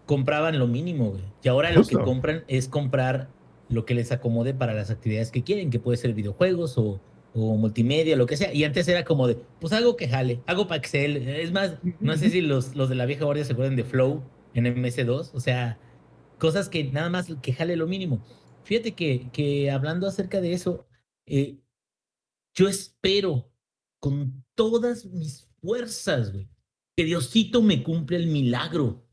Compraban lo mínimo, güey. Y ahora lo Justo. que compran es comprar lo que les acomode para las actividades que quieren, que puede ser videojuegos o, o multimedia, lo que sea. Y antes era como de, pues algo que jale, algo para Excel. Es más, no sé si los, los de la vieja guardia se acuerdan de Flow en MS2. O sea, cosas que nada más que jale lo mínimo. Fíjate que, que hablando acerca de eso, eh, yo espero con todas mis fuerzas, güey, que Diosito me cumple el milagro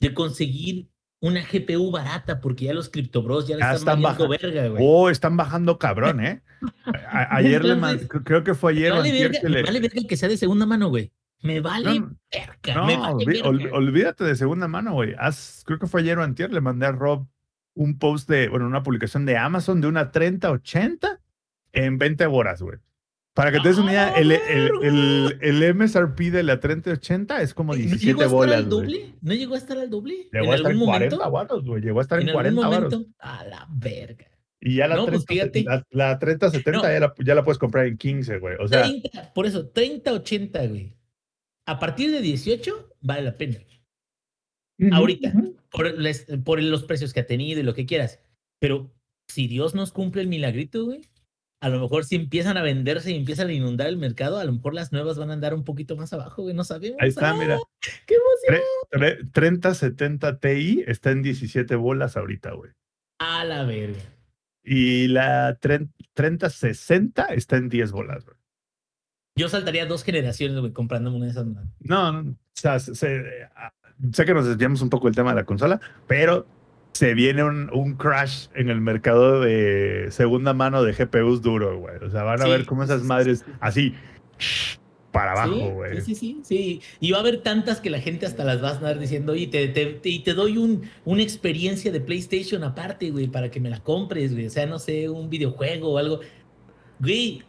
de conseguir una GPU barata, porque ya los criptobros ya le Ya están, están bajando. verga, güey. Oh, están bajando cabrón, ¿eh? A- ayer le mandé, Entonces, creo que fue ayer vale verga, que le- vale verga que sea de segunda mano, güey. Me vale No, verga, No, me vale olvi- verga. ol- olvídate de segunda mano, güey. Creo que fue ayer o antier, le mandé a Rob un post de, bueno, una publicación de Amazon de una 3080 en 20 horas, güey. Para que te des una idea, el, el, el, el MSRP de la 3080 es como ¿No llegó 17 a estar bolas, al doble? ¿No llegó a estar al doble? Llegó ¿En a estar en algún 40 momento? varos, güey. Llegó a estar en, En algún 40 varos. momento, a la verga. Y ya la, No, pues 30, fíjate. la, la 3070 No. ya, la, ya la puedes comprar en 15, güey. O sea, 30, por eso, 30, 80, güey. A partir de 18, vale la pena. Ahorita. Por, les- por los precios que ha tenido y lo que quieras. Pero si Dios nos cumple el milagrito, güey, a lo mejor si empiezan a venderse y empiezan a inundar el mercado, a lo mejor las nuevas van a andar un poquito más abajo, güey. No sabemos. Ahí está, ¡Ah! mira. ¡Qué emoción! Tre- tre- 3070 Ti está en 17 bolas ahorita, güey. A la verga. Y la tren- 3060 está en 10 bolas, güey. Yo saltaría dos generaciones, güey, comprándome una de esas. No, no, no. O sea, se- sé que nos desviamos un poco del tema de la consola, pero se viene un, un crash en el mercado de segunda mano de GPUs duro, güey. O sea, van a Sí, ver cómo esas madres sí. así para abajo, güey. Sí, sí, sí, sí. Y va a haber tantas que la gente hasta las va a andar diciendo, oye, te, te, te- y te doy un, una experiencia de PlayStation aparte, güey, para que me la compres, güey. O sea, no sé, un videojuego o algo. Güey,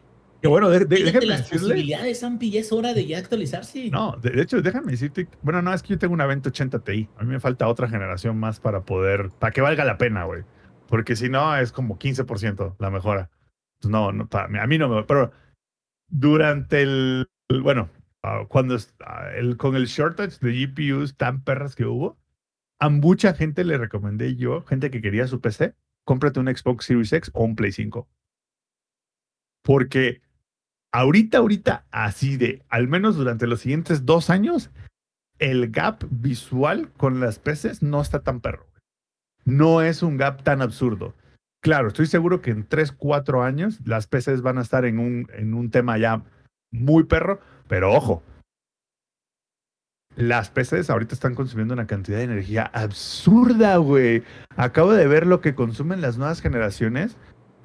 Que bueno, de- de- déjame las decirle. posibilidades, Ampi, ya es hora de ya actualizarse. No, de, de hecho, déjame decirte. Bueno, no, es que yo tengo una 2080 Ti. A mí me falta otra generación más para poder. Para que valga la pena, güey. Porque si no, es como 15% la mejora. Pues no, no para mí- a mí no me. Pero durante el. el- bueno, ah, cuando. ah, el, con el shortage de GPUs tan perras que hubo, a mucha gente le recomendé yo, gente que quería su PC, cómprate un Xbox Series X o un Play 5. Porque ahorita, ahorita, así de, al menos durante los siguientes dos años, el gap visual con las PCs no está tan perro. No es un gap tan absurdo. Claro, estoy seguro que en 3, 4 años las PCs van a estar en un, en un tema ya muy perro, pero ojo, las PCs ahorita están consumiendo una cantidad de energía absurda, güey. Acabo de ver lo que consumen las nuevas generaciones.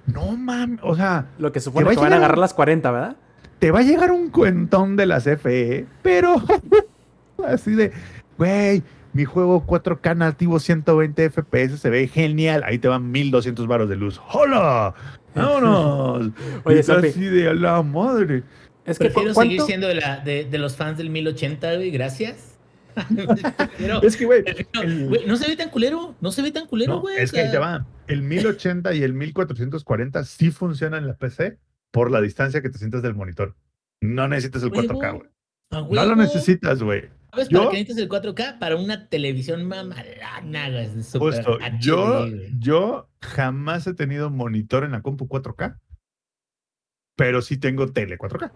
No mames, o sea, Lo que supone va que van a un- agarrar las 40, ¿verdad? te va a llegar un cuentón de las FE, pero así de, güey, mi juego 4K nativo 120 FPS se ve genial. Ahí te van 1200 varos de luz. ¡Hola! Vámonos. Oye, Zampi. así de a la madre. Es que Prefiero ¿cu- seguir siendo de, la, de, de los fans del 1080, güey, gracias. Es que, güey, no, se ve tan culero, no se ve tan culero, no, güey. es que sea, ya va. El 1080 y el 1440 sí funcionan en la PC por la distancia que te sientas del monitor. No necesitas el 4K, güey. No lo necesitas, güey. ¿Sabes Yo- para qué necesitas el 4K? Para una televisión mamalana, güey. Justo, HD, yo, yo jamás he tenido monitor en la compu 4K, pero sí tengo tele 4K.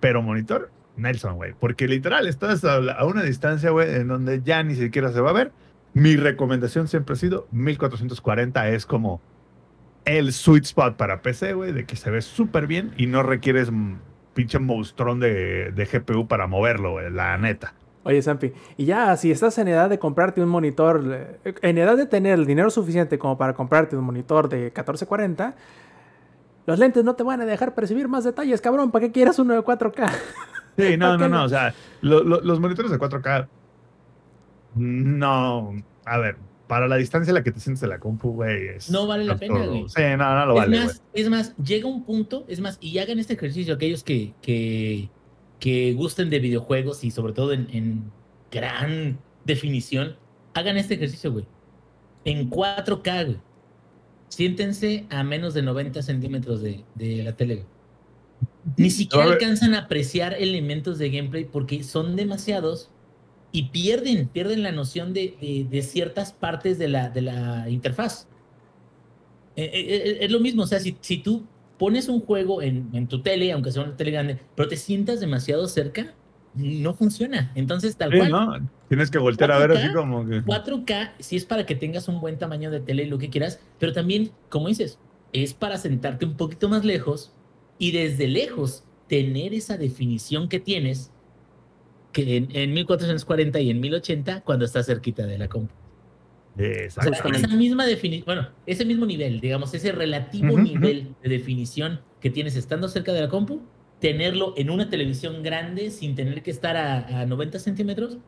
Pero monitor, Nelson, güey. Porque literal, estás a, una distancia, güey, en donde ya ni siquiera se va a ver. Mi recomendación siempre ha sido 1440 es como el sweet spot para PC, güey, de que se ve súper bien y no requieres mm, pinche monstrón de, de GPU para moverlo, güey, la neta. Oye, Sampi, y ya si estás en edad de comprarte un monitor, eh, en edad de tener el dinero suficiente como para comprarte un monitor de 1440, los lentes no te van a dejar percibir más detalles, cabrón. ¿Para qué quieras uno de 4K? Sí, no, ¿Para no, no. O sea, lo- lo- los monitores de 4K. No. A ver, para la distancia a la que te sientes de la compu, güey. No vale la pena, güey. Sí, no, no lo es, vale, más, es más, llega un punto, es más, y hagan este ejercicio aquellos que, que, que gusten de videojuegos y sobre todo en, en gran definición, hagan este ejercicio, güey. En 4K, güey. Siéntense a menos de 90 centímetros de, de la tele, güey. Ni siquiera ver. alcanzan a apreciar elementos de gameplay porque son demasiados y pierden, pierden la noción de, de- de ciertas partes de la, de la interfaz. Eh, eh, eh, es lo mismo, o sea, si, si tú pones un juego en, en tu tele, aunque sea una tele grande, pero te sientas demasiado cerca, no funciona. Entonces, tal Sí, cual, ¿no? Tienes que voltear a ver 4K, así como que. 4K sí es para que tengas un buen tamaño de tele y lo que quieras, pero también, como dices, es para sentarte un poquito más lejos y desde lejos tener esa definición que tienes que en, en 1440 y en 1080 cuando estás cerquita de la compu. O sea, Exactamente. esa misma definición, bueno, ese mismo nivel, digamos, ese relativo Ujú, nivel de definición que tienes estando cerca de la compu, tenerlo en una televisión grande sin tener que estar a, a 90 centímetros.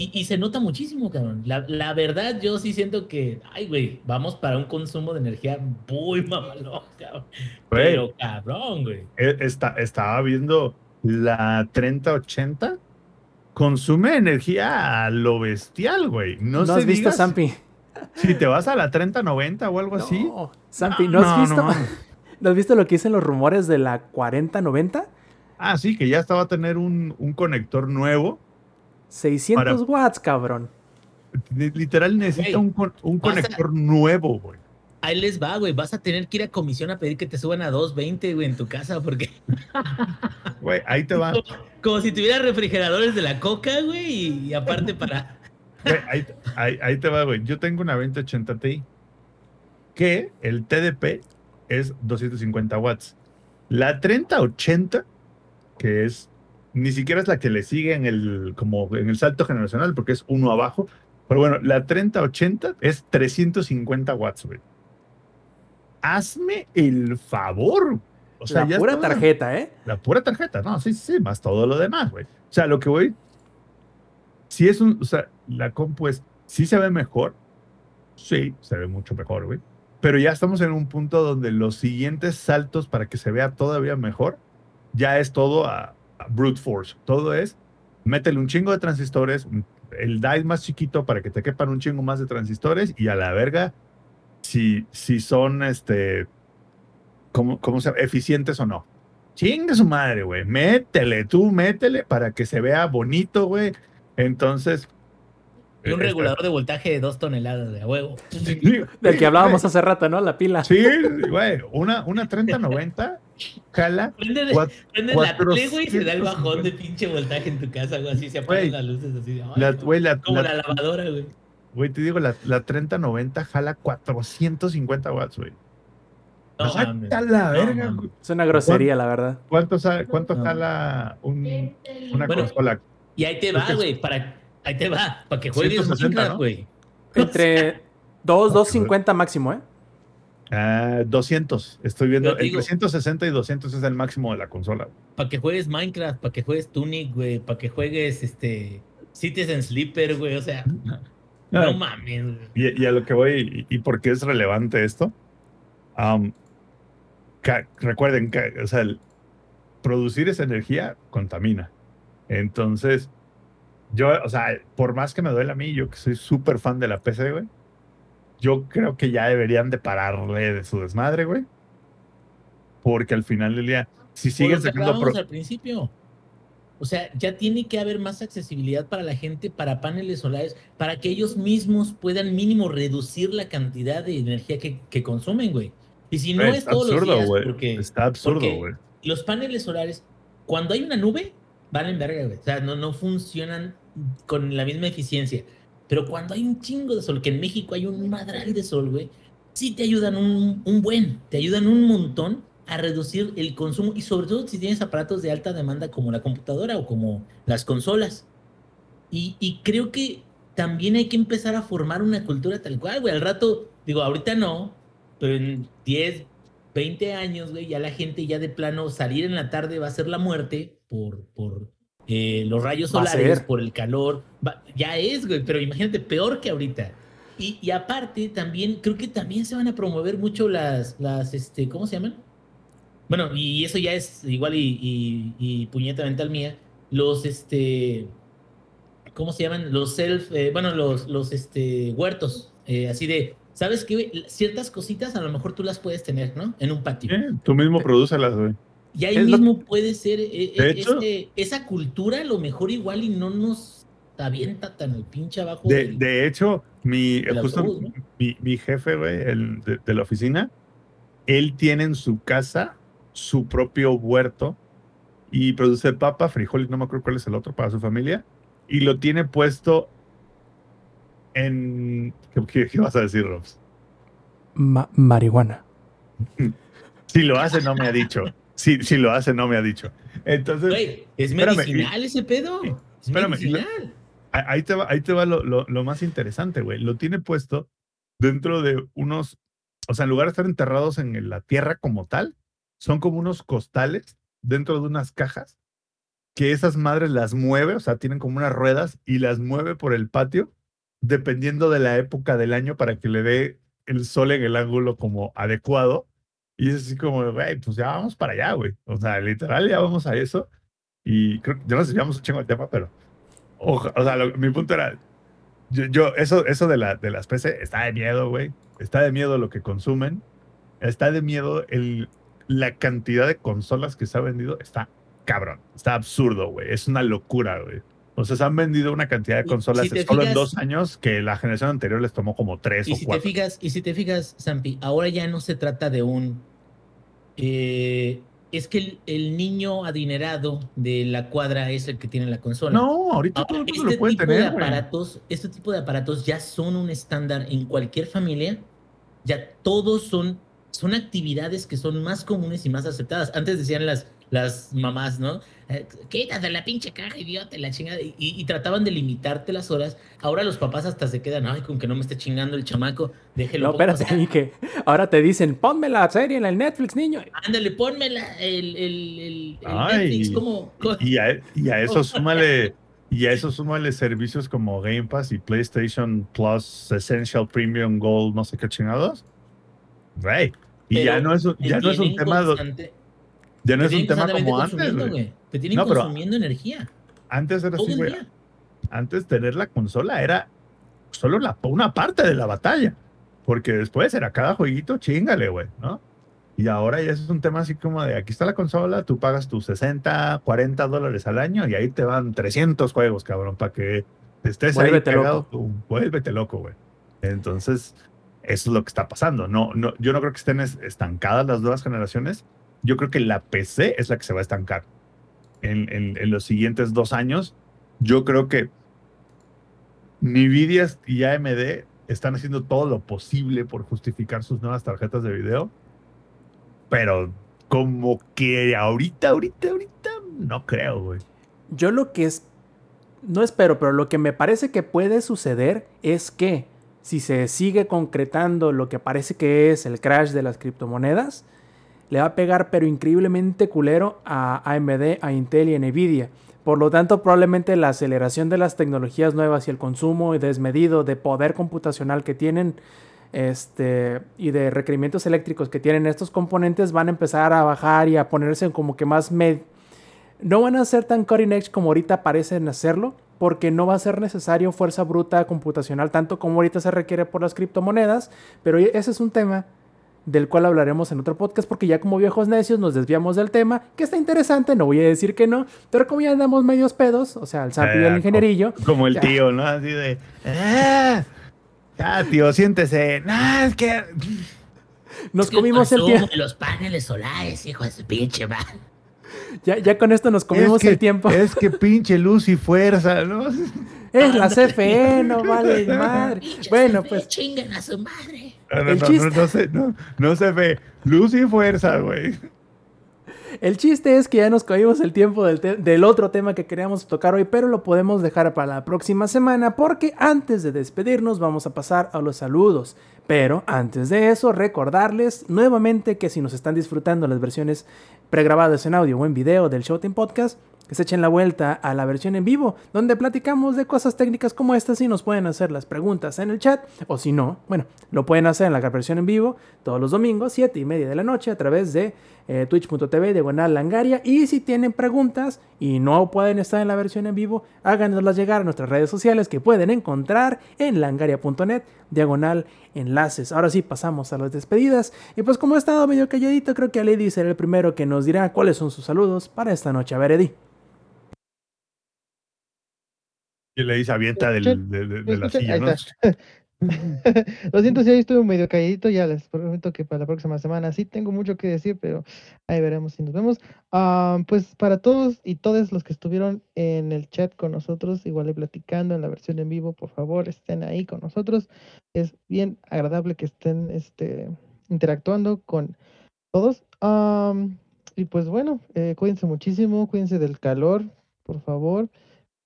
Y, y se nota muchísimo, cabrón. La, la verdad, yo sí siento que, ay, güey, vamos para un consumo de energía muy mamalón, cabrón. Pero cabrón, güey. eh, está- estaba viendo la 3080. Consume energía a lo bestial, güey. No, ¿No, has visto, digas Sampi? Si te vas a la 3090 o algo así. No, Sampi, ¿no, has No, visto? no. ¿No has visto lo que dicen los rumores de la 4090? Ah, sí, que ya estaba a tener un, un conector nuevo. 600 watts, cabrón. Li- Literal necesita un, un a- conector nuevo, güey. Ahí les va, güey. Vas a tener que ir a comisión a pedir que te suban a 220, güey, en tu casa, porque Güey, ahí te va. como si tuvieras refrigeradores de la coca, güey, y, y aparte para. Güey, ahí, ahí- ahí te va, güey. Yo tengo una 2080 Ti que el TDP es 250 watts. La 3080, que es ni siquiera es la que le sigue en el como en el salto generacional porque es uno abajo, pero bueno, la 3080 es 350 watts, güey. Hazme el favor. O sea, la ya pura estaba- tarjeta, ¿eh? la pura tarjeta, no, sí, sí, más todo lo demás, güey. O sea, lo que voy, si es un, o sea, la compu es, sí se ve mejor, sí, se ve mucho mejor, güey. Pero ya estamos en un punto donde los siguientes saltos para que se vea todavía mejor, ya es todo a, a brute force. Todo es, métele un chingo de transistores, el die más chiquito para que te quepan un chingo más de transistores y a la verga, si, si son, este, ¿cómo, cómo se llama? eficientes o no. Chingue su madre, güey. Métele, tú métele para que se vea bonito, güey. Entonces. Y un eh, regulador de voltaje de dos toneladas de a huevo. Sí, Del que hablábamos güey. hace rato, ¿no? La pila. Sí, güey. Una, una 3090 jala. Prende, la tele, güey, y se da el 450. bajón de pinche voltaje en tu casa, güey, así se apagan las luces así. de, ay, La, güey, la, como la- la lavadora, güey. güey, te digo, la, la 3090 jala 450 watts, güey. No, O sea, mames. está la No, verga, güey. Es una grosería, la verdad. ¿Cuánto, cuánto No. jala un- una Bueno, consola? Y ahí te va, güey, para, ahí te va, para que juegues 160, Minecraft, ¿no? güey. Entre 2, 250 máximo, ¿eh? Ah, 200. Estoy viendo. Digo- Entre 160 y 200 es el máximo de la consola. Para que juegues Minecraft, para que juegues Tunic, güey, para que juegues este Citizen Sleeper, güey, o sea, no Ah, mames. güey. Y, y a lo que voy, y, y por qué es relevante esto, ca- recuerden que, o sea, el- producir esa energía contamina. Entonces, yo, o sea, por más que me duele a mí, yo que soy súper fan de la PC, güey, yo creo que ya deberían de pararle de su desmadre, güey. Porque al final del día, si siguen sacando... pro- al principio. O sea, ya tiene que haber más accesibilidad para la gente, para paneles solares, para que ellos mismos puedan mínimo reducir la cantidad de energía que, que consumen, güey. Y si no Güey, es todos los absurdo, días, güey. porque Está absurdo, güey. los paneles solares, cuando hay una nube, valen verga, güey. O sea, no, no funcionan con la misma eficiencia. Pero cuando hay un chingo de sol, que en México hay un madral de sol, güey, sí te ayudan un, un buen, te ayudan un montón a reducir el consumo y sobre todo si tienes aparatos de alta demanda como la computadora o como las consolas. Y, y creo que también hay que empezar a formar una cultura tal cual, güey. Al rato, digo, ahorita no, pero en 10, 20 años, güey, ya la gente ya de plano salir en la tarde va a ser la muerte por, por eh, los rayos Va solares, por el calor. Va- ya es, güey, pero imagínate, peor que ahorita. Y, y aparte, también, creo que también se van a promover mucho las, las, este, ¿cómo se llaman? Bueno, y eso ya es igual y, y, y puñeta mental mía. Los, este, ¿cómo se llaman? Los self, eh, bueno, los, los, este, huertos, eh, así de, ¿sabes qué? güey? Ciertas cositas a lo mejor tú las puedes tener, ¿no? En un patio. Eh, tú mismo producelas, güey. Y ahí Es lo- mismo puede ser eh, De eh, hecho- ese- esa cultura, a lo mejor igual y no nos avienta tan el pinche abajo. De, del- de hecho, mi, del justo autobús, ¿no? mi, mi jefe, güey, el de, de la oficina, él tiene en su casa su propio huerto y produce papa, frijol y no me acuerdo cuál es el otro para su familia. Y lo tiene puesto en... ¿Qué, qué- qué vas a decir, Robs? Ma- marihuana. Si lo hace, no me ha dicho. Si, si lo hace, no me ha dicho. Entonces, Güey, es Espérame, medicinal ese pedo. Sí, Es espérame, medicinal. ahí te va, ahí te va lo, lo- lo más interesante, güey. Lo tiene puesto dentro de unos, o sea, en lugar de estar enterrados en la tierra como tal, son como unos costales dentro de unas cajas que esas madres las mueve, o sea, tienen como unas ruedas y las mueve por el patio dependiendo de la época del año para que le dé el sol en el ángulo como adecuado. Y es así como, güey, pues ya vamos para allá, güey. O sea, literal, ya vamos a eso. Y creo que ya nos desviamos un chingo el tema, pero. oja- o sea, lo- mi punto era. Yo, yo- eso, eso de, la, de las PC está de miedo, güey. Está de miedo lo que consumen. Está de miedo el, la cantidad de consolas que se ha vendido. Está cabrón. Está absurdo, güey. Es una locura, güey. O sea, se han vendido una cantidad de consolas si te solo en fijas- dos años que la generación anterior les tomó como tres Y o si te cuatro. fijas, y si te fijas, Zampi, ahora ya no se trata de un eh, es que el, el niño adinerado de la cuadra es el que tiene la consola. No, ahorita Ahora, todo el mundo este lo puede tipo de güey. aparatos, este tipo de aparatos ya son un estándar en cualquier familia. Ya todos son, son actividades que son más comunes y más aceptadas. Antes decían las, las mamás, ¿no? Eh, Quítate la pinche caja, idiota, la chingada. Y, y trataban de limitarte las horas. Ahora los papás hasta se quedan, ay, con que no me esté chingando el chamaco, déjelo. No, pongo". O espérate, y que ahora te dicen, ponme la serie en el Netflix, niño. Ándale, ponme la- el, el, el, el Ay, Netflix como... Y a, y a eso súmale, y a eso súmale servicios como Game Pass y PlayStation Plus Essential Premium Gold, no sé qué chingados. Güey. Y Pero ya no es ya no es un tema, constante- ya no te es un tema como antes. Te tienen No, consumiendo energía. Antes era así, güey. Antes tener la consola era solo la, una parte de la batalla. Porque después era cada jueguito, chingale, güey, ¿no? Y ahora ya es un tema así como de aquí está la consola, tú pagas tus 60, 40 dólares al año y ahí te van 300 juegos, cabrón, para que estés Vuélvete ahí pegado. loco. tú, vuélvete loco, güey. Entonces, eso es lo que está pasando. No, no, yo no creo que estén es- estancadas las nuevas generaciones. Yo creo que la PC es la que se va a estancar en, en- los siguientes dos años. Yo creo que Nvidia y AMD están haciendo todo lo posible por justificar sus nuevas tarjetas de video. Pero como que ahorita, ahorita, ahorita, no creo, güey. Yo lo que es, no espero, pero lo que me parece que puede suceder es que si se sigue concretando lo que parece que es el crash de las criptomonedas, le va a pegar pero increíblemente culero a AMD, a Intel y a Nvidia. Por lo tanto, probablemente la aceleración de las tecnologías nuevas y el consumo desmedido de poder computacional que tienen este, y de requerimientos eléctricos que tienen estos componentes van a empezar a bajar y a ponerse como que más med no van a ser tan cutting edge como ahorita parecen hacerlo, porque no va a ser necesario fuerza bruta computacional tanto como ahorita se requiere por las criptomonedas, pero ese es un tema del cual hablaremos en otro podcast porque ya como viejos necios nos desviamos del tema, que está interesante, no voy a decir que no, pero como ya andamos medios pedos, o sea, el Sampi y el Eh, ingenierillo. Como el ya. tío, ¿no? Así de. "Ah, Ya, tío, siéntese. No, es que. Nos Es que comimos el tiempo. los paneles solares, hijo de su pinche madre. Ya, ya con esto nos comimos es que, el tiempo. Es que pinche luz y fuerza, ¿no? Es la. CFE, no vale madre. Bueno, CFE, pues Chinguen a su madre. No, no, El no, chiste- se, no, no se ve. Luz y fuerza, güey. El chiste es que ya nos comimos el tiempo del, te- del otro tema que queríamos tocar hoy, pero lo podemos dejar para la próxima semana porque antes de despedirnos vamos a pasar a los saludos. Pero antes de eso, recordarles nuevamente que si nos están disfrutando las versiones pregrabadas en audio o en video del Showtime Podcast, que se echen la vuelta a la versión en vivo, donde platicamos de cosas técnicas como estas y nos pueden hacer las preguntas en el chat, o si no, bueno, lo pueden hacer en la versión en vivo todos los domingos, 7 y media de la noche, a través de eh, twitch.tv diagonal langaria. Y si tienen preguntas y no pueden estar en la versión en vivo, háganoslas llegar a nuestras redes sociales que pueden encontrar en langaria.net diagonal enlaces. Ahora sí, pasamos a las despedidas. Y pues como he estado medio calladito, creo que a Lady será el primero que nos dirá cuáles son sus saludos para esta noche. A ver, Eddie. Y le dice avienta del, de, de- de la silla. Lo siento si hoy estuve medio calladito, ya les prometo que para la próxima semana sí tengo mucho que decir, pero ahí veremos si nos vemos. Ah, pues para todos y todos los que estuvieron en el chat con nosotros, igual y platicando en la versión en vivo, por favor estén ahí con nosotros. Es bien agradable que estén este, interactuando con todos. Am, y pues bueno, eh, cuídense muchísimo, cuídense del calor, por favor.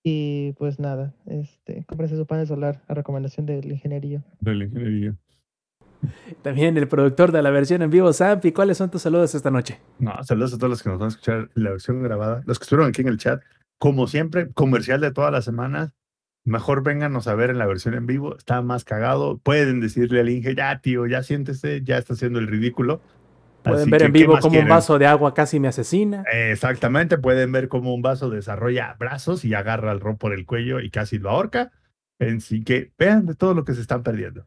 Y pues nada, este, cómprense su panel solar a recomendación del ingenierillo. De la ingeniería. También el productor de la versión en vivo, Zampi. ¿Cuáles son tus saludos esta noche? No, saludos a todos los que nos van a escuchar la versión grabada, los que estuvieron aquí en el chat. Como siempre, comercial de todas las semanas. Mejor vénganos a ver en la versión en vivo, está más cagado. Pueden decirle al Inge, ya tío, ya siéntese, ya está haciendo el ridículo. Pueden Así ver que, en ¿qué vivo cómo un vaso de agua casi me asesina. Exactamente, pueden ver cómo un vaso desarrolla brazos y agarra al ro por el cuello y casi lo ahorca. Así que vean de todo lo que se están perdiendo.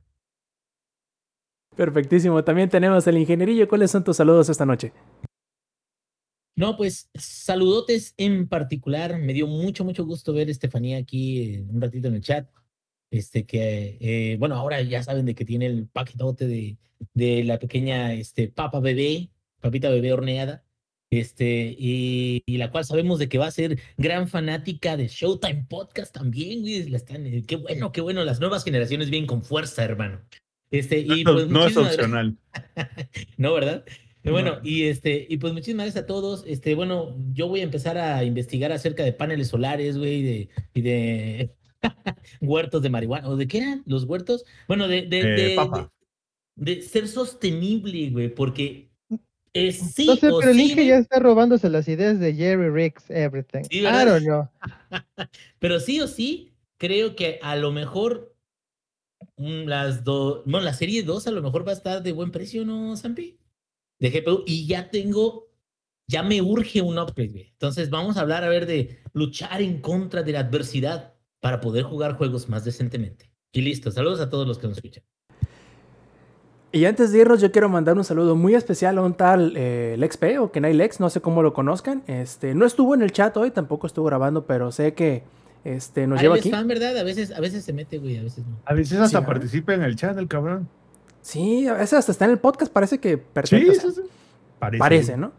Perfectísimo. También tenemos el ingenierillo. ¿Cuáles son tus saludos esta noche? No, pues saludotes en particular. Me dio mucho, mucho gusto ver a Estefanía aquí eh, un ratito en el chat. Este que, eh, bueno, ahora ya saben de que tiene el paquetote de, de la pequeña este, papa bebé, papita bebé horneada. Este, y, y la cual sabemos de que va a ser gran fanática de Showtime Podcast también, güey. La están, eh, qué bueno, qué bueno. Las nuevas generaciones vienen con fuerza, hermano. Este, y no, pues, no es opcional. no, ¿verdad? Y Bueno, No. y este, y pues muchísimas gracias a todos. Este, bueno, yo voy a empezar a investigar acerca de paneles solares, güey, de, y de huertos de marihuana. ¿O de qué eran los huertos? Bueno, de, de, Eh, de- papa. de- de ser sostenible, güey, porque es sí no sé, o pero el sí, ya está robándose las ideas de Jerry Riggs, everything. Sí, I ¿verdad? don't know. pero sí o sí, creo que a lo mejor mm, las dos, bueno, la serie 2 a lo mejor va a estar de buen precio, ¿no, Zampi? De GPU, y ya tengo, ya me urge un upgrade, güey. Entonces vamos a hablar a ver de luchar en contra de la adversidad para poder jugar juegos más decentemente. Y listo, saludos a todos los que nos escuchan. Y antes de irnos, yo quiero mandar un saludo muy especial a un tal eh, Lex P o Kenai Lex, no sé cómo lo conozcan. Este, no estuvo en el chat hoy, tampoco estuvo grabando, pero sé que este, nos Ahí lleva aquí. fan, ¿verdad? A veces, a veces se mete, güey, a veces no. A veces hasta Sí, ¿verdad? participa en el chat el cabrón. Sí, a veces hasta está en el podcast, parece que Sí, perfecto. o sea, sí, sí. Parece. Parece, ¿no?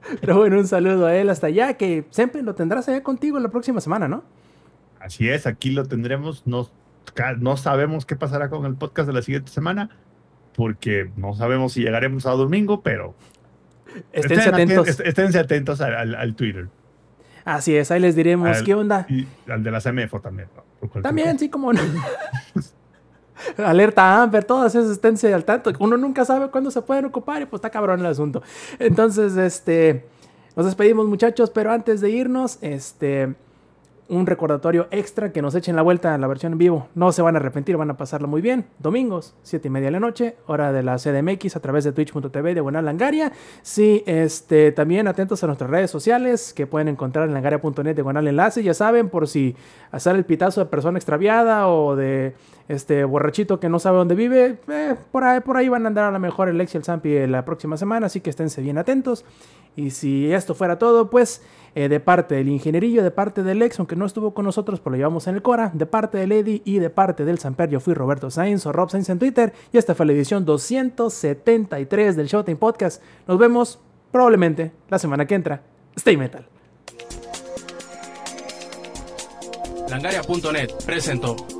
Pero bueno, un saludo a él hasta allá, que siempre lo tendrás allá contigo la próxima semana, ¿no? Así es, aquí lo tendremos. No, no sabemos qué pasará con el podcast de la siguiente semana, porque no sabemos si llegaremos a domingo, pero Esténse estén atentos. esténse atentos al, al- al Twitter Así es, ahí les diremos Al- qué onda. y al de la CMFO también. ¿no? También, cosa. sí, como no. Alerta Amber, todas esas esténse al tanto. Uno nunca sabe cuándo se pueden ocupar y pues está cabrón el asunto. Entonces, este, nos despedimos muchachos, pero antes de irnos, este, un recordatorio extra que nos echen la vuelta a la versión en vivo. No se van a arrepentir, van a pasarlo muy bien. Domingos, 7 y media de la noche, hora de la CDMX a través de twitch.tv de Buena Langaria. Sí, este, también atentos a nuestras redes sociales que pueden encontrar en langaria.net de Buena Enlace. Ya saben, por si hacer el pitazo de persona extraviada o de este borrachito que no sabe dónde vive, eh, por, ahí, por ahí van a andar a lo mejor el Lex y el Zampi la próxima semana, así que esténse bien atentos. Y si esto fuera todo, pues eh, de parte del ingenierillo, de parte del ex, aunque no estuvo con nosotros, pero lo llevamos en el Cora, de parte de Lady y de parte del Samper, yo fui Roberto Sainz o Rob Sainz en Twitter, y esta fue la edición 273 del Showtime Podcast. Nos vemos probablemente la semana que entra. Stay Metal. Langaria.net presentó.